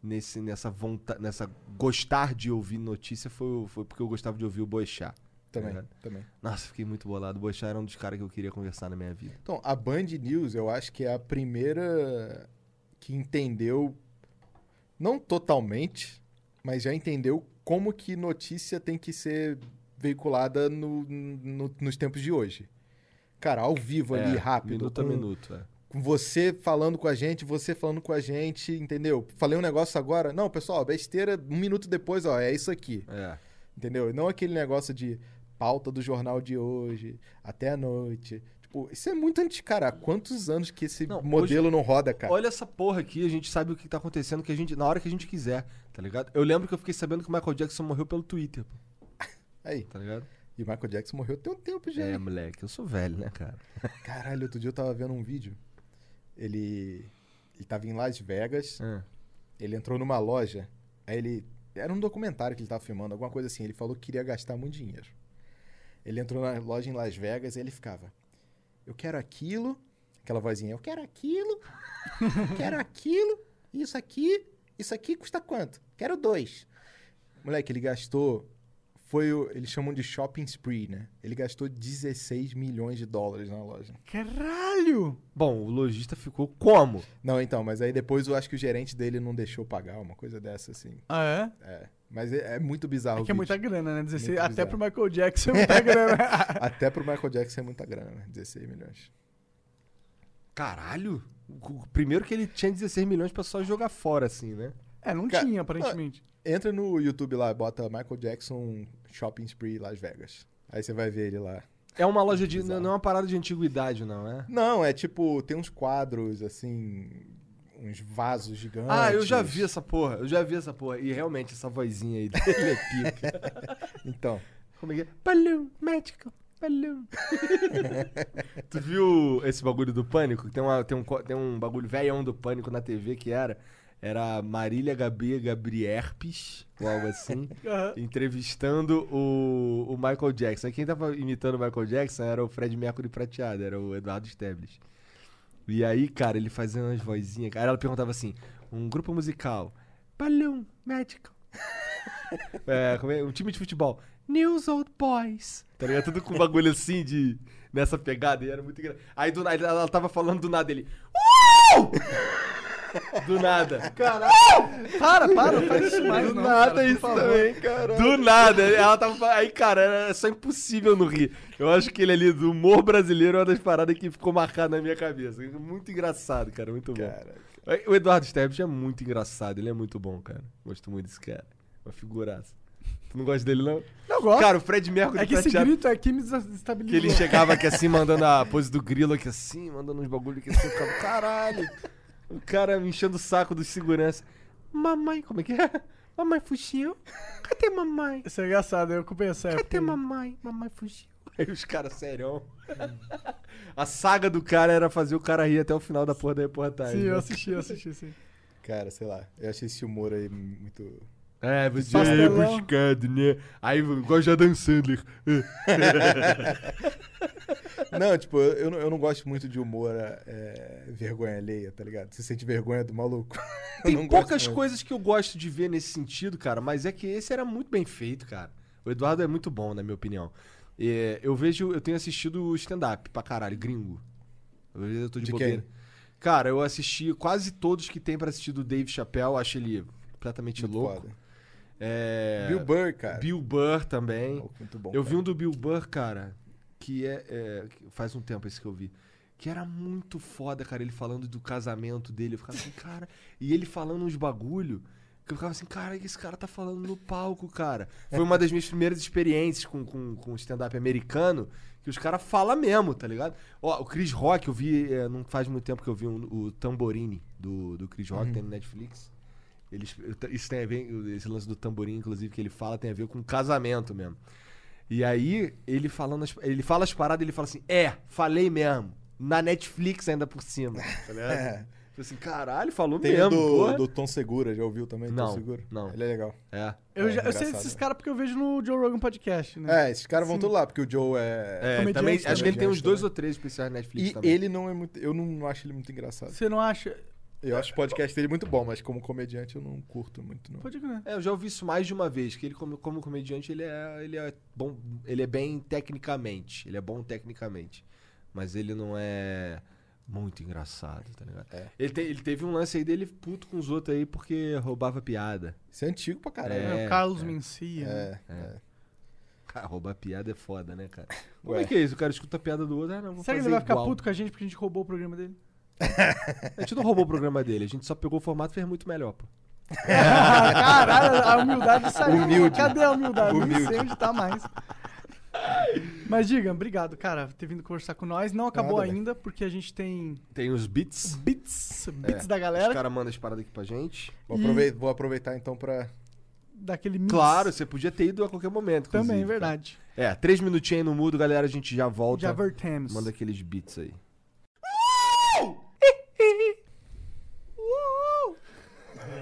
Nesse, nessa vontade. Nessa gostar de ouvir notícia foi, foi porque eu gostava de ouvir o Boechat. Também, também. Nossa, fiquei muito bolado. O era um dos caras que eu queria conversar na minha vida. Então, a Band News, eu acho que é a primeira que entendeu, não totalmente, mas já entendeu como que notícia tem que ser veiculada no- no- nos tempos de hoje. Cara, ao vivo ali, É, rápido. Minuto a com- minuto, é. com você falando com a gente, você falando com a gente, entendeu? Falei um negócio agora. Não, pessoal, besteira, um minuto depois, ó, é isso aqui. É. Entendeu? Não aquele negócio de pauta do jornal de hoje, até a noite. Tipo, isso é muito antes, cara. Há quantos anos que esse Não, modelo não roda, cara? Olha essa porra aqui, a gente sabe o que tá acontecendo que a gente, na hora que a gente quiser, tá ligado? Eu lembro que eu fiquei sabendo que o Michael Jackson morreu pelo Twitter, pô, Aí. tá ligado? E o Michael Jackson morreu tem um tempo já. É, moleque, eu sou velho, né, cara? Caralho, outro dia eu tava vendo um vídeo. Ele. Ele tava em Las Vegas. É. Ele entrou numa loja. Aí ele. Era um documentário que ele tava filmando, alguma coisa assim. Ele falou que queria gastar muito dinheiro. Ele entrou na loja em Las Vegas e ele ficava. Eu quero aquilo. Aquela vozinha. Eu quero aquilo. quero aquilo. Isso aqui. Isso aqui custa quanto? Quero dois. Moleque, ele gastou. Foi o. Eles chamam de shopping spree, né? Ele gastou 16 milhões de dólares na loja. Caralho! Bom, o lojista ficou como? Não, então, mas aí depois eu acho que o gerente dele não deixou pagar, uma coisa dessa, assim. Ah, é? É. Mas é, é muito bizarro. É o que é vídeo. muita grana, né? 16, Muito até bizarro. pro Michael Jackson é muita grana. Até pro Michael Jackson é muita grana, né? 16 milhões. Caralho! Primeiro que ele tinha 16 milhões pra só jogar fora, assim, né? É, não Cara, tinha, aparentemente. Entra no YouTube lá, bota Michael Jackson Shopping Spree Las Vegas. Aí você vai ver ele lá. É uma loja de. Não é uma parada de antiguidade, não, é? Não, é tipo, tem uns quadros, assim, uns vasos gigantes. Ah, eu já vi essa porra, eu já vi essa porra. E realmente essa vozinha aí dele é pica. Então, Como é que é? Balloon, magical, balloon. tu viu esse bagulho do pânico? Tem, uma, tem, um, tem um bagulho velhão do pânico na TV que era. Era Marília Gabi Gabrierpes, ou algo assim, entrevistando o, o Michael Jackson. Aí Quem tava imitando o Michael Jackson era o Fred Mercury prateado, era o Eduardo Stebles. E aí, cara, ele fazia umas vozinhas. Aí ela perguntava assim: um grupo musical, Balloon, Magical. É, é? Um time de futebol. News Old Boys. Tá ligado? Tudo com bagulho assim de. Nessa pegada. E era muito engraçado. Aí do ela tava falando do nada ele. "Uh!" Do nada. Para, para, não faz isso mais, Do não. nada cara, isso também, cara. Do nada. Ela tava. Aí, cara, era só impossível não rir. Eu acho que ele ali, do humor brasileiro, é uma das paradas que ficou marcada na minha cabeça. Muito engraçado, cara. Muito bom. cara, O Eduardo Stebbs é muito engraçado. Ele é muito bom, cara. Gosto muito desse cara. Uma figuraça. Tu não gosta dele, não? Eu gosto. Cara, o Fred Mercury é que esse grito aqui me Que desestabilizou. ele chegava aqui assim, mandando a pose do grilo aqui assim, mandando uns bagulho aqui assim, eu ficava, caralho. O cara me enchendo o saco dos segurança. Mamãe, como é que é? Mamãe fugiu? Cadê mamãe? Isso é engraçado, eu época. Cadê mamãe? Mamãe fugiu. Aí os caras, sério. A saga do cara era fazer o cara rir até o final da porra da reportagem. Sim, né? eu assisti, eu assisti, sim. Cara, sei lá. Eu achei esse humor aí muito. É, você é buscado, né? Aí, igual já Dan Sandler. Não, tipo, eu, eu não, gosto muito de humor é, vergonha alheia, tá ligado? Você sente vergonha do maluco. Tem poucas coisas que eu gosto de ver nesse sentido, cara, mas é que esse era muito bem feito, cara. O Eduardo é muito bom, na minha opinião. É, eu vejo, eu tenho assistido stand-up pra caralho, gringo. Às vezes eu tô de, De bobeira. quem? Cara, eu assisti quase todos que tem pra assistir do Dave Chappelle, acho ele completamente Muito louco. foda. É, Bill Burr, cara. Bill Burr também. Oh, muito bom. eu cara. vi um do Bill Burr, cara, que é, é, faz um tempo esse que eu vi. Que era muito foda, cara, ele falando do casamento dele. Eu ficava assim, cara. E ele falando uns bagulho. Que eu ficava assim, cara, o que esse cara tá falando no palco, cara? Foi uma das minhas primeiras experiências com, com, com stand-up americano. Que os caras falam mesmo, tá ligado? Ó, o Chris Rock, eu vi, é, não faz muito tempo que eu vi um- o Tamborini do, do Chris Rock, tem no Netflix. Eles, isso tem a ver, esse lance do tamborim, inclusive, que ele fala, tem a ver com casamento mesmo. E aí, ele falando, as- ele fala as paradas, ele fala assim: É, falei mesmo. Na Netflix ainda por cima. Tá ligado? É. Falei assim, caralho, falou Tem mesmo. o do, porra. do Tom Segura, já ouviu também? Não, Tom Segura? não. Ele é legal. É. Eu, É, já, eu sei desses né? caras porque eu vejo no Joe Rogan Podcast, né? É, esses caras vão tudo lá, porque o Joe é. É, também, acho que ele tem uns dois também. ou três especiais na Netflix E também. ele não é muito. Eu não acho ele muito engraçado. Você não acha? Eu acho o podcast dele muito bom, mas como comediante eu não curto muito, não. Pode crer. É, eu já ouvi isso mais de uma vez, que ele como, como comediante, ele é, ele é bom, ele é bem tecnicamente, ele é bom tecnicamente, mas ele não é muito engraçado, tá ligado? É. Ele, te- ele teve um lance aí dele puto com os outros aí porque roubava piada. Isso é antigo pra caralho. É, É, o Carlos Mencia. né? É, é. Cara, roubar piada é foda, né, cara? Como Ué. é que é isso? O cara escuta a piada do outro, ah, não, vou Será que ele vai ficar igual. puto com a gente porque a gente roubou o programa dele? A gente não roubou o programa dele, a gente só pegou o formato e fez muito melhor, pô. Caralho, a humildade saiu. Humilde. Cadê a humildade? Não Humilde. sei onde tá mais. Mas diga, obrigado, cara, por ter vindo conversar com nós. Não acabou Nada, ainda, porque a gente tem Tem os beats, bits, bits É, da os galera, caras mandam as paradas aqui pra gente. Vou, E- aprovei- vou aproveitar então pra. daquele mix. Claro, você podia ter ido a qualquer momento, Também, inclusive, verdade. cara. É, três minutinhos aí no mudo, galera, a gente já volta. Já vertemos. Manda aqueles beats aí.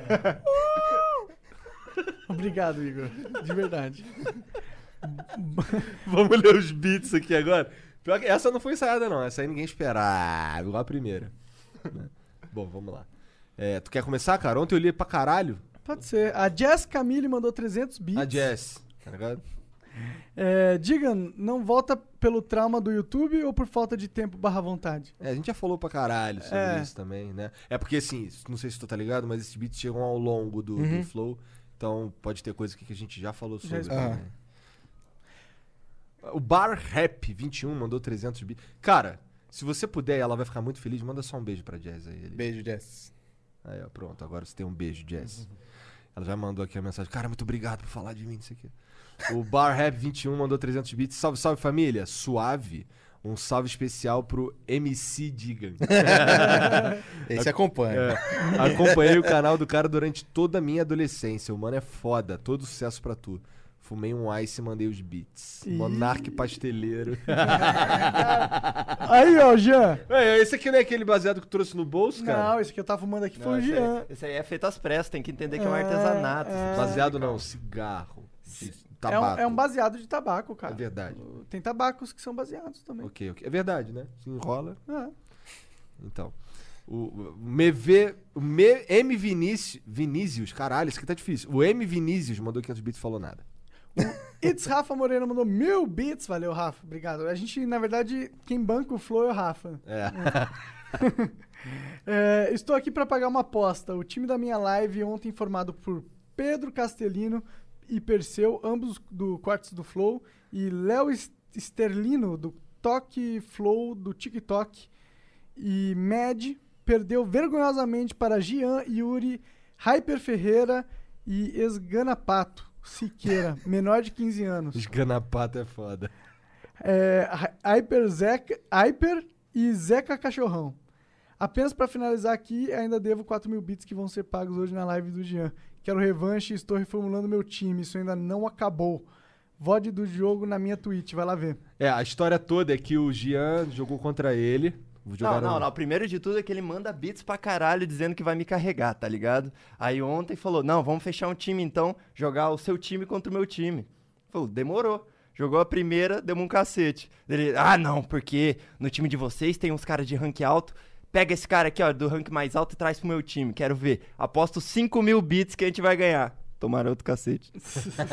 Obrigado, Igor. De verdade. Vamos ler os beats aqui agora. Pior que essa não foi ensaiada, não. Essa aí ninguém esperava. Igual a primeira. Né? Bom, vamos lá. É, tu quer começar, cara? Ontem eu li pra caralho Pode ser. A Jess Camille mandou 300 bits. a Jess, tá ligado? É, diga, não volta pelo trauma do YouTube ou por falta de tempo barra vontade? É, a gente já falou pra caralho sobre É. isso também, né? É porque, assim, não sei se tu tá ligado, mas esses beats chegam ao longo do, do Uhum. flow. Então pode ter coisa aqui que a gente já falou Já sobre. também. O Bar Rap 21 mandou 300 bits. Cara, se você puder, ela vai ficar muito feliz. Manda só um beijo pra Jazz aí. Ele- Beijo, Jess. Aí, ó, pronto. Agora você tem um beijo, Jazz. Ela já mandou aqui a mensagem. Cara, muito obrigado por falar de mim isso aqui. O Bar Rap 21 mandou 300 bits. Salve, salve família. Suave. Um salve especial pro MC Digan. Esse acompanha. É, acompanhei o canal do cara durante toda a minha adolescência. O mano é foda. Todo sucesso pra tu. Fumei um ice e mandei os beats. Monarque pasteleiro. Aí, ó, Jean. É, esse aqui não é aquele baseado que tu trouxe no bolso, cara? Não, esse que eu tava fumando aqui foi o esse, Jean. aí, esse aí é feito às pressas, tem que entender que é um É, artesanato. é. Baseado não, cigarro. de É um, Tabaco. é um baseado de tabaco, cara. É verdade. Tem tabacos que são baseados também. Ok, ok. É verdade, né? Se enrola. É. Então. O, o MV, o Me- M Vinícius, Vinícius, caralho, isso aqui tá difícil. O M Vinícius mandou 500 bits e falou nada. It's Rafa Moreno mandou mil bits. Valeu, Rafa. Obrigado. A gente, na verdade, quem banca o Flow é o Rafa. É. É, estou aqui para pagar uma aposta. O time da minha live, ontem formado por Pedro Castelino e Perseu, ambos do Quartos do Flow, e Léo Sterlino, do Toque Flow do TikTok, e Med, perdeu vergonhosamente para Gian, Yuri, Hyper Ferreira e Esganapato Siqueira, menor de 15 anos. Esganapato é foda. É, Hy- Hyper, Zeca, Hyper e Zeca Cachorrão. Apenas para finalizar aqui, ainda devo 4 mil bits que vão ser pagos hoje na live do Jean. Quero revanche e estou reformulando meu time. Isso ainda não acabou. VOD do jogo na minha Twitch, vai lá ver. É, a história toda é que o Gian jogou contra ele. Não, não, não. Primeiro de tudo é que ele manda bits pra caralho dizendo que vai me carregar, tá ligado? Aí ontem falou: não, vamos fechar um time então, jogar o seu time contra o meu time. Falou, demorou. Jogou a primeira, deu um cacete. Ele, ah, não, porque no time de vocês tem uns caras de rank alto. Pega esse cara aqui, ó, do rank mais alto e traz pro meu time. Quero ver. Aposto 5 mil bits que a gente vai ganhar. Tomaram outro cacete.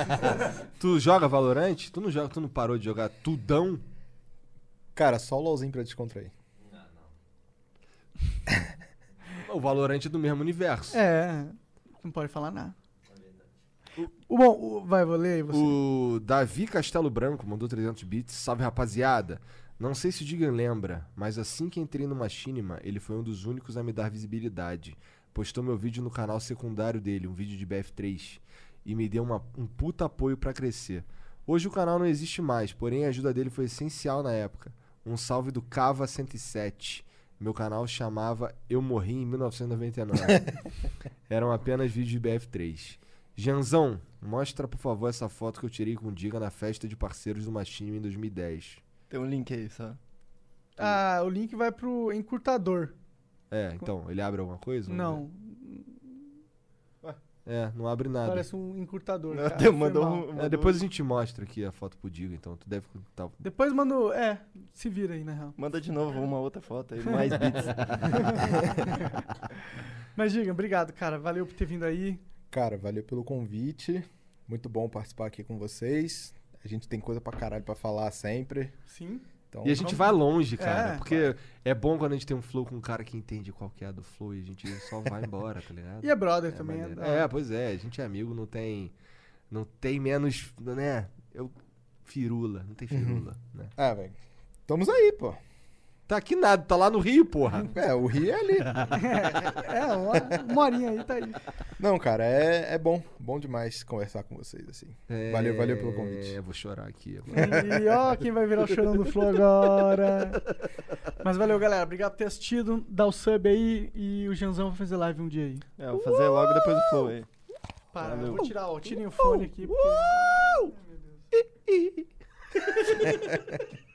Tu joga Valorant? Tu não joga, tu não parou de jogar tudão? Cara, só o LOLzinho pra descontrair. O Valorant é do mesmo universo. É, não pode falar nada. O, bom, o- vai, vou ler aí você. O Davi Castelo Branco mandou 300 bits. Salve, rapaziada. Não sei se o Digan lembra, mas assim que entrei no Machinima, ele foi um dos únicos a me dar visibilidade. Postou meu vídeo no canal secundário dele, um vídeo de BF3, e me deu uma- um puta apoio pra crescer. Hoje o canal não existe mais, porém a ajuda dele foi essencial na época. Um salve do Cava 107. Meu canal chamava Eu Morri em 1999. Eram apenas vídeos de BF3. Janzão, mostra por favor essa foto que eu tirei com o Diga na festa de parceiros do Machinima em 2010. Tem um link aí, só. Ah, o link vai pro encurtador. É, então, ele abre alguma coisa? Não. É, não abre nada. parece um encurtador. Não, cara, foi mandou mal. um- É, mandou- depois a gente mostra aqui a foto pro Diga, então tu deve tá, Depois mando. É, se vira aí, na real. Manda de novo uma outra foto aí, mais bits. Mas diga, obrigado, cara. Valeu por ter vindo aí. Cara, valeu pelo convite. Muito bom participar aqui com vocês. A gente tem coisa pra caralho pra falar sempre. Sim. Então, E a gente vai longe, cara. É, porque é bom quando a gente tem um flow com um cara que entende qual que é a do flow e a gente só vai embora, tá ligado? E é brother É, também. É, maneiro. É, pois é, a gente é amigo, não tem. Não tem menos. né? Eu. Firula, não tem firula, né? Ah, velho. Estamos aí, pô. Tá aqui nada, tá lá no Rio, porra. É, o Rio é ali. É, uma, uma horinha aí tá aí. Não, cara, é, é bom. Bom demais conversar com vocês, assim. Valeu, valeu pelo convite. É, vou chorar aqui agora. E ó, quem vai virar o chorão do Flow agora. Mas valeu, galera. Obrigado por ter assistido. Dá o sub aí e o Janzão vai fazer live um dia aí. É, vou fazer logo depois do flow aí. Para, Valeu. eu vou tirar, ó. Tirem o fone aqui. Porque... Ai, meu Deus.